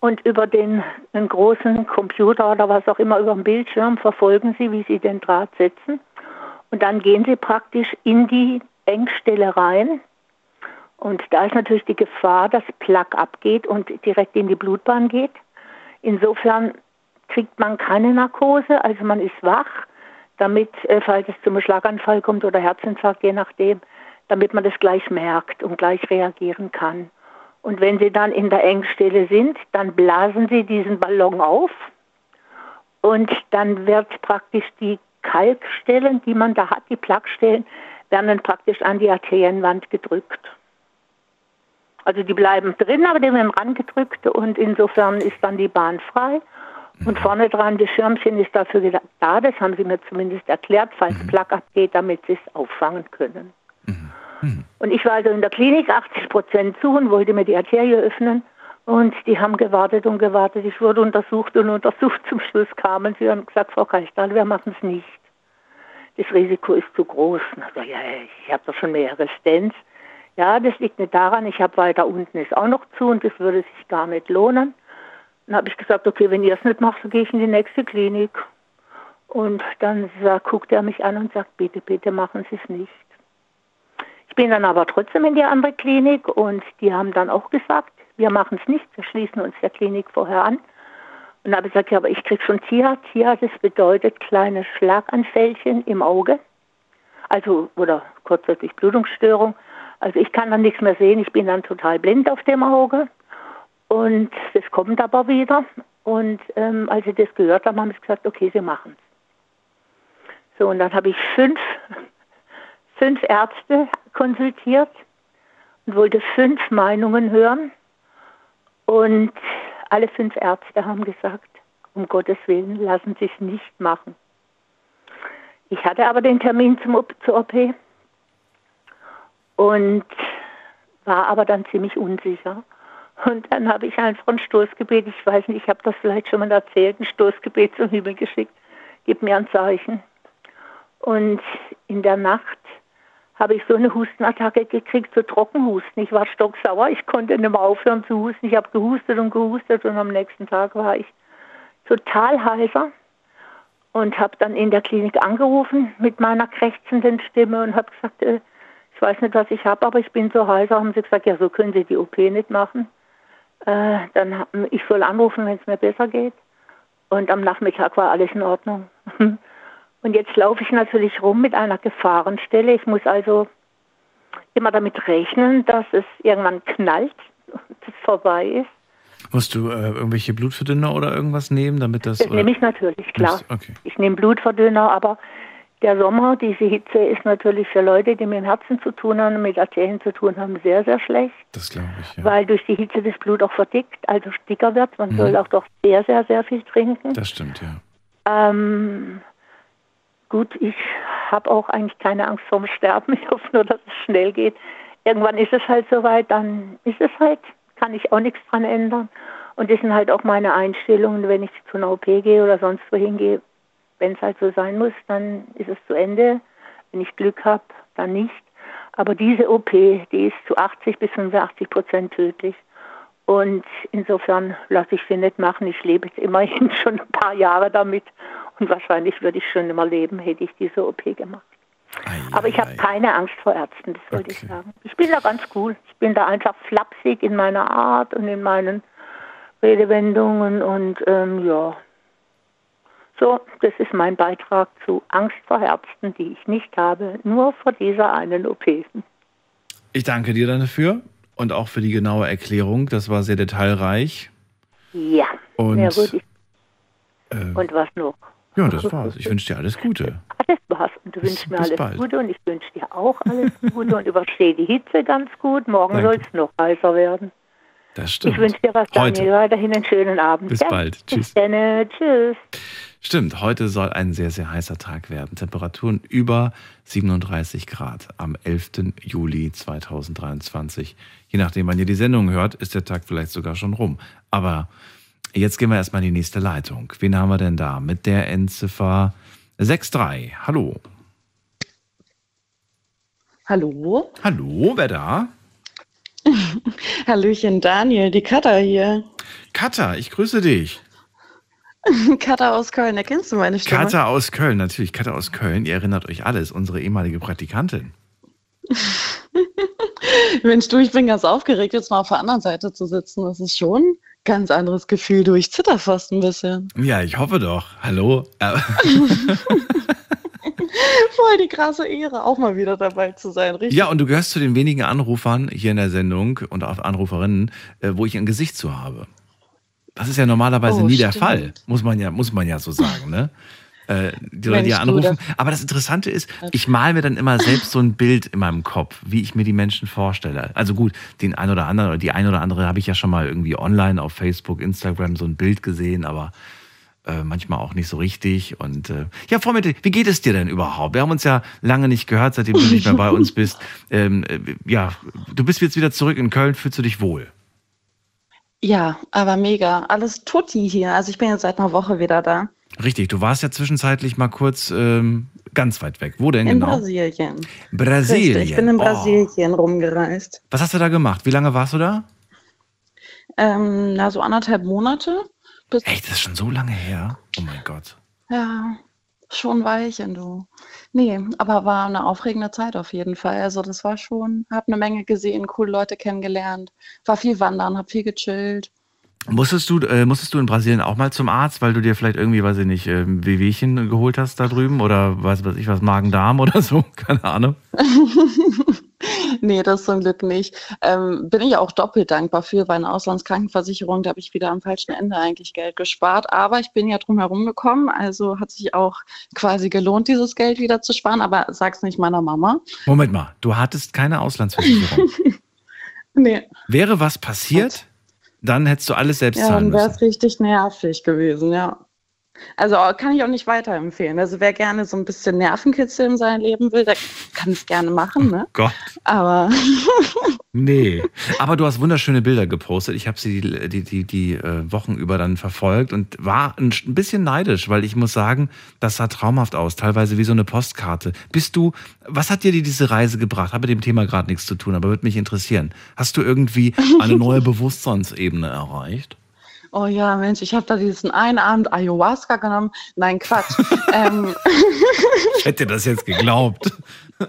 S13: Und über den einen großen Computer oder was auch immer, über den Bildschirm verfolgen Sie, wie Sie den Draht setzen. Und dann gehen Sie praktisch in die Engstelle rein. Und da ist natürlich die Gefahr, dass Plaque abgeht und direkt in die Blutbahn geht. Insofern kriegt man keine Narkose, also man ist wach, damit, äh, falls es zum Schlaganfall kommt oder Herzinfarkt, je nachdem, damit man das gleich merkt und gleich reagieren kann. Und wenn Sie dann in der Engstelle sind, dann blasen Sie diesen Ballon auf und dann wird praktisch die Kalkstellen, die man da hat, die Plaquestellen, werden dann praktisch an die Arterienwand gedrückt. Also die bleiben drin, aber die werden rangedrückt und insofern ist dann die Bahn frei. Und vorne dran, das Schirmchen ist dafür da, das haben sie mir zumindest erklärt, falls Plaque abgeht, damit sie es auffangen können. Und ich war also in der Klinik, 80 Prozent zu und wollte mir die Arterie öffnen. Und die haben gewartet und gewartet. Ich wurde untersucht und untersucht. Zum Schluss kamen sie und haben gesagt, Frau Keistahl, wir machen es nicht. Das Risiko ist zu groß. Na, so, ja, ich habe doch schon mehrere Stents. Ja, das liegt nicht daran. Ich habe weiter unten ist auch noch zu und das würde sich gar nicht lohnen. Dann habe ich gesagt, okay, wenn ihr es nicht macht, so gehe ich in die nächste Klinik. Und dann sagt, guckt er mich an und sagt, bitte, bitte machen Sie es nicht. Ich bin dann aber trotzdem in die andere Klinik und die haben dann auch gesagt, wir machen es nicht, wir schließen uns der Klinik vorher an. Und dann habe ich gesagt, ja, aber ich kriege schon TIA. TIA, das bedeutet kleine Schlaganfällchen im Auge. Also, oder kurzzeitig Blutungsstörung. Also ich kann dann nichts mehr sehen, ich bin dann total blind auf dem Auge. Und das kommt aber wieder. Und ähm, als sie das gehört haben, haben sie gesagt, okay, sie machen es. So, und dann habe ich fünf, fünf Ärzte konsultiert und wollte fünf Meinungen hören. Und alle fünf Ärzte haben gesagt, um Gottes Willen, lassen Sie es nicht machen. Ich hatte aber den Termin zum, zur OP und war aber dann ziemlich unsicher. Und dann habe ich einfach ein Stoßgebet, ich weiß nicht, ich habe das vielleicht schon mal erzählt, ein Stoßgebet zum Himmel geschickt. Gib mir ein Zeichen. Und in der Nacht habe ich so eine Hustenattacke gekriegt, so Trockenhusten. Ich war stocksauer, ich konnte nicht mehr aufhören zu husten. Ich habe gehustet und gehustet und am nächsten Tag war ich total heiser und habe dann in der Klinik angerufen mit meiner krächzenden Stimme und habe gesagt, äh, ich weiß nicht, was ich habe, aber ich bin so heiser. Haben sie gesagt, ja, so können Sie die OP nicht machen. Äh, dann ich soll anrufen, wenn es mir besser geht. Und am Nachmittag war alles in Ordnung. Und jetzt laufe ich natürlich rum mit einer Gefahrenstelle. Ich muss also immer damit rechnen, dass es irgendwann knallt, dass es vorbei ist.
S1: Musst du äh, irgendwelche Blutverdünner oder irgendwas nehmen, damit das.
S13: Das nehme ich natürlich, klar.
S1: Nimmst- Okay.
S13: Ich nehme Blutverdünner, aber der Sommer, diese Hitze ist natürlich für Leute, die mit dem Herzen zu tun haben, mit Arterien zu tun haben, sehr, sehr schlecht,
S1: Das glaube ich, ja.
S13: weil durch die Hitze das Blut auch verdickt, also dicker wird. Man
S1: Mhm.
S13: soll auch doch sehr, sehr, sehr viel trinken.
S1: Das stimmt, ja.
S13: Ähm, gut, ich habe auch eigentlich keine Angst vorm Sterben. Ich hoffe nur, dass es schnell geht. Irgendwann ist es halt soweit, dann ist es halt, kann ich auch nichts dran ändern. Und das sind halt auch meine Einstellungen, wenn ich zu einer OP gehe oder sonst wohin gehe. Wenn es halt so sein muss, dann ist es zu Ende. Wenn ich Glück habe, dann nicht. Aber diese OP, die ist zu 80 bis 85 Prozent tödlich. Und insofern lasse ich sie nicht machen. Ich lebe jetzt immerhin schon ein paar Jahre damit. Und wahrscheinlich würde ich schon immer leben, hätte ich diese OP gemacht. Aber ich habe keine Angst vor Ärzten, das wollte ich sagen. Ich bin da ganz cool. Ich bin da einfach flapsig in meiner Art und in meinen Redewendungen und ähm, ja. So, das ist mein Beitrag zu Angst vor Ärzten, die ich nicht habe, nur vor dieser einen OP.
S1: Ich danke dir dafür und auch für die genaue Erklärung. Das war sehr detailreich.
S13: Ja,
S1: Und,
S13: würde ich.
S1: äh,
S13: Und was noch?
S1: Ja, das war's. Ich wünsche dir alles Gute.
S13: Alles was. Und du wünschst mir
S1: bis
S13: alles
S1: bald.
S13: Gute und ich wünsche dir auch alles Gute und überstehe die Hitze ganz gut. Morgen soll es noch heißer werden.
S1: Das stimmt.
S13: Ich wünsche dir was,
S1: Heute.
S13: Daniel. Weiterhin einen schönen Abend.
S1: Bis
S13: Ja,
S1: bald. Tschüss.
S13: Bis dann. Tschüss.
S1: Stimmt, heute soll ein sehr, sehr heißer Tag werden. Temperaturen über 37 Grad am 11. Juli 2023. Je nachdem, wann ihr die Sendung hört, ist der Tag vielleicht sogar schon rum. Aber jetzt gehen wir erstmal in die nächste Leitung. Wen haben wir denn da? Mit der Endziffer 63. Hallo.
S14: Hallo?
S1: Hallo, wer da?
S14: Hallöchen, Daniel, die Katha hier.
S1: Katha, ich grüße dich.
S14: Katha aus Köln, erkennst du meine Stimme?
S1: Katha aus Köln, natürlich. Katha aus Köln. Ihr erinnert euch alles, unsere ehemalige Praktikantin.
S14: Mensch, du, ich bin ganz aufgeregt, jetzt mal auf der anderen Seite zu sitzen. Das ist schon ganz anderes Gefühl. Du, ich zitter fast ein bisschen.
S1: Ja, ich hoffe doch. Hallo. Äh,
S14: Voll die krasse Ehre, auch mal wieder dabei zu sein, richtig?
S1: Ja, und du gehörst zu den wenigen Anrufern hier in der Sendung und auch Anruferinnen, äh, wo ich ein Gesicht zu habe. Das ist ja normalerweise
S14: Oh,
S1: nie der
S14: stimmt.
S1: Fall, muss man ja, muss man ja so sagen, ne? Äh, die Leute, die
S14: du,
S1: anrufen.
S14: das-
S1: Aber das Interessante ist, ich male mir dann immer selbst so ein Bild in meinem Kopf, wie ich mir die Menschen vorstelle. Also gut, den ein oder anderen oder die ein oder andere habe ich ja schon mal irgendwie online auf Facebook, Instagram so ein Bild gesehen, aber äh, manchmal auch nicht so richtig. Und äh, ja, Frau Mitte, wie geht es dir denn überhaupt? Wir haben uns ja lange nicht gehört, seitdem du nicht mehr bei uns bist. Ähm, äh, ja, du bist jetzt wieder zurück in Köln, fühlst du dich wohl?
S14: Ja, aber mega. Alles tutti hier. Also ich bin jetzt seit einer Woche wieder da.
S1: Richtig, du warst ja zwischenzeitlich mal kurz ähm, ganz weit weg. Wo denn
S14: In
S1: genau?
S14: Brasilien.
S1: Brasilien.
S14: Richtig, ich bin in
S1: Oh.
S14: Brasilien rumgereist.
S1: Was hast du da gemacht? Wie lange warst du da?
S14: Ähm, na, so anderthalb Monate. Bis,
S1: Echt, das ist schon so lange her. Oh mein Gott.
S14: Ja, schon Weilchen, du. Nee, aber war eine aufregende Zeit auf jeden Fall. Also das war schon, hab eine Menge gesehen, coole Leute kennengelernt, war viel wandern, hab viel gechillt.
S1: Musstest du, äh, musstest du in Brasilien auch mal zum Arzt, weil du dir vielleicht irgendwie, weiß ich nicht, ähm, Wehwehchen geholt hast da drüben oder weiß was ich was, Magen-Darm oder so? Keine Ahnung.
S14: nee, das zum Glück nicht. Ähm, bin ich auch doppelt dankbar für, weil eine Auslandskrankenversicherung, da habe ich wieder am falschen Ende eigentlich Geld gespart. Aber ich bin ja drum herum gekommen, also hat sich auch quasi gelohnt, dieses Geld wieder zu sparen. Aber sag's nicht meiner Mama.
S1: Moment mal, du hattest keine Auslandsversicherung.
S14: Nee,
S1: Wäre was passiert, dann hättest du alles selbst
S14: ja,
S1: zahlen
S14: dann wäre
S1: müssen.
S14: es richtig nervig gewesen, ja. Also kann ich auch nicht weiterempfehlen. Also wer gerne so ein bisschen Nervenkitzel in seinem Leben will, der kann es gerne machen, ne?
S1: Gott,
S14: Aber
S1: nee. Aber du hast wunderschöne Bilder gepostet. Ich habe sie die, die, die, die äh, Wochen über dann verfolgt und war ein ein bisschen neidisch, weil ich muss sagen, das sah traumhaft aus, teilweise wie so eine Postkarte. Bist du, was hat dir die- diese Reise gebracht? Hat mit dem Thema gerade nichts zu tun, aber würde mich interessieren. Hast du irgendwie eine neue Bewusstseinsebene erreicht?
S14: Oh ja, Mensch, ich habe da diesen einen Abend Ayahuasca genommen. Nein, Quatsch. ähm,
S1: Ich hätte das jetzt geglaubt.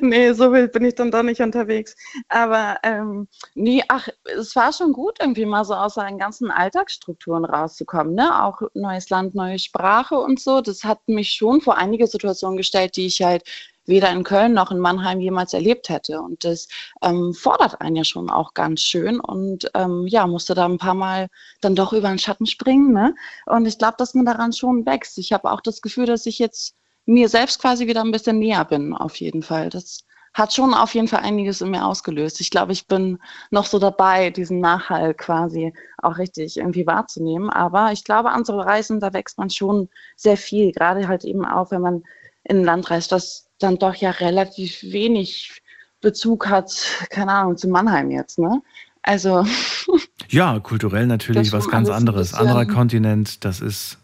S14: nee, so wild bin ich dann doch nicht unterwegs. Aber ähm, nee, ach, es war schon gut, irgendwie mal so aus seinen ganzen Alltagsstrukturen rauszukommen. Ne? Auch neues Land, neue Sprache und so. Das hat mich schon vor einige Situationen gestellt, die ich halt weder in Köln noch in Mannheim jemals erlebt hätte. Und das ähm, fordert einen ja schon auch ganz schön. Und ähm, ja, musste da ein paar Mal dann doch über den Schatten springen. Ne? Und ich glaube, dass man daran schon wächst. Ich habe auch das Gefühl, dass ich jetzt mir selbst quasi wieder ein bisschen näher bin, auf jeden Fall. Das hat schon auf jeden Fall einiges in mir ausgelöst. Ich glaube, ich bin noch so dabei, diesen Nachhall quasi auch richtig irgendwie wahrzunehmen. Aber ich glaube, an so Reisen, da wächst man schon sehr viel. Gerade halt eben auch, wenn man in ein Land reist, das dann doch ja relativ wenig Bezug hat, keine Ahnung, zu Mannheim jetzt, ne? Also,
S1: Ja, kulturell natürlich was ganz anderes. Anderer Kontinent, das ist.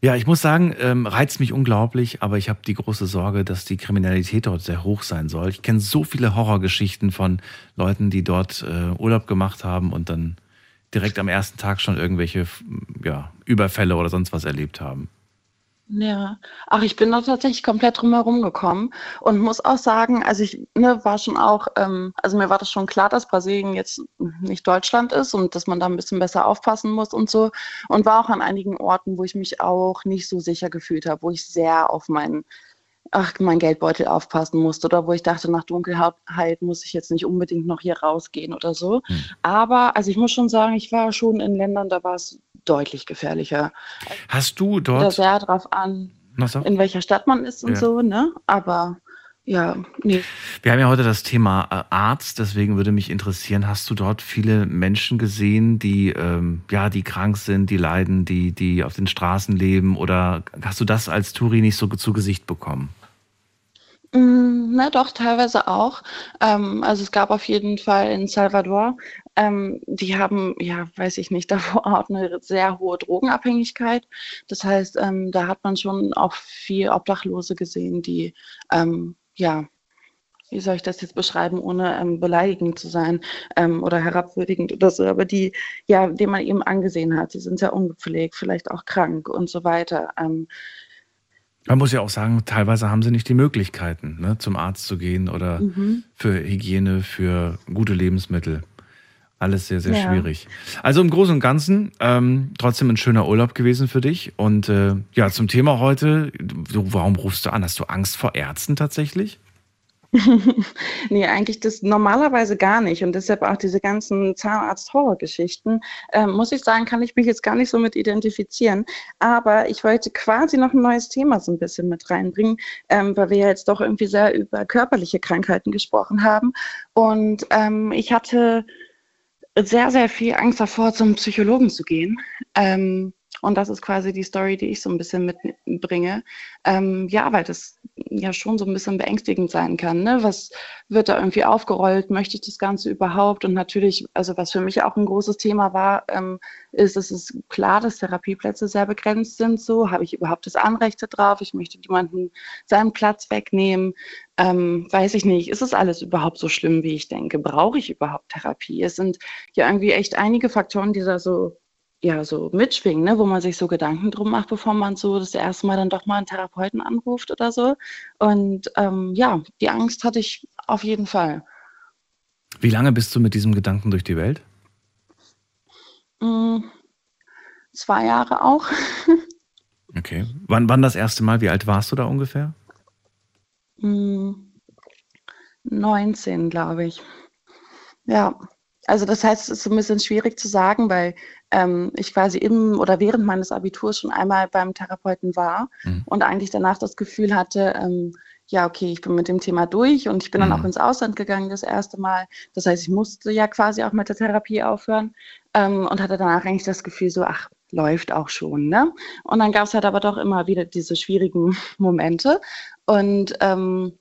S1: Ja, ich muss sagen, ähm, reizt mich unglaublich, aber ich habe die große Sorge, dass die Kriminalität dort sehr hoch sein soll. Ich kenne so viele Horrorgeschichten von Leuten, die dort äh, Urlaub gemacht haben und dann direkt am ersten Tag schon irgendwelche ja, Überfälle oder sonst was erlebt haben.
S14: Ja, ach, ich bin da tatsächlich komplett drumherum gekommen und muss auch sagen, also ich ne, war schon auch, ähm, also mir war das schon klar, dass Brasilien jetzt nicht Deutschland ist und dass man da ein bisschen besser aufpassen muss und so. Und war auch an einigen Orten, wo ich mich auch nicht so sicher gefühlt habe, wo ich sehr auf meinen ach, mein Geldbeutel aufpassen musste oder wo ich dachte, nach Dunkelheit muss ich jetzt nicht unbedingt noch hier rausgehen oder so.
S1: Hm.
S14: Aber, also ich muss schon sagen, ich war schon in Ländern, da war es deutlich gefährlicher.
S1: Hast du
S14: Kommt
S1: dort.
S14: sehr drauf an,
S1: auch?
S14: in welcher Stadt man ist und
S1: Ja.
S14: so, ne? Aber ja, nee.
S1: Wir haben ja heute das Thema äh, Arzt, deswegen würde mich interessieren, hast du dort viele Menschen gesehen, die ähm, ja, die krank sind, die leiden, die, die auf den Straßen leben oder hast du das als Touri nicht so zu Gesicht bekommen?
S14: Mm, Na doch, teilweise auch. Ähm, also es gab auf jeden Fall in Salvador, ähm, die haben, ja, weiß ich nicht, da vor Ort eine sehr hohe Drogenabhängigkeit. Das heißt, ähm, da hat man schon auch viel Obdachlose gesehen, die, ähm, ja, wie soll ich das jetzt beschreiben, ohne ähm, beleidigend zu sein ähm, oder herabwürdigend oder so, aber die, ja, den man eben angesehen hat, die sind sehr ungepflegt, vielleicht auch krank und so weiter. Ähm,
S1: Man muss ja auch sagen, teilweise haben sie nicht die Möglichkeiten, ne, zum Arzt zu gehen oder
S14: Mhm.
S1: für Hygiene, für gute Lebensmittel. Alles sehr, sehr
S14: Ja.
S1: schwierig. Also im Großen und Ganzen ähm, trotzdem ein schöner Urlaub gewesen für dich. Und äh, ja, zum Thema heute, du, warum rufst du an? Hast du Angst vor Ärzten tatsächlich?
S14: Nee, eigentlich das normalerweise gar nicht. Und deshalb auch diese ganzen Zahnarzt-Horror-Geschichten, ähm, muss ich sagen, kann ich mich jetzt gar nicht so mit identifizieren. Aber ich wollte quasi noch ein neues Thema so ein bisschen mit reinbringen, ähm, weil wir ja jetzt doch irgendwie sehr über körperliche Krankheiten gesprochen haben. Und ähm, ich hatte sehr, sehr viel Angst davor, zum Psychologen zu gehen. Ähm, und das ist quasi die Story, die ich so ein bisschen mitbringe. Ähm, ja, weil das ja schon so ein bisschen beängstigend sein kann. Ne? Was wird da irgendwie aufgerollt? Möchte ich das Ganze überhaupt? Und natürlich, also was für mich auch ein großes Thema war, ähm, ist, es ist klar, dass Therapieplätze sehr begrenzt sind. So habe ich überhaupt das Anrecht drauf? Ich möchte jemanden seinen Platz wegnehmen. Ähm, weiß ich nicht, ist es alles überhaupt so schlimm, wie ich denke? Brauche ich überhaupt Therapie? Es sind ja irgendwie echt einige Faktoren, die da so ja, so mitschwingen, ne, wo man sich so Gedanken drum macht, bevor man so das erste Mal dann doch mal einen Therapeuten anruft oder so. Und ähm, ja, die Angst hatte ich auf jeden Fall.
S1: Wie lange bist du mit diesem Gedanken durch die Welt?
S14: Mm, zwei Jahre auch.
S1: Okay. Wann, wann das erste Mal? Wie alt warst du da ungefähr?
S14: Mm, 19, glaube ich. Ja, also das heißt, es ist ein bisschen schwierig zu sagen, weil ähm, ich quasi im oder während meines Abiturs schon einmal beim Therapeuten war
S1: Mhm.
S14: und eigentlich danach das Gefühl hatte, ähm, ja, okay, ich bin mit dem Thema durch und ich bin dann auch
S1: Mhm.
S14: ins Ausland gegangen das erste Mal. Das heißt, ich musste ja quasi auch mit der Therapie aufhören ähm, und hatte danach eigentlich das Gefühl so, ach, läuft auch schon, ne? Und dann gab es halt aber doch immer wieder diese schwierigen Momente und ähm,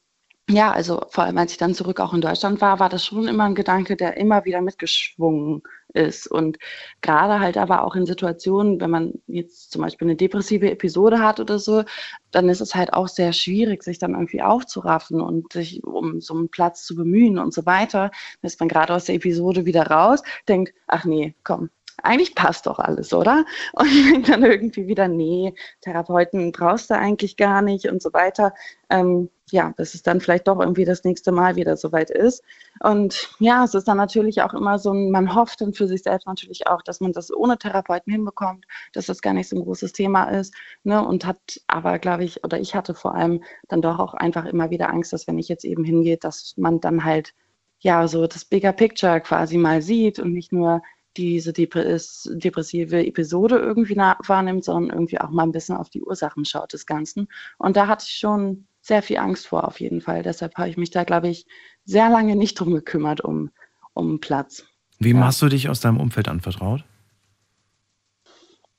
S14: ja, also vor allem als ich dann zurück auch in Deutschland war, war das schon immer ein Gedanke, der immer wieder mitgeschwungen ist. Und gerade halt aber auch in Situationen, wenn man jetzt zum Beispiel eine depressive Episode hat oder so, dann ist es halt auch sehr schwierig, sich dann irgendwie aufzuraffen und sich um so einen Platz zu bemühen und so weiter. Dann ist man gerade aus der Episode wieder raus, denkt, ach nee, komm, eigentlich passt doch alles, oder? Und denkt dann irgendwie wieder, nee, Therapeuten brauchst du eigentlich gar nicht und so weiter. Ähm, ja, bis es dann vielleicht doch irgendwie das nächste Mal wieder soweit ist. Und ja, es ist dann natürlich auch immer so man hofft dann für sich selbst natürlich auch, dass man das ohne Therapeuten hinbekommt, dass das gar nicht so ein großes Thema ist. Ne? Und hat aber, glaube ich, oder ich hatte vor allem dann doch auch einfach immer wieder Angst, dass wenn ich jetzt eben hingehe, dass man dann halt ja so das Bigger Picture quasi mal sieht und nicht nur diese Depres depressive Episode irgendwie wahrnimmt, sondern irgendwie auch mal ein bisschen auf die Ursachen schaut des Ganzen. Und da hatte ich schon sehr viel Angst vor, auf jeden Fall. Deshalb habe ich mich da, glaube ich, sehr lange nicht drum gekümmert, um, um Platz.
S1: Wem hast du dich aus deinem Umfeld anvertraut?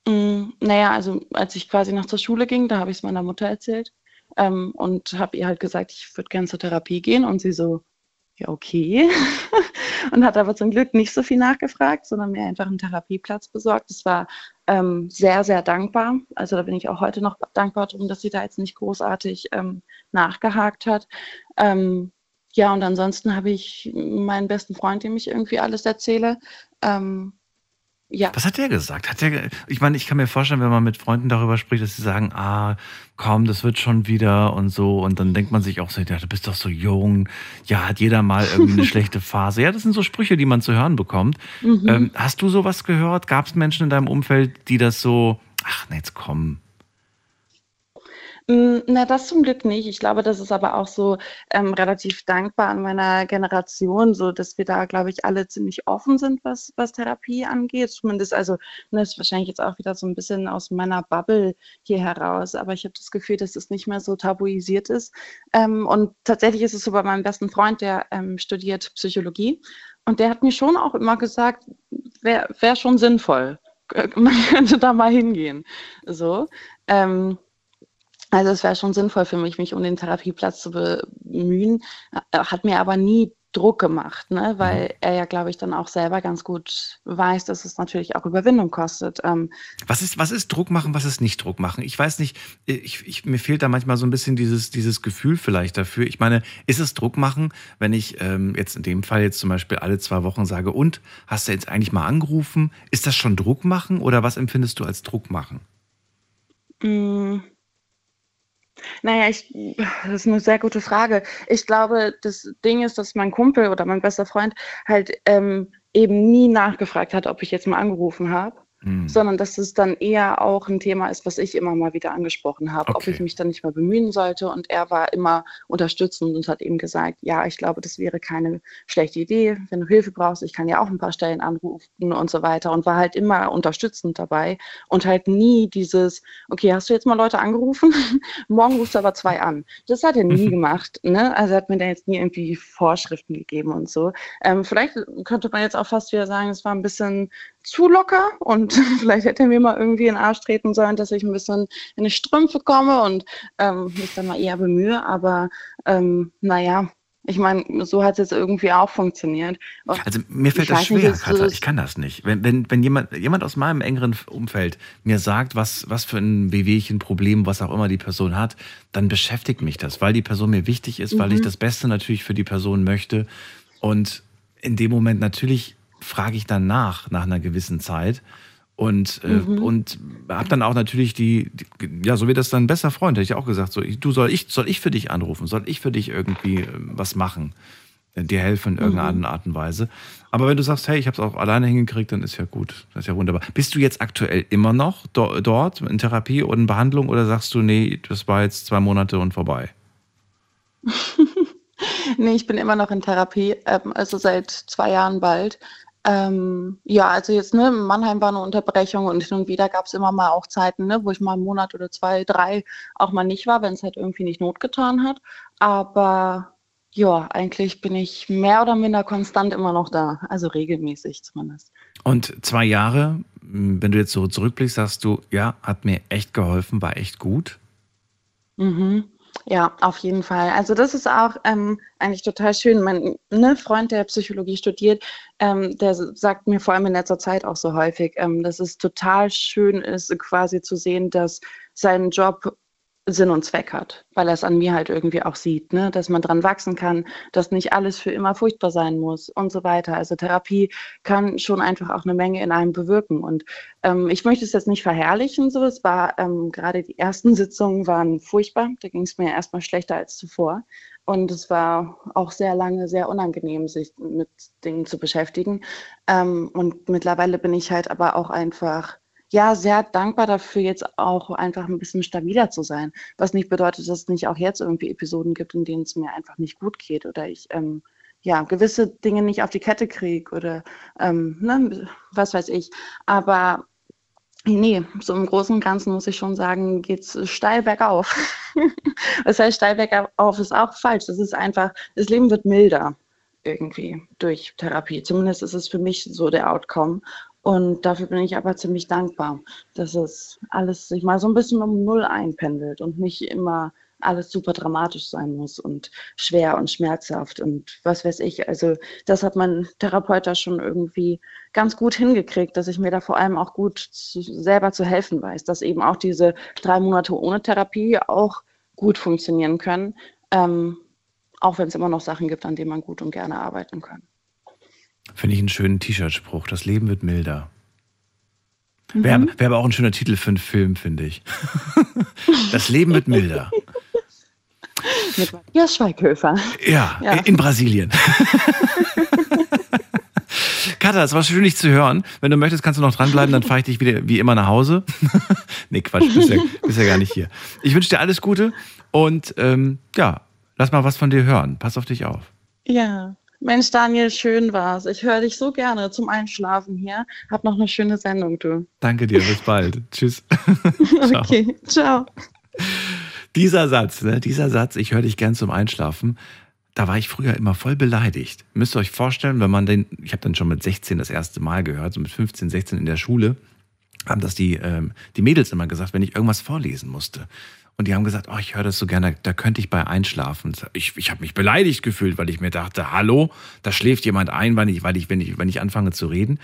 S14: Mm, naja, also als ich quasi noch zur Schule ging, da habe ich es meiner Mutter erzählt ähm, und habe ihr halt gesagt, ich würde gerne zur Therapie gehen und sie so, ja, okay. und hat aber zum Glück nicht so viel nachgefragt, sondern mir einfach einen Therapieplatz besorgt. Das war ähm, sehr, sehr dankbar. Also da bin ich auch heute noch dankbar drum, dass sie da jetzt nicht großartig ähm, nachgehakt hat. Ähm, ja, und ansonsten habe ich meinen besten Freund, dem ich irgendwie alles erzähle. Ähm, Ja.
S1: Was hat der gesagt? Hat der, ich meine, ich kann mir vorstellen, wenn man mit Freunden darüber spricht, dass sie sagen, ah, komm, das wird schon wieder und so. Und dann denkt man sich auch so, ja, du bist doch so jung. Ja, hat jeder mal irgendwie eine schlechte Phase. Ja, das sind so Sprüche, die man zu hören bekommt.
S14: Mhm.
S1: Ähm, hast du sowas gehört? Gab es Menschen in deinem Umfeld, die das so, ach, na, jetzt komm,
S14: Mm, Na, das zum Glück nicht. Ich glaube, das ist aber auch so ähm, relativ dankbar an meiner Generation, so dass wir da, glaube ich, alle ziemlich offen sind, was, was Therapie angeht. Zumindest, also, das ist wahrscheinlich jetzt auch wieder so ein bisschen aus meiner Bubble hier heraus, aber ich habe das Gefühl, dass es nicht mehr so tabuisiert ist. Ähm, und tatsächlich ist es so bei meinem besten Freund, der ähm, studiert Psychologie. Und der hat mir schon auch immer gesagt, wäre wär schon sinnvoll. Man könnte da mal hingehen. So. Ähm, also es wäre schon sinnvoll für mich, mich um den Therapieplatz zu bemühen, hat mir aber nie Druck gemacht, ne? weil er ja, glaube ich, dann auch selber ganz gut weiß, dass es natürlich auch Überwindung kostet. Ähm,
S1: Was ist, was ist Druck machen, was ist nicht Druck machen? Ich weiß nicht, ich, ich, mir fehlt da manchmal so ein bisschen dieses, dieses Gefühl vielleicht dafür. Ich meine, ist es Druck machen, wenn ich ähm, jetzt in dem Fall jetzt zum Beispiel alle zwei Wochen sage, und hast du jetzt eigentlich mal angerufen? Ist das schon Druck machen oder was empfindest du als Druck machen?
S14: mh, Naja, ich, das ist eine sehr gute Frage. Ich glaube, das Ding ist, dass mein Kumpel oder mein bester Freund halt ähm, eben nie nachgefragt hat, ob ich jetzt mal angerufen habe.
S1: Hm.
S14: sondern dass es dann eher auch ein Thema ist, was ich immer mal wieder angesprochen habe, ob
S1: Okay.
S14: ich mich dann nicht mehr bemühen sollte. Und er war immer unterstützend und hat eben gesagt, ja, ich glaube, das wäre keine schlechte Idee, wenn du Hilfe brauchst, ich kann ja auch ein paar Stellen anrufen und so weiter und war halt immer unterstützend dabei und halt nie dieses, okay, hast du jetzt mal Leute angerufen? Morgen rufst du aber zwei an. Das hat er nie gemacht. Ne? Also er hat mir da jetzt nie irgendwie Vorschriften gegeben und so. Ähm, vielleicht könnte man jetzt auch fast wieder sagen, es war ein bisschen zu locker und vielleicht hätte er mir mal irgendwie in den Arsch treten sollen, dass ich ein bisschen in die Strümpfe komme und ähm, mich dann mal eher bemühe. Aber ähm, naja, ich meine, so hat es jetzt irgendwie auch funktioniert. Und
S1: Also mir fällt das
S14: nicht,
S1: schwer,
S14: es
S1: Katja. Ich kann das nicht. Wenn, wenn, wenn jemand, jemand aus meinem engeren Umfeld mir sagt, was, was für ein Wehwehchen, Problem, was auch immer die Person hat, dann beschäftigt mich das, weil die Person mir wichtig ist, weil ich
S14: Mhm.
S1: das Beste natürlich für die Person möchte. Und in dem Moment natürlich frage ich dann nach, nach einer gewissen Zeit. Und, äh,
S14: Mhm.
S1: und habe dann auch natürlich die, die, ja, so wird das dann besser Freund, hätte ich auch gesagt, so, ich, du soll ich, soll ich für dich anrufen, soll ich für dich irgendwie äh, was machen, äh, dir helfen in irgendeiner
S14: Mhm.
S1: Art und Weise. Aber wenn du sagst, hey, ich habe es auch alleine hingekriegt, dann ist ja gut, das ist ja wunderbar. Bist du jetzt aktuell immer noch do, dort in Therapie und in Behandlung oder sagst du, nee, das war jetzt zwei Monate und vorbei?
S14: Nee, ich bin immer noch in Therapie, ähm, also seit zwei Jahren bald. Ähm, ja, also jetzt, ne, Mannheim war eine Unterbrechung und hin und wieder gab es immer mal auch Zeiten, ne, wo ich mal einen Monat oder zwei, drei auch mal nicht war, wenn es halt irgendwie nicht Not getan hat. Aber ja, eigentlich bin ich mehr oder minder konstant immer noch da, also regelmäßig zumindest.
S1: Und zwei Jahre, mh, wenn du jetzt so zurückblickst, sagst du, ja, hat mir echt geholfen, war echt gut.
S14: Mhm. Ja, auf jeden Fall. Also das ist auch ähm, eigentlich total schön. Mein ne, Freund, der Psychologie studiert, ähm, der sagt mir vor allem in letzter Zeit auch so häufig, ähm, dass es total schön ist, quasi zu sehen, dass sein Job Sinn und Zweck hat, weil er es an mir halt irgendwie auch sieht, ne? dass man dran wachsen kann, dass nicht alles für immer furchtbar sein muss und so weiter. Also Therapie kann schon einfach auch eine Menge in einem bewirken. Und ähm, ich möchte es jetzt nicht verherrlichen, so. Es war ähm, gerade die ersten Sitzungen waren furchtbar. Da ging es mir erstmal schlechter als zuvor. Und es war auch sehr lange sehr unangenehm, sich mit Dingen zu beschäftigen. Ähm, und mittlerweile bin ich halt aber auch einfach ja, sehr dankbar dafür, jetzt auch einfach ein bisschen stabiler zu sein. Was nicht bedeutet, dass es nicht auch jetzt irgendwie Episoden gibt, in denen es mir einfach nicht gut geht oder ich ähm, ja gewisse Dinge nicht auf die Kette kriege oder ähm, ne, was weiß ich. Aber nee, so im Großen und Ganzen muss ich schon sagen, geht's steil bergauf. das heißt, steil bergauf ist auch falsch. Das ist einfach, das Leben wird milder irgendwie durch Therapie. Zumindest ist es für mich so der Outcome. Und dafür bin ich aber ziemlich dankbar, dass es alles sich mal so ein bisschen um Null einpendelt und nicht immer alles super dramatisch sein muss und schwer und schmerzhaft und was weiß ich. Also das hat mein Therapeut da schon irgendwie ganz gut hingekriegt, dass ich mir da vor allem auch gut zu, selber zu helfen weiß, dass eben auch diese drei Monate ohne Therapie auch gut funktionieren können, ähm, auch wenn es immer noch Sachen gibt, an denen man gut und gerne arbeiten kann.
S1: Finde ich einen schönen T-Shirt-Spruch. Das Leben wird milder. Wäre wär aber auch ein schöner Titel für einen Film, finde ich. Das Leben wird milder.
S14: Mit Matthias Schweighöfer.
S1: Ja,
S14: Ja.
S1: in Brasilien. Katha, es war schön, dich zu hören. Wenn du möchtest, kannst du noch dranbleiben, dann fahre ich dich wieder wie immer nach Hause. nee, Quatsch, bist ja, bist ja gar nicht hier. Ich wünsche dir alles Gute und ähm, ja, lass mal was von dir hören. Pass auf dich auf.
S14: Ja. Mensch, Daniel, schön war's. Ich höre dich so gerne zum Einschlafen hier. Hab noch eine schöne Sendung, du.
S1: Danke dir, bis bald. Tschüss. Ciao.
S14: Okay, ciao.
S1: Dieser Satz, ne, dieser Satz, ich höre dich gern zum Einschlafen, da war ich früher immer voll beleidigt. Müsst ihr euch vorstellen, wenn man den, ich habe dann schon mit 16 das erste Mal gehört, so mit 15, 16 in der Schule, haben das die, ähm, die Mädels immer gesagt, wenn ich irgendwas vorlesen musste. Und die haben gesagt, oh, ich höre das so gerne, da könnte ich bei einschlafen. Ich, ich habe mich beleidigt gefühlt, weil ich mir dachte, hallo, da schläft jemand ein, weil ich, weil ich, wenn ich, wenn ich anfange zu reden.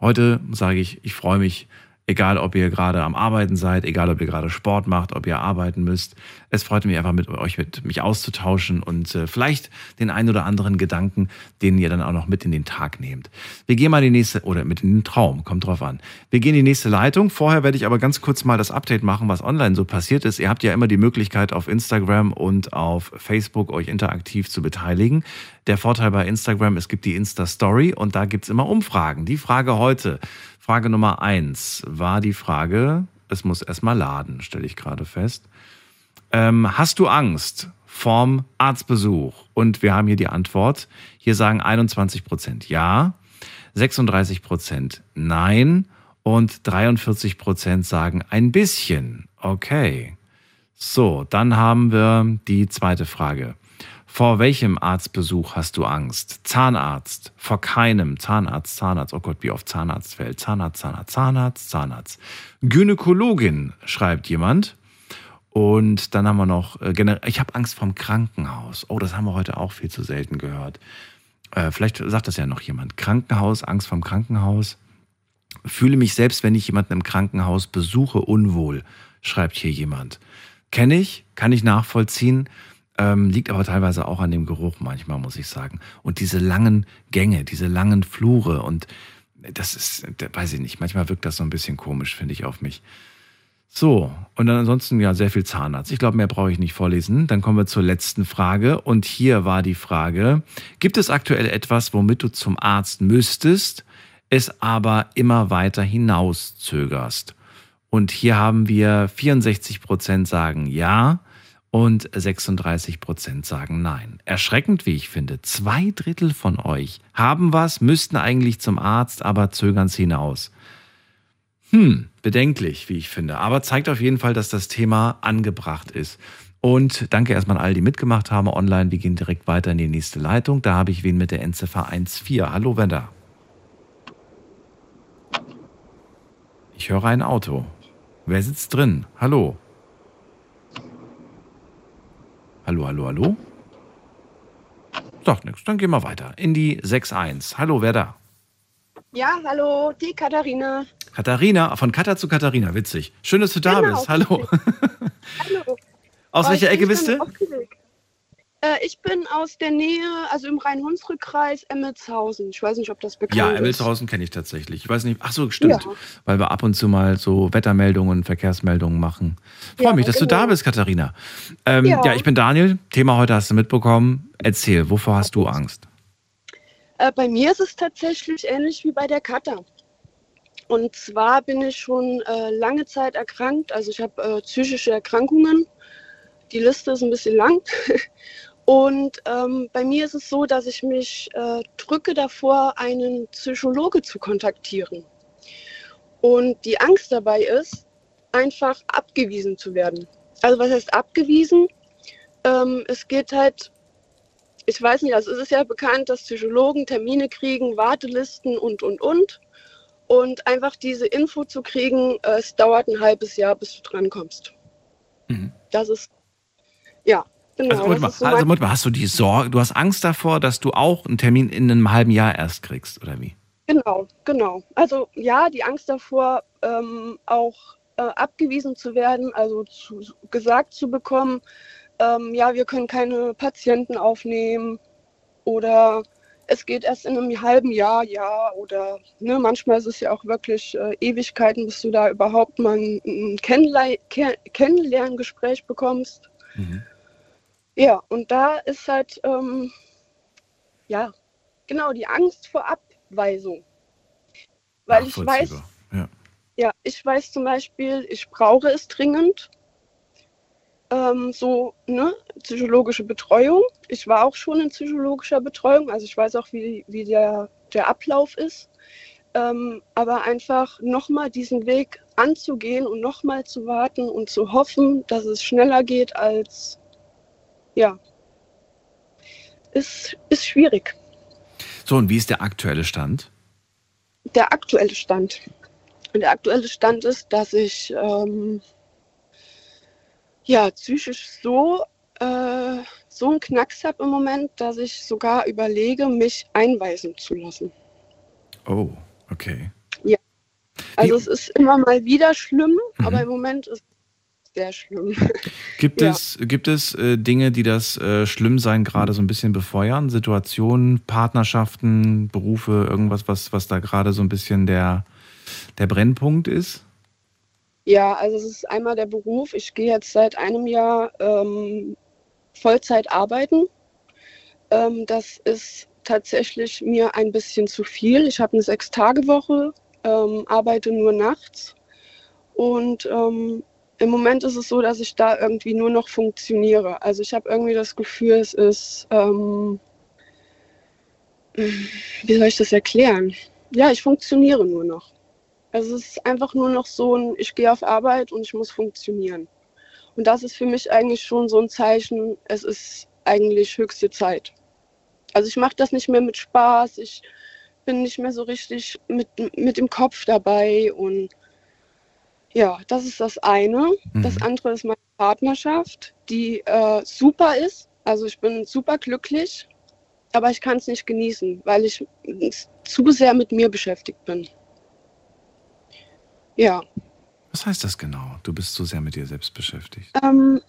S1: Heute sage ich, ich freue mich, egal ob ihr gerade am Arbeiten seid, egal ob ihr gerade Sport macht, ob ihr arbeiten müsst. Es freut mich einfach mit euch, mit mich auszutauschen und äh, vielleicht den einen oder anderen Gedanken, den ihr dann auch noch mit in den Tag nehmt. Wir gehen mal die nächste, oder mit in den Traum, kommt drauf an. Wir gehen in die nächste Leitung. Vorher werde ich aber ganz kurz mal das Update machen, was online so passiert ist. Ihr habt ja immer die Möglichkeit, auf Instagram und auf Facebook euch interaktiv zu beteiligen. Der Vorteil bei Instagram, es gibt die Insta-Story und da gibt's immer Umfragen. Die Frage heute, Frage Nummer eins, war die Frage, es muss erstmal laden, stelle ich gerade fest. Ähm, hast du Angst vorm Arztbesuch? Und wir haben hier die Antwort. Hier sagen 21 Prozent ja, 36 Prozent nein und 43 Prozent sagen ein bisschen. Okay. So, dann haben wir die zweite Frage. Vor welchem Arztbesuch hast du Angst? Zahnarzt. Vor keinem. Zahnarzt, Zahnarzt. Oh Gott, wie oft Zahnarzt fällt. Zahnarzt, Zahnarzt, Zahnarzt, Zahnarzt. Gynäkologin, schreibt jemand. Und dann haben wir noch, äh, ich habe Angst vom Krankenhaus. Oh, das haben wir heute auch viel zu selten gehört. Äh, vielleicht sagt das ja noch jemand. Krankenhaus, Angst vom Krankenhaus. Fühle mich selbst, wenn ich jemanden im Krankenhaus besuche, unwohl, schreibt hier jemand. Kenne ich, kann ich nachvollziehen, ähm, liegt aber teilweise auch an dem Geruch manchmal, muss ich sagen. Und diese langen Gänge, diese langen Flure und das ist, weiß ich nicht, manchmal wirkt das so ein bisschen komisch, finde ich, auf mich. So, und dann ansonsten ja sehr viel Zahnarzt. Ich glaube, mehr brauche ich nicht vorlesen. Dann kommen wir zur letzten Frage. Und hier war die Frage, gibt es aktuell etwas, womit du zum Arzt müsstest, es aber immer weiter hinauszögerst? Und hier haben wir 64 Prozent sagen ja und 36 Prozent sagen nein. Erschreckend, wie ich finde. Zwei Drittel von euch haben was, müssten eigentlich zum Arzt, aber zögern es hinaus. Hm, bedenklich, wie ich finde. Aber zeigt auf jeden Fall, dass das Thema angebracht ist. Und danke erstmal an all, die mitgemacht haben online. Wir gehen direkt weiter in die nächste Leitung. Da habe ich wen mit der Endziffer 14. Hallo, wer da? Ich höre ein Auto. Wer sitzt drin? Hallo. Hallo, hallo, hallo? Sagt nichts. Dann gehen wir weiter. In die 6.1. Hallo, wer da?
S15: Ja, hallo, die Katharina.
S1: Katharina, von Katha zu Katharina, witzig. Schön, dass du da
S15: Genau.
S1: bist. Hallo.
S15: Hallo.
S1: Aus
S15: Oh,
S1: welcher Ecke bist du?
S15: aufgeregt. Äh, ich bin aus der Nähe, also im Rhein-Hunsrück-Kreis, Emmelshausen. Ich weiß nicht, ob das bekannt
S1: Ja,
S15: ist.
S1: Emmelshausen kenne ich tatsächlich. Ich weiß nicht, ach so, stimmt.
S15: Ja.
S1: Weil wir ab und zu mal so Wettermeldungen, Verkehrsmeldungen machen. Freue
S15: Ja,
S1: mich, dass du
S15: genau.
S1: da bist, Katharina. Ähm, ja.
S15: Ja.
S1: ich bin Daniel. Thema heute hast du mitbekommen. Erzähl, wovor hast du Angst?
S15: Äh, bei mir ist es tatsächlich ähnlich wie bei der Katha. Und zwar bin ich schon äh, lange Zeit erkrankt. Also ich habe äh, psychische Erkrankungen. Die Liste ist ein bisschen lang. Und ähm, bei mir ist es so, dass ich mich äh, drücke davor, einen Psychologe zu kontaktieren. Und die Angst dabei ist, einfach abgewiesen zu werden. Also was heißt abgewiesen? Ähm, es geht halt ich weiß nicht, also es ist ja bekannt, dass Psychologen Termine kriegen, Wartelisten und, und, und. Und einfach diese Info zu kriegen, äh, es dauert ein halbes Jahr, bis du drankommst. Das ist, ja, genau.
S1: Also, Moment
S15: das
S1: mal,
S15: so
S1: also mal, hast du die Sorge, du hast Angst davor, dass du auch einen Termin in einem halben Jahr erst kriegst, oder wie?
S15: Genau, genau. Also ja, die Angst davor, ähm, auch äh, abgewiesen zu werden, also zu, gesagt zu bekommen, ähm, ja, wir können keine Patienten aufnehmen oder es geht erst in einem halben Jahr, ja, oder ne, manchmal ist es ja auch wirklich äh, Ewigkeiten, bis du da überhaupt mal ein, ein Ken Kennenlerngespräch bekommst.
S1: Mhm.
S15: Ja, und da ist halt, ähm, ja, genau, die Angst vor Abweisung. Weil ich weiß.
S1: Ja.
S15: ja, ich weiß zum Beispiel, ich brauche es dringend. Ähm, so, ne, psychologische Betreuung. Ich war auch schon in psychologischer Betreuung, also ich weiß auch, wie, wie der, der Ablauf ist. Ähm, aber einfach nochmal diesen Weg anzugehen und nochmal zu warten und zu hoffen, dass es schneller geht als, ja, ist, ist schwierig.
S1: So, und wie ist der aktuelle Stand?
S15: Der aktuelle Stand. Der aktuelle Stand ist, dass ich ähm, ja psychisch so, äh, so einen Knacks habe im Moment, dass ich sogar überlege, mich einweisen zu lassen.
S1: Oh, okay.
S15: Ja. Also es ist immer mal wieder schlimm,
S1: Mhm.
S15: aber im Moment ist es sehr schlimm.
S1: Gibt
S15: Ja.
S1: es, gibt es äh, Dinge, die das äh, Schlimmsein gerade so ein bisschen befeuern? Situationen, Partnerschaften, Berufe, irgendwas, was, was da gerade so ein bisschen der, der Brennpunkt ist?
S15: Ja, also es ist einmal der Beruf. Ich gehe jetzt seit einem Jahr ähm, Vollzeit arbeiten. Ähm, das ist tatsächlich mir ein bisschen zu viel. Ich habe eine Sechs-Tage-Woche, ähm, arbeite nur nachts. Und ähm, im Moment ist es so, dass ich da irgendwie nur noch funktioniere. Also ich habe irgendwie das Gefühl, es ist, ähm, wie soll ich das erklären? Ja, ich funktioniere nur noch. Also es ist einfach nur noch so ein, ich gehe auf Arbeit und ich muss funktionieren. Und das ist für mich eigentlich schon so ein Zeichen, es ist eigentlich höchste Zeit. Also ich mache das nicht mehr mit Spaß, ich bin nicht mehr so richtig mit, mit dem Kopf dabei und ja, das ist das eine. Das andere ist meine Partnerschaft, die äh, super ist. Also ich bin super glücklich, aber ich kann es nicht genießen, weil ich zu sehr mit mir beschäftigt bin. Ja,
S1: Was heißt das genau? Du bist so sehr mit dir selbst beschäftigt.
S15: ähm,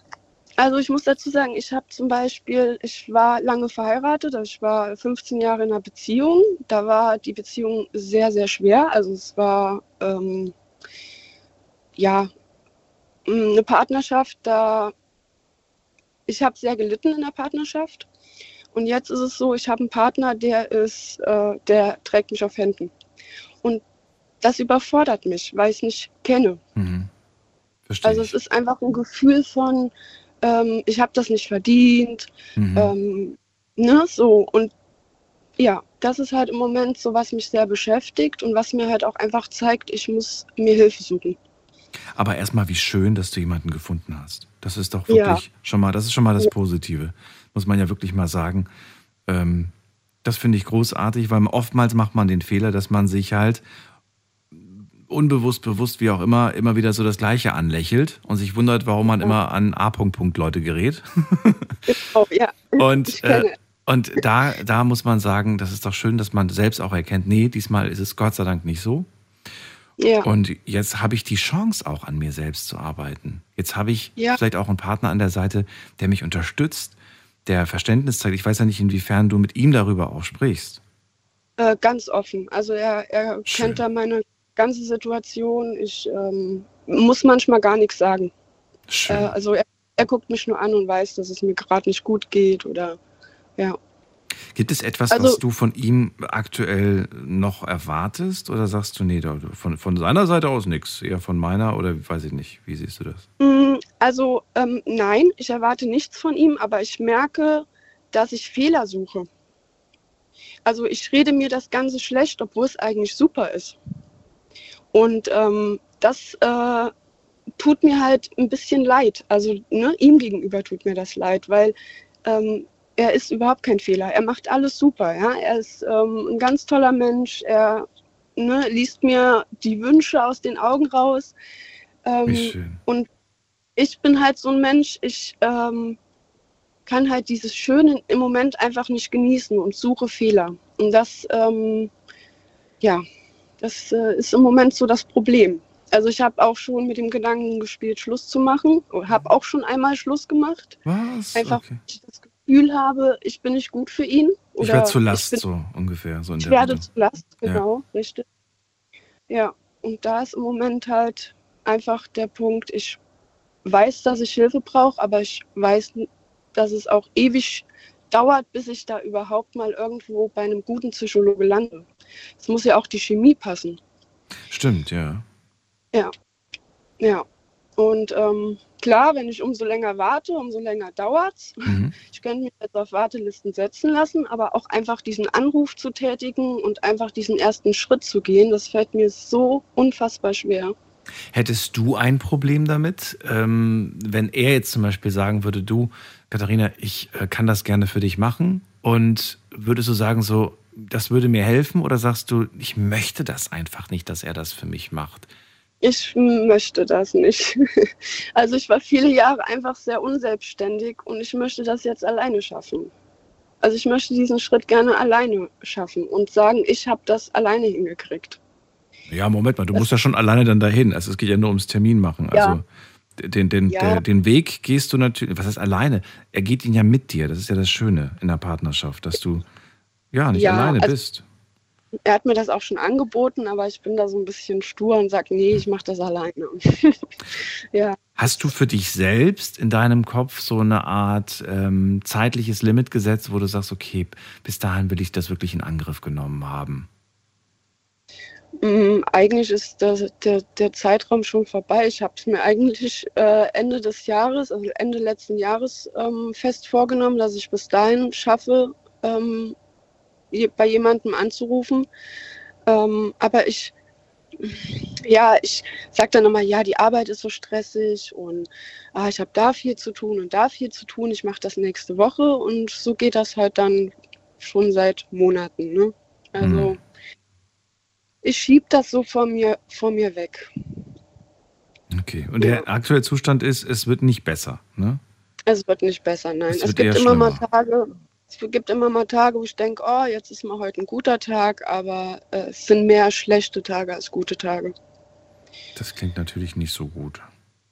S15: also ich muss dazu sagen, ich habe zum Beispiel, ich war lange verheiratet, also ich war 15 Jahre in einer Beziehung. Da war die Beziehung sehr, sehr schwer. Also es war ähm, ja mh, eine Partnerschaft, da ich habe sehr gelitten in der Partnerschaft. Und jetzt ist es so, ich habe einen Partner, der ist, äh, der trägt mich auf Händen. Und das überfordert mich, weil ich es nicht kenne.
S1: Verstehe
S15: Also es ist einfach ein Gefühl von, ähm, ich habe das nicht verdient,
S1: Mhm.
S15: ähm, ne, so. Und ja, das ist halt im Moment so, was mich sehr beschäftigt und was mir halt auch einfach zeigt, ich muss mir Hilfe suchen.
S1: Aber erstmal, wie schön, dass du jemanden gefunden hast. Das ist doch
S15: Ja.
S1: wirklich schon mal, das ist schon mal das
S15: Ja.
S1: Positive. Muss man ja wirklich mal sagen. Ähm, das finde ich großartig, weil oftmals macht man den Fehler, dass man sich halt unbewusst, bewusst, wie auch immer, immer wieder so das Gleiche anlächelt und sich wundert, warum man immer an A. Leute gerät.
S15: Oh, ja.
S1: Und, äh, und da, da muss man sagen, das ist doch schön, dass man selbst auch erkennt, nee, diesmal ist es Gott sei Dank nicht so.
S15: Ja.
S1: Und jetzt habe ich die Chance, auch an mir selbst zu arbeiten. Jetzt habe ich
S15: Ja.
S1: vielleicht auch einen Partner an der Seite, der mich unterstützt, der Verständnis zeigt. Ich weiß ja nicht, inwiefern du mit ihm darüber auch sprichst.
S15: Äh, ganz offen. Also er, er
S1: Schön.
S15: kennt da meine ganze Situation. Ich ähm, muss manchmal gar nichts sagen. Äh, also er, er guckt mich nur an und weiß, dass es mir gerade nicht gut geht oder ja.
S1: Gibt es etwas,
S15: Also-
S1: was du von ihm aktuell noch erwartest? Oder sagst du, nee, von, von seiner Seite aus nichts, eher von meiner? Oder weiß ich nicht, wie siehst du das?
S15: Mm, Also ähm, nein, ich erwarte nichts von ihm, aber ich merke, dass ich Fehler suche. Also ich rede mir das Ganze schlecht, obwohl es eigentlich super ist. Und ähm, das äh, tut mir halt ein bisschen leid. Also ne, ihm gegenüber tut mir das leid, weil ähm, er ist überhaupt kein Fehler. Er macht alles super. Ja? Er ist ähm, ein ganz toller Mensch. Er ne, liest mir die Wünsche aus den Augen raus. Ähm. Und ich bin halt so ein Mensch, ich ähm, kann halt dieses Schöne im Moment einfach nicht genießen und suche Fehler. Und das, ähm, ja, das äh, ist im Moment so das Problem. Also ich habe auch schon mit dem Gedanken gespielt, Schluss zu machen. Habe auch schon einmal Schluss gemacht.
S1: Was?
S15: Einfach,
S1: Okay.
S15: das Gefühl Gefühl habe, ich bin nicht gut für ihn.
S1: Ich werde zur Last,
S15: bin-
S1: so ungefähr. So in
S15: Ich
S1: der
S15: werde
S1: Richtung.
S15: zur Last,
S1: Ja.
S15: genau, richtig. Ja, und da ist im Moment halt einfach der Punkt, ich weiß, dass ich Hilfe brauche, aber ich weiß, dass es auch ewig dauert, bis ich da überhaupt mal irgendwo bei einem guten Psychologe lande. Es muss ja auch die Chemie passen.
S1: Stimmt, ja.
S15: Ja, ja. Und ähm, klar, wenn ich umso länger warte, umso länger dauert's.
S1: Mhm.
S15: Ich könnte mich jetzt auf Wartelisten setzen lassen, aber auch einfach diesen Anruf zu tätigen und einfach diesen ersten Schritt zu gehen, das fällt mir so unfassbar schwer.
S1: Hättest du ein Problem damit, ähm, wenn er jetzt zum Beispiel sagen würde, du, Katharina, ich äh, kann das gerne für dich machen und würdest du sagen, so, das würde mir helfen oder sagst du, ich möchte das einfach nicht, dass er das für mich macht?
S15: Ich möchte das nicht. Also ich war viele Jahre einfach sehr unselbstständig und ich möchte das jetzt alleine schaffen. Also ich möchte diesen Schritt gerne alleine schaffen und sagen, ich habe das alleine hingekriegt.
S1: Ja, Moment mal, du musst ja schon alleine dann dahin. Also es geht ja nur ums Termin machen.
S15: Ja.
S1: Also den, den,
S15: Ja.
S1: der, den Weg gehst du natürlich, was heißt alleine? Er geht ihn ja mit dir. Das ist ja das Schöne in der Partnerschaft, dass du ja nicht
S15: Ja,
S1: alleine
S15: also-
S1: bist.
S15: Er hat mir das auch schon angeboten, aber ich bin da so ein bisschen stur und sage, nee, ich mache das alleine. ja.
S1: Hast du für dich selbst in deinem Kopf so eine Art ähm, zeitliches Limit gesetzt, wo du sagst, okay, bis dahin will ich das wirklich in Angriff genommen haben?
S15: Mm, Eigentlich ist das, der, der Zeitraum schon vorbei. Ich habe es mir eigentlich äh, Ende des Jahres, also Ende letzten Jahres ähm, fest vorgenommen, dass ich bis dahin schaffe, ähm, bei jemandem anzurufen. Ähm, aber ich, ja, ich sage dann immer, ja, die Arbeit ist so stressig und ah, ich habe da viel zu tun und da viel zu tun. Ich mache das nächste Woche und so geht das halt dann schon seit Monaten. Ne? Also
S1: Hm.
S15: ich schieb das so vor mir, vor mir weg.
S1: Okay. Und der aktuelle Zustand ist, es wird nicht besser. Ne?
S15: Es wird nicht besser, nein.
S1: Es
S15: Es, gibt immer mal. Tage, es gibt immer mal Tage, wo ich denke, oh, jetzt ist mal heute ein guter Tag, aber äh, es sind mehr schlechte Tage als gute Tage.
S1: Das klingt natürlich nicht so gut.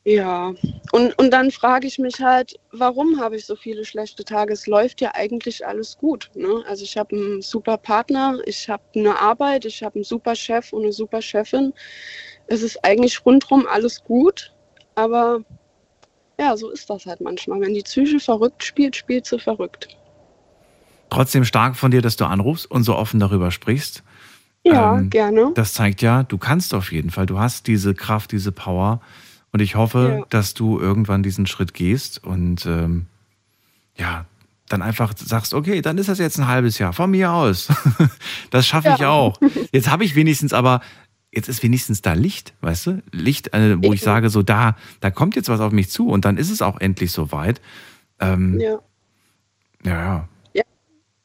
S15: Ja, und, und dann frage ich mich halt, warum habe ich so viele schlechte Tage? Es läuft ja eigentlich alles gut. Ne? Also ich habe einen super Partner, ich habe eine Arbeit, ich habe einen super Chef und eine super Chefin. Es ist eigentlich rundherum alles gut, aber ja, so ist das halt manchmal. Wenn die Psyche verrückt spielt, spielt sie verrückt.
S1: Trotzdem stark von dir, dass du anrufst und so offen darüber sprichst.
S15: Ja,
S1: Ähm,
S15: gerne.
S1: Das zeigt ja, du kannst auf jeden Fall. Du hast diese Kraft, diese Power. Und ich hoffe,
S15: Ja.
S1: dass du irgendwann diesen Schritt gehst und ähm, ja, dann einfach sagst, okay, dann ist das jetzt ein halbes Jahr. Von mir aus. das schaffe ich
S15: Ja.
S1: auch. Jetzt habe ich wenigstens aber, jetzt ist wenigstens da Licht, weißt du? Licht, äh, wo ich
S15: Eben.
S1: sage, so da, da kommt jetzt was auf mich zu und dann ist es auch endlich soweit. Ähm, ja.
S15: Ja.
S1: ja,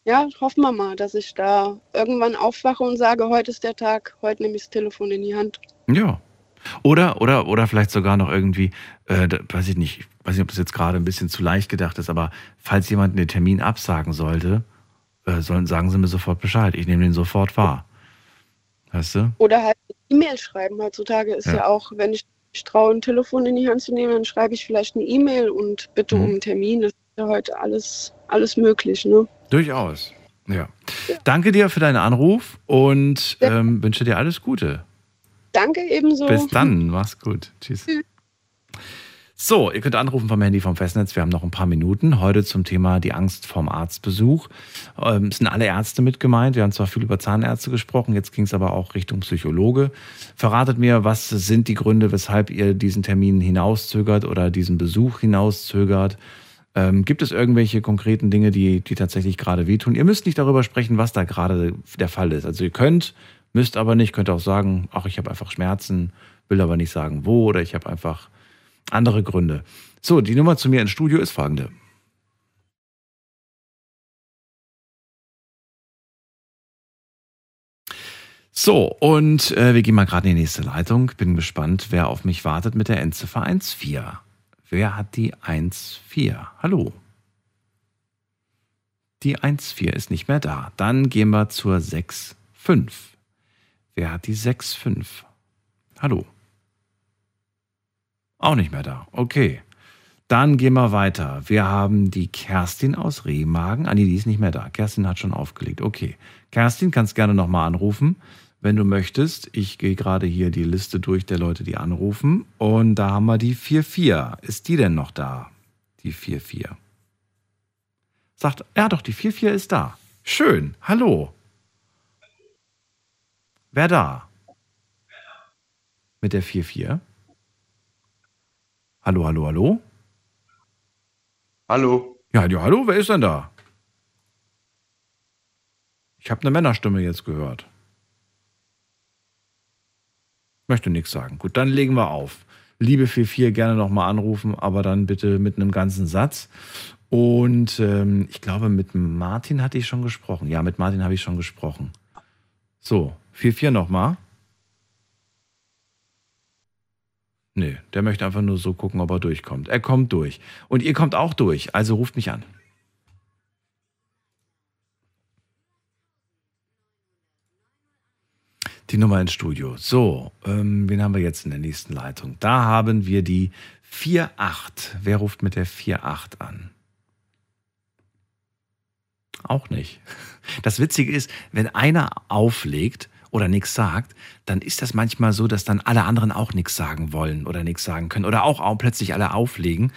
S15: Ja, hoffen wir mal, dass ich da irgendwann aufwache und sage, heute ist der Tag, heute nehme ich das Telefon in die Hand.
S1: Ja. Oder, oder, oder vielleicht sogar noch irgendwie, äh, weiß ich nicht, ich weiß nicht, ob das jetzt gerade ein bisschen zu leicht gedacht ist, aber falls jemand den Termin absagen sollte, äh, sollen, sagen Sie mir sofort Bescheid. Ich nehme den sofort wahr. Weißt du?
S15: Oder halt eine E-Mail schreiben. Heutzutage ist
S1: Ja.
S15: ja, auch, wenn ich mich traue, ein Telefon in die Hand zu nehmen, dann schreibe ich vielleicht eine E-Mail und bitte
S1: Mhm.
S15: um einen Termin. Das ist ja heute alles, alles möglich, ne?
S1: Durchaus. Ja. Danke dir für deinen Anruf und ähm, wünsche dir alles Gute.
S15: Danke ebenso.
S1: Bis dann. Mach's gut. Tschüss. So, ihr könnt anrufen vom Handy vom Festnetz. Wir haben noch ein paar Minuten. Heute zum Thema die Angst vorm Arztbesuch. Ähm, es sind alle Ärzte mit gemeint. Wir haben zwar viel über Zahnärzte gesprochen, jetzt ging es aber auch Richtung Psychologe. Verratet mir, was sind die Gründe, weshalb ihr diesen Termin hinauszögert oder diesen Besuch hinauszögert? Ähm, gibt es irgendwelche konkreten Dinge, die, die tatsächlich gerade wehtun? Ihr müsst nicht darüber sprechen, was da gerade der Fall ist. Also ihr könnt, müsst aber nicht, könnt auch sagen, ach, ich habe einfach Schmerzen, will aber nicht sagen wo oder ich habe einfach andere Gründe. So, die Nummer zu mir ins Studio ist folgende. So, und äh, wir gehen mal gerade in die nächste Leitung. Bin gespannt, wer auf mich wartet mit der Endziffer 14. Wer hat die 14? Hallo. Die 14 ist nicht mehr da. Dann gehen wir zur 65. Wer hat die 65? Hallo. Auch nicht mehr da. Okay. Dann gehen wir weiter. Wir haben die Kerstin aus Remagen. Ah, nee, die ist nicht mehr da. Kerstin hat schon aufgelegt. Okay. Kerstin, kannst gerne nochmal anrufen, wenn du möchtest. Ich gehe gerade hier die Liste durch der Leute, die anrufen. Und da haben wir die 44. Ist die denn noch da? Die 44. Sagt, ja doch, die 44 ist da. Schön. Hallo. Wer da? Mit der 44? Hallo, hallo, hallo?
S16: Hallo.
S1: Ja, ja, hallo, wer ist denn da? Ich habe eine Männerstimme jetzt gehört. Möchte nichts sagen. Gut, dann legen wir auf. Liebe 44 gerne nochmal anrufen, aber dann bitte mit einem ganzen Satz. Und ähm, ich glaube, mit Martin hatte ich schon gesprochen. Ja, mit Martin habe ich schon gesprochen. So, 44 nochmal. Nee, der möchte einfach nur so gucken, ob er durchkommt. Er kommt durch. Und ihr kommt auch durch, also ruft mich an. Die Nummer ins Studio. So, ähm, wen haben wir jetzt in der nächsten Leitung? Da haben wir die 48. Wer ruft mit der 48 an? Auch nicht. Das Witzige ist, wenn einer auflegt oder nichts sagt, dann ist das manchmal so, dass dann alle anderen auch nichts sagen wollen oder nichts sagen können oder auch, auch plötzlich alle auflegen.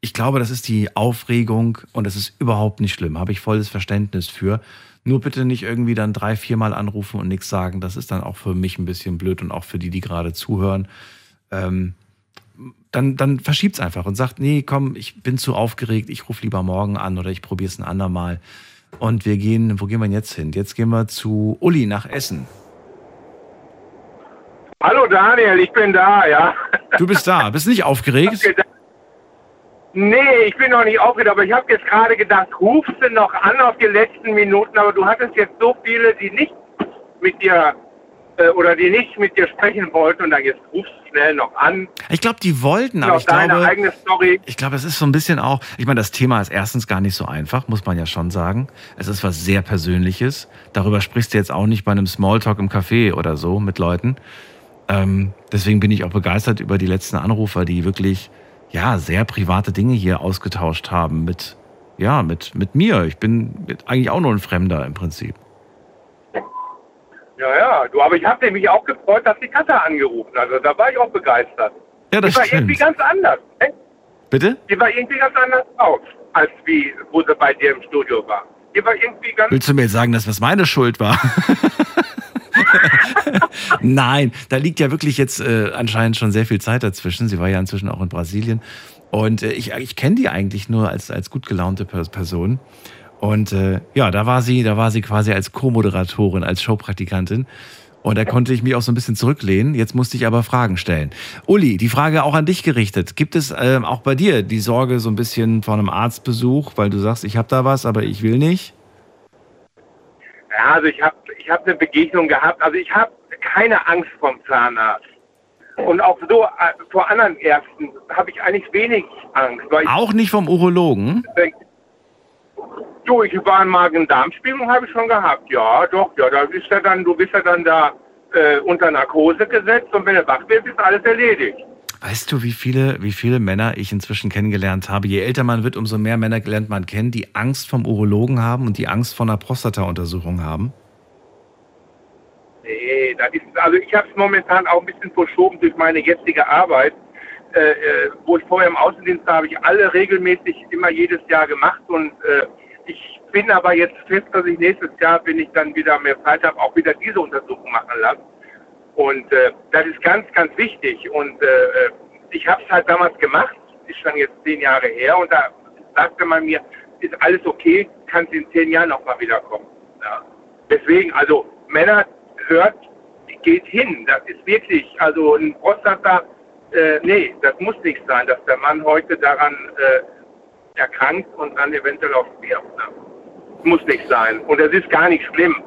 S1: Ich glaube, das ist die Aufregung und das ist überhaupt nicht schlimm. Habe ich volles Verständnis für. Nur bitte nicht irgendwie dann drei, viermal anrufen und nichts sagen. Das ist dann auch für mich ein bisschen blöd und auch für die, die gerade zuhören. Ähm, dann, dann verschiebt es einfach und sagt, nee, komm, ich bin zu aufgeregt, ich rufe lieber morgen an oder ich probiere es ein andermal. Und wir gehen, wo gehen wir jetzt hin? Jetzt gehen wir zu Uli nach Essen.
S17: Hallo Daniel, ich bin da, ja.
S1: Du bist da, bist nicht aufgeregt?
S17: Nee, ich bin noch nicht aufgeregt, aber ich habe jetzt gerade gedacht, rufst du noch an auf die letzten Minuten, aber du hattest jetzt so viele, die nicht mit dir äh, oder die nicht mit dir sprechen wollten und dann jetzt rufst du schnell noch an.
S1: Ich glaube, die wollten, aber ich glaube,
S17: eigene Story.
S1: ich glaube, es ist so ein bisschen auch, ich meine, das Thema ist erstens gar nicht so einfach, muss man ja schon sagen. Es ist was sehr Persönliches. Darüber sprichst du jetzt auch nicht bei einem Smalltalk im Café oder so mit Leuten. Ähm, deswegen bin ich auch begeistert über die letzten Anrufer, die wirklich, ja, sehr private Dinge hier ausgetauscht haben mit, ja, mit, mit mir. Ich bin eigentlich auch nur ein Fremder im Prinzip.
S17: Ja, ja, du, aber ich habe mich auch gefreut, dass die Katha angerufen hat. Also da war ich auch begeistert.
S1: Ja, das
S17: die war
S1: stimmt.
S17: irgendwie ganz anders. Ne?
S1: Bitte?
S17: Die war irgendwie ganz anders aus, als wie, wo sie bei dir im Studio war. Die war irgendwie ganz
S1: Willst du mir jetzt sagen, dass das meine Schuld war? Nein, da liegt ja wirklich jetzt äh, anscheinend schon sehr viel Zeit dazwischen. Sie war ja inzwischen auch in Brasilien. Und äh, ich, ich kenne die eigentlich nur als, als gut gelaunte Per- Person. Und äh, ja, da war sie, da war sie quasi als Co-Moderatorin, als Showpraktikantin. Und da konnte ich mich auch so ein bisschen zurücklehnen. Jetzt musste ich aber Fragen stellen. Uli, die Frage auch an dich gerichtet. Gibt es ähm, auch bei dir die Sorge so ein bisschen vor einem Arztbesuch, weil du sagst, ich habe da was, aber ich will nicht?
S17: Ja, also ich habe ich hab eine Begegnung gehabt. Also ich habe keine Angst vom Zahnarzt. Und auch so äh, vor anderen Ärzten habe ich eigentlich wenig Angst.
S1: Auch nicht vom Urologen?
S17: du, ich war in Magen-Darm-Spiegelung, habe ich schon gehabt. Ja, doch, ja, da bist ja dann, du bist ja dann da äh, unter Narkose gesetzt und wenn du wach wirst, ist alles erledigt.
S1: Weißt du, wie viele, wie viele Männer ich inzwischen kennengelernt habe? Je älter man wird, umso mehr Männer lernt man kennen, die Angst vom Urologen haben und die Angst vor einer Prostata-Untersuchung haben.
S17: Nee, das ist, also ich habe es momentan auch ein bisschen verschoben durch meine jetzige Arbeit. Äh, äh, wo ich vorher im Außendienst war, habe ich alle regelmäßig immer jedes Jahr gemacht und äh, ich bin aber jetzt fest, dass ich nächstes Jahr, wenn ich dann wieder mehr Zeit habe, auch wieder diese Untersuchung machen lasse. Und äh, das ist ganz, ganz wichtig. Und äh, äh, ich habe es halt damals gemacht, ist schon jetzt zehn Jahre her und da sagte man mir, ist alles okay, kannst in zehn Jahren nochmal wiederkommen. Ja. Deswegen, also Männer, hört, geht hin. Das ist wirklich, also ein Prostata, äh, nee, das muss nicht sein, dass der Mann heute daran äh, erkrankt und dann eventuell auch stirbt. Ne? Muss nicht sein. Und es ist gar nicht schlimm.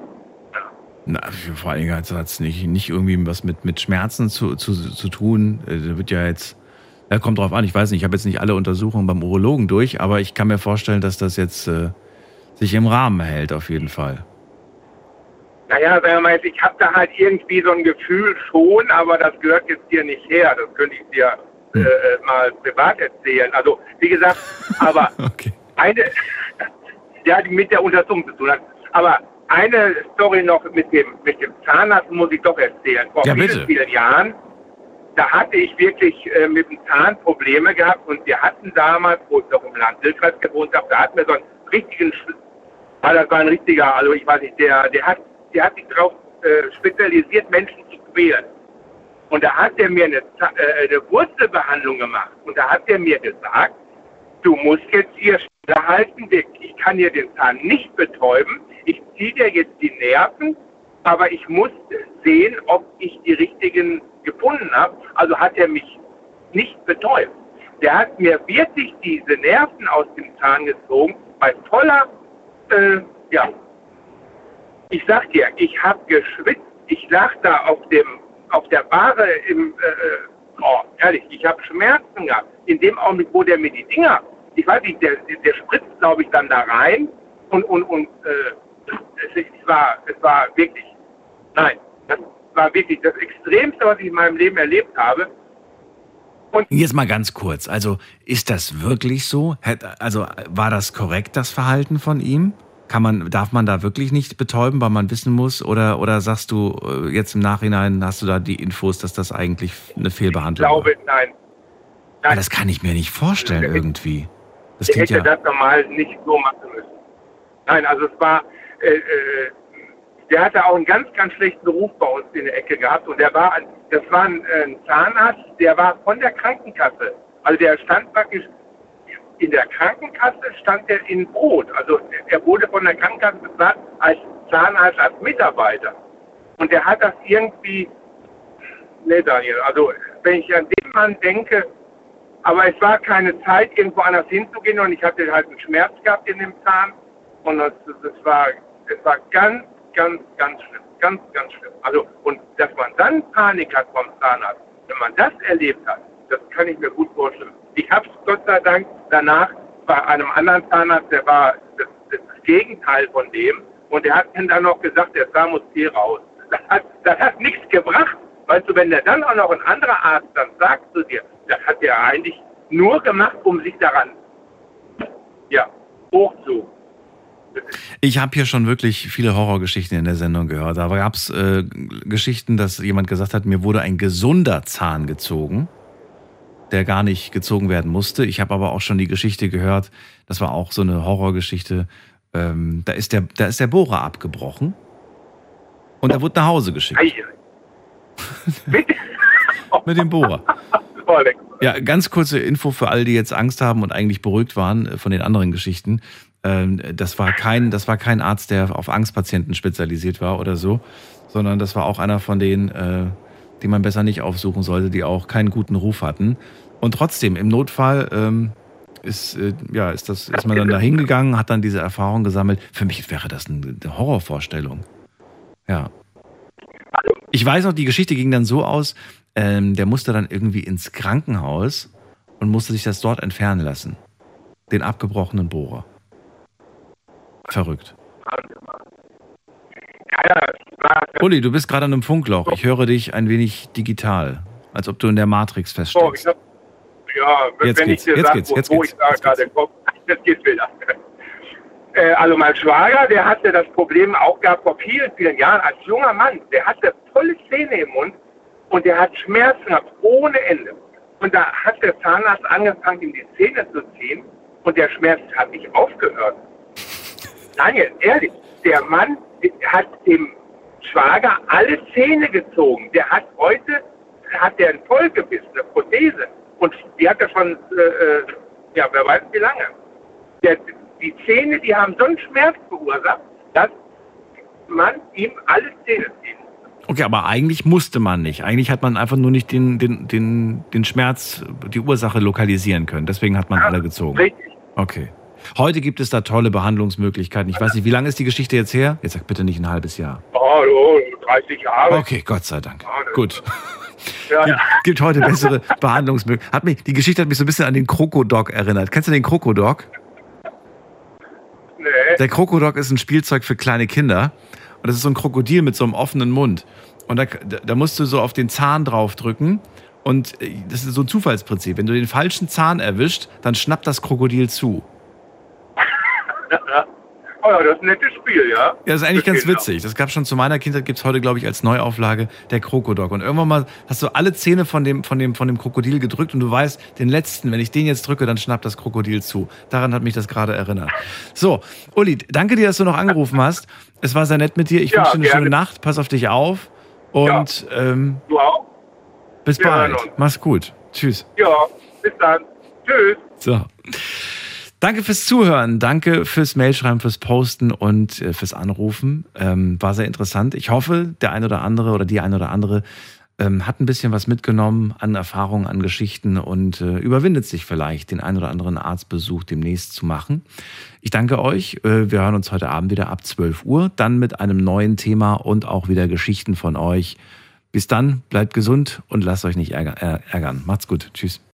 S1: Na, vor allen Dingen hat es nicht, nicht irgendwie was mit, mit Schmerzen zu, zu, zu tun. Äh, Da wird ja jetzt, ja, kommt drauf an, ich weiß nicht, ich habe jetzt nicht alle Untersuchungen beim Urologen durch, aber ich kann mir vorstellen, dass das jetzt äh, sich im Rahmen hält, auf jeden Fall.
S17: Naja, ich habe da halt irgendwie so ein Gefühl schon, aber das gehört jetzt hier nicht her. Das könnte ich dir äh, mal privat erzählen. Also, wie gesagt, aber eine, ja, die mit der Untersuchung zu tun hat. Aber eine Story noch mit dem, mit dem Zahnarzt muss ich doch erzählen. Vor
S1: Ja,
S17: vielen, vielen Jahren, da hatte ich wirklich äh, mit dem Zahn Probleme gehabt und wir hatten damals, wo ich noch im Land Wildkreis gewohnt habe, da hatten wir so einen richtigen, ah, das war ein richtiger, also ich weiß nicht, der, der hat, der hat sich darauf äh, spezialisiert, Menschen zu quälen. Und da hat er mir eine, äh, eine Wurzelbehandlung gemacht. Und da hat er mir gesagt, du musst jetzt hier halten, ich kann hier den Zahn nicht betäuben, ich ziehe dir jetzt die Nerven, aber ich muss sehen, ob ich die richtigen gefunden habe. Also hat er mich nicht betäubt. Der hat mir wirklich diese Nerven aus dem Zahn gezogen, bei voller, äh, ja, ich sag dir, ich habe geschwitzt, ich lag da auf dem, auf der Bahre im, äh, äh, oh, ehrlich, ich habe Schmerzen gehabt. In dem Augenblick, wo der mir die Dinger, ich weiß nicht, der, der spritzt, glaube ich, dann da rein und, und, und äh, es, war, es war wirklich, nein, das war wirklich das Extremste, was ich in meinem Leben erlebt habe.
S1: Jetzt mal ganz kurz. Also ist das wirklich so? Also war das korrekt, das Verhalten von ihm? Kann man, darf man da wirklich nicht betäuben, weil man wissen muss? Oder, oder sagst du äh, jetzt im Nachhinein, hast du da die Infos, dass das eigentlich eine
S17: Ich
S1: Fehlbehandlung war?
S17: glaube, nein.
S1: Aber das kann ich mir nicht vorstellen irgendwie. Das
S17: ich hätte
S1: ja.
S17: das normal nicht so machen müssen. Nein, also es war, äh, äh, der hatte auch einen ganz, ganz schlechten Ruf bei uns in der Ecke gehabt und der war, das war ein, äh, ein Zahnarzt, der war von der Krankenkasse. Also der stand praktisch in der Krankenkasse stand er in Brot. Also er wurde von der Krankenkasse bezahlt als Zahnarzt, als Mitarbeiter. Und der hat das irgendwie, nee Daniel, also wenn ich an den Mann denke, aber es war keine Zeit, irgendwo anders hinzugehen und ich hatte halt einen Schmerz gehabt in dem Zahn und das, das war, es war ganz, ganz, ganz schlimm, ganz, ganz schlimm. Also und dass man dann Panik hat vom Zahnarzt, wenn man das erlebt hat, das kann ich mir gut vorstellen. Ich habe es Gott sei Dank danach bei einem anderen Zahnarzt, der war das, das Gegenteil von dem und der hat mir dann noch gesagt, der Zahn muss hier raus. Das hat, das hat nichts gebracht. Weißt du, wenn der dann auch noch ein anderer Arzt dann sagt zu dir, das hat er eigentlich nur gemacht, um sich daran, ja, hoch zu.
S1: Ich habe hier schon wirklich viele Horrorgeschichten in der Sendung gehört. Aber gab es äh, Geschichten, dass jemand gesagt hat, mir wurde ein gesunder Zahn gezogen, der gar nicht gezogen werden musste. Ich habe aber auch schon die Geschichte gehört, das war auch so eine Horrorgeschichte. Ähm, da, ist der, da ist der Bohrer abgebrochen und er wurde nach Hause geschickt. Mit dem Bohrer. Ja, ganz kurze Info für alle, die jetzt Angst haben und eigentlich beruhigt waren äh, von den anderen Geschichten. Ähm, Das war kein, das war kein Arzt, der auf Angstpatienten spezialisiert war oder so, sondern das war auch einer von denen, äh, die man besser nicht aufsuchen sollte, die auch keinen guten Ruf hatten. Und trotzdem, im Notfall ähm, ist, äh, ja, ist, das, ist man dann da hingegangen, hat dann diese Erfahrung gesammelt. Für mich wäre das eine Horrorvorstellung. Ja. Ich weiß noch, die Geschichte ging dann so aus, ähm, der musste dann irgendwie ins Krankenhaus und musste sich das dort entfernen lassen. Den abgebrochenen Bohrer. Verrückt. Uli, du bist gerade an einem Funkloch. Ich höre dich ein wenig digital, als ob du in der Matrix feststeckst.
S17: ich hab, ja,
S1: Jetzt
S17: wenn
S1: geht's,
S17: ich dir
S1: jetzt
S17: sage,
S1: geht's, jetzt
S17: wo
S1: geht's,
S17: ich da gerade komme, jetzt geht's wieder. Äh, also mein Schwager, der hatte das Problem auch gehabt vor vielen, vielen Jahren als junger Mann. Der hatte volle Zähne im Mund und der hat Schmerzen gehabt ohne Ende. Und da hat der Zahnarzt angefangen, ihm die Zähne zu ziehen und der Schmerz hat nicht aufgehört. Daniel, ehrlich, der Mann hat dem Schwager alle Zähne gezogen. Der hat heute, hat der ein Vollgebiss, eine Prothese. Und die hat er schon, äh, äh, ja, wer weiß wie lange. Der, die Zähne, die haben so einen Schmerz verursacht, dass man ihm alle Zähne zieht.
S1: Okay, aber eigentlich musste man nicht. Eigentlich hat man einfach nur nicht den, den, den, den Schmerz, die Ursache lokalisieren können. Deswegen hat man alle gezogen.
S17: Richtig.
S1: Okay. Heute gibt es da tolle Behandlungsmöglichkeiten. Ich weiß nicht, wie lange ist die Geschichte jetzt her? Jetzt sag bitte nicht ein halbes Jahr.
S17: Oh, oh 30 Jahre.
S1: Okay, Gott sei Dank. Gut.
S17: Ja,
S1: Gibt, gibt heute bessere Behandlungsmöglichkeiten. Hat mich, die Geschichte hat mich so ein bisschen an den Krokodok erinnert. Kennst du den Krokodok?
S17: Nee.
S1: Der Krokodok ist ein Spielzeug für kleine Kinder. Und das ist so ein Krokodil mit so einem offenen Mund. Und da, da musst du so auf den Zahn draufdrücken Und äh, das ist so ein Zufallsprinzip. Wenn du den falschen Zahn erwischt, dann schnappt das Krokodil zu.
S17: Oh ja, das ist ein nettes Spiel, ja?
S1: Ja, das ist eigentlich
S17: Für
S1: ganz witzig. Das gab schon zu meiner Kindheit, gibt es heute, glaube ich, als Neuauflage der Krokodok. Und irgendwann mal hast du alle Zähne von dem, von, dem, von dem Krokodil gedrückt und du weißt, den letzten, wenn ich den jetzt drücke, dann schnappt das Krokodil zu. Daran hat mich das gerade erinnert. So, Uli, danke dir, dass du noch angerufen hast. Es war sehr nett mit dir. Ich
S17: Ja,
S1: wünsche dir eine
S17: gerne.
S1: schöne Nacht. Pass auf dich auf. Und ähm,
S17: Du auch?
S1: bis
S17: Wir
S1: bald. Mach's gut. Tschüss.
S17: Ja, bis dann. Tschüss.
S1: So. Danke fürs Zuhören, danke fürs Mailschreiben, fürs Posten und äh, fürs Anrufen. Ähm, war sehr interessant. Ich hoffe, der eine oder andere oder die eine oder andere ähm, hat ein bisschen was mitgenommen an Erfahrungen, an Geschichten und äh, überwindet sich vielleicht, den einen oder anderen Arztbesuch demnächst zu machen. Ich danke euch. Äh, wir hören uns heute Abend wieder ab 12 Uhr, dann mit einem neuen Thema und auch wieder Geschichten von euch. Bis dann, bleibt gesund und lasst euch nicht äh, ärgern. Macht's gut. Tschüss.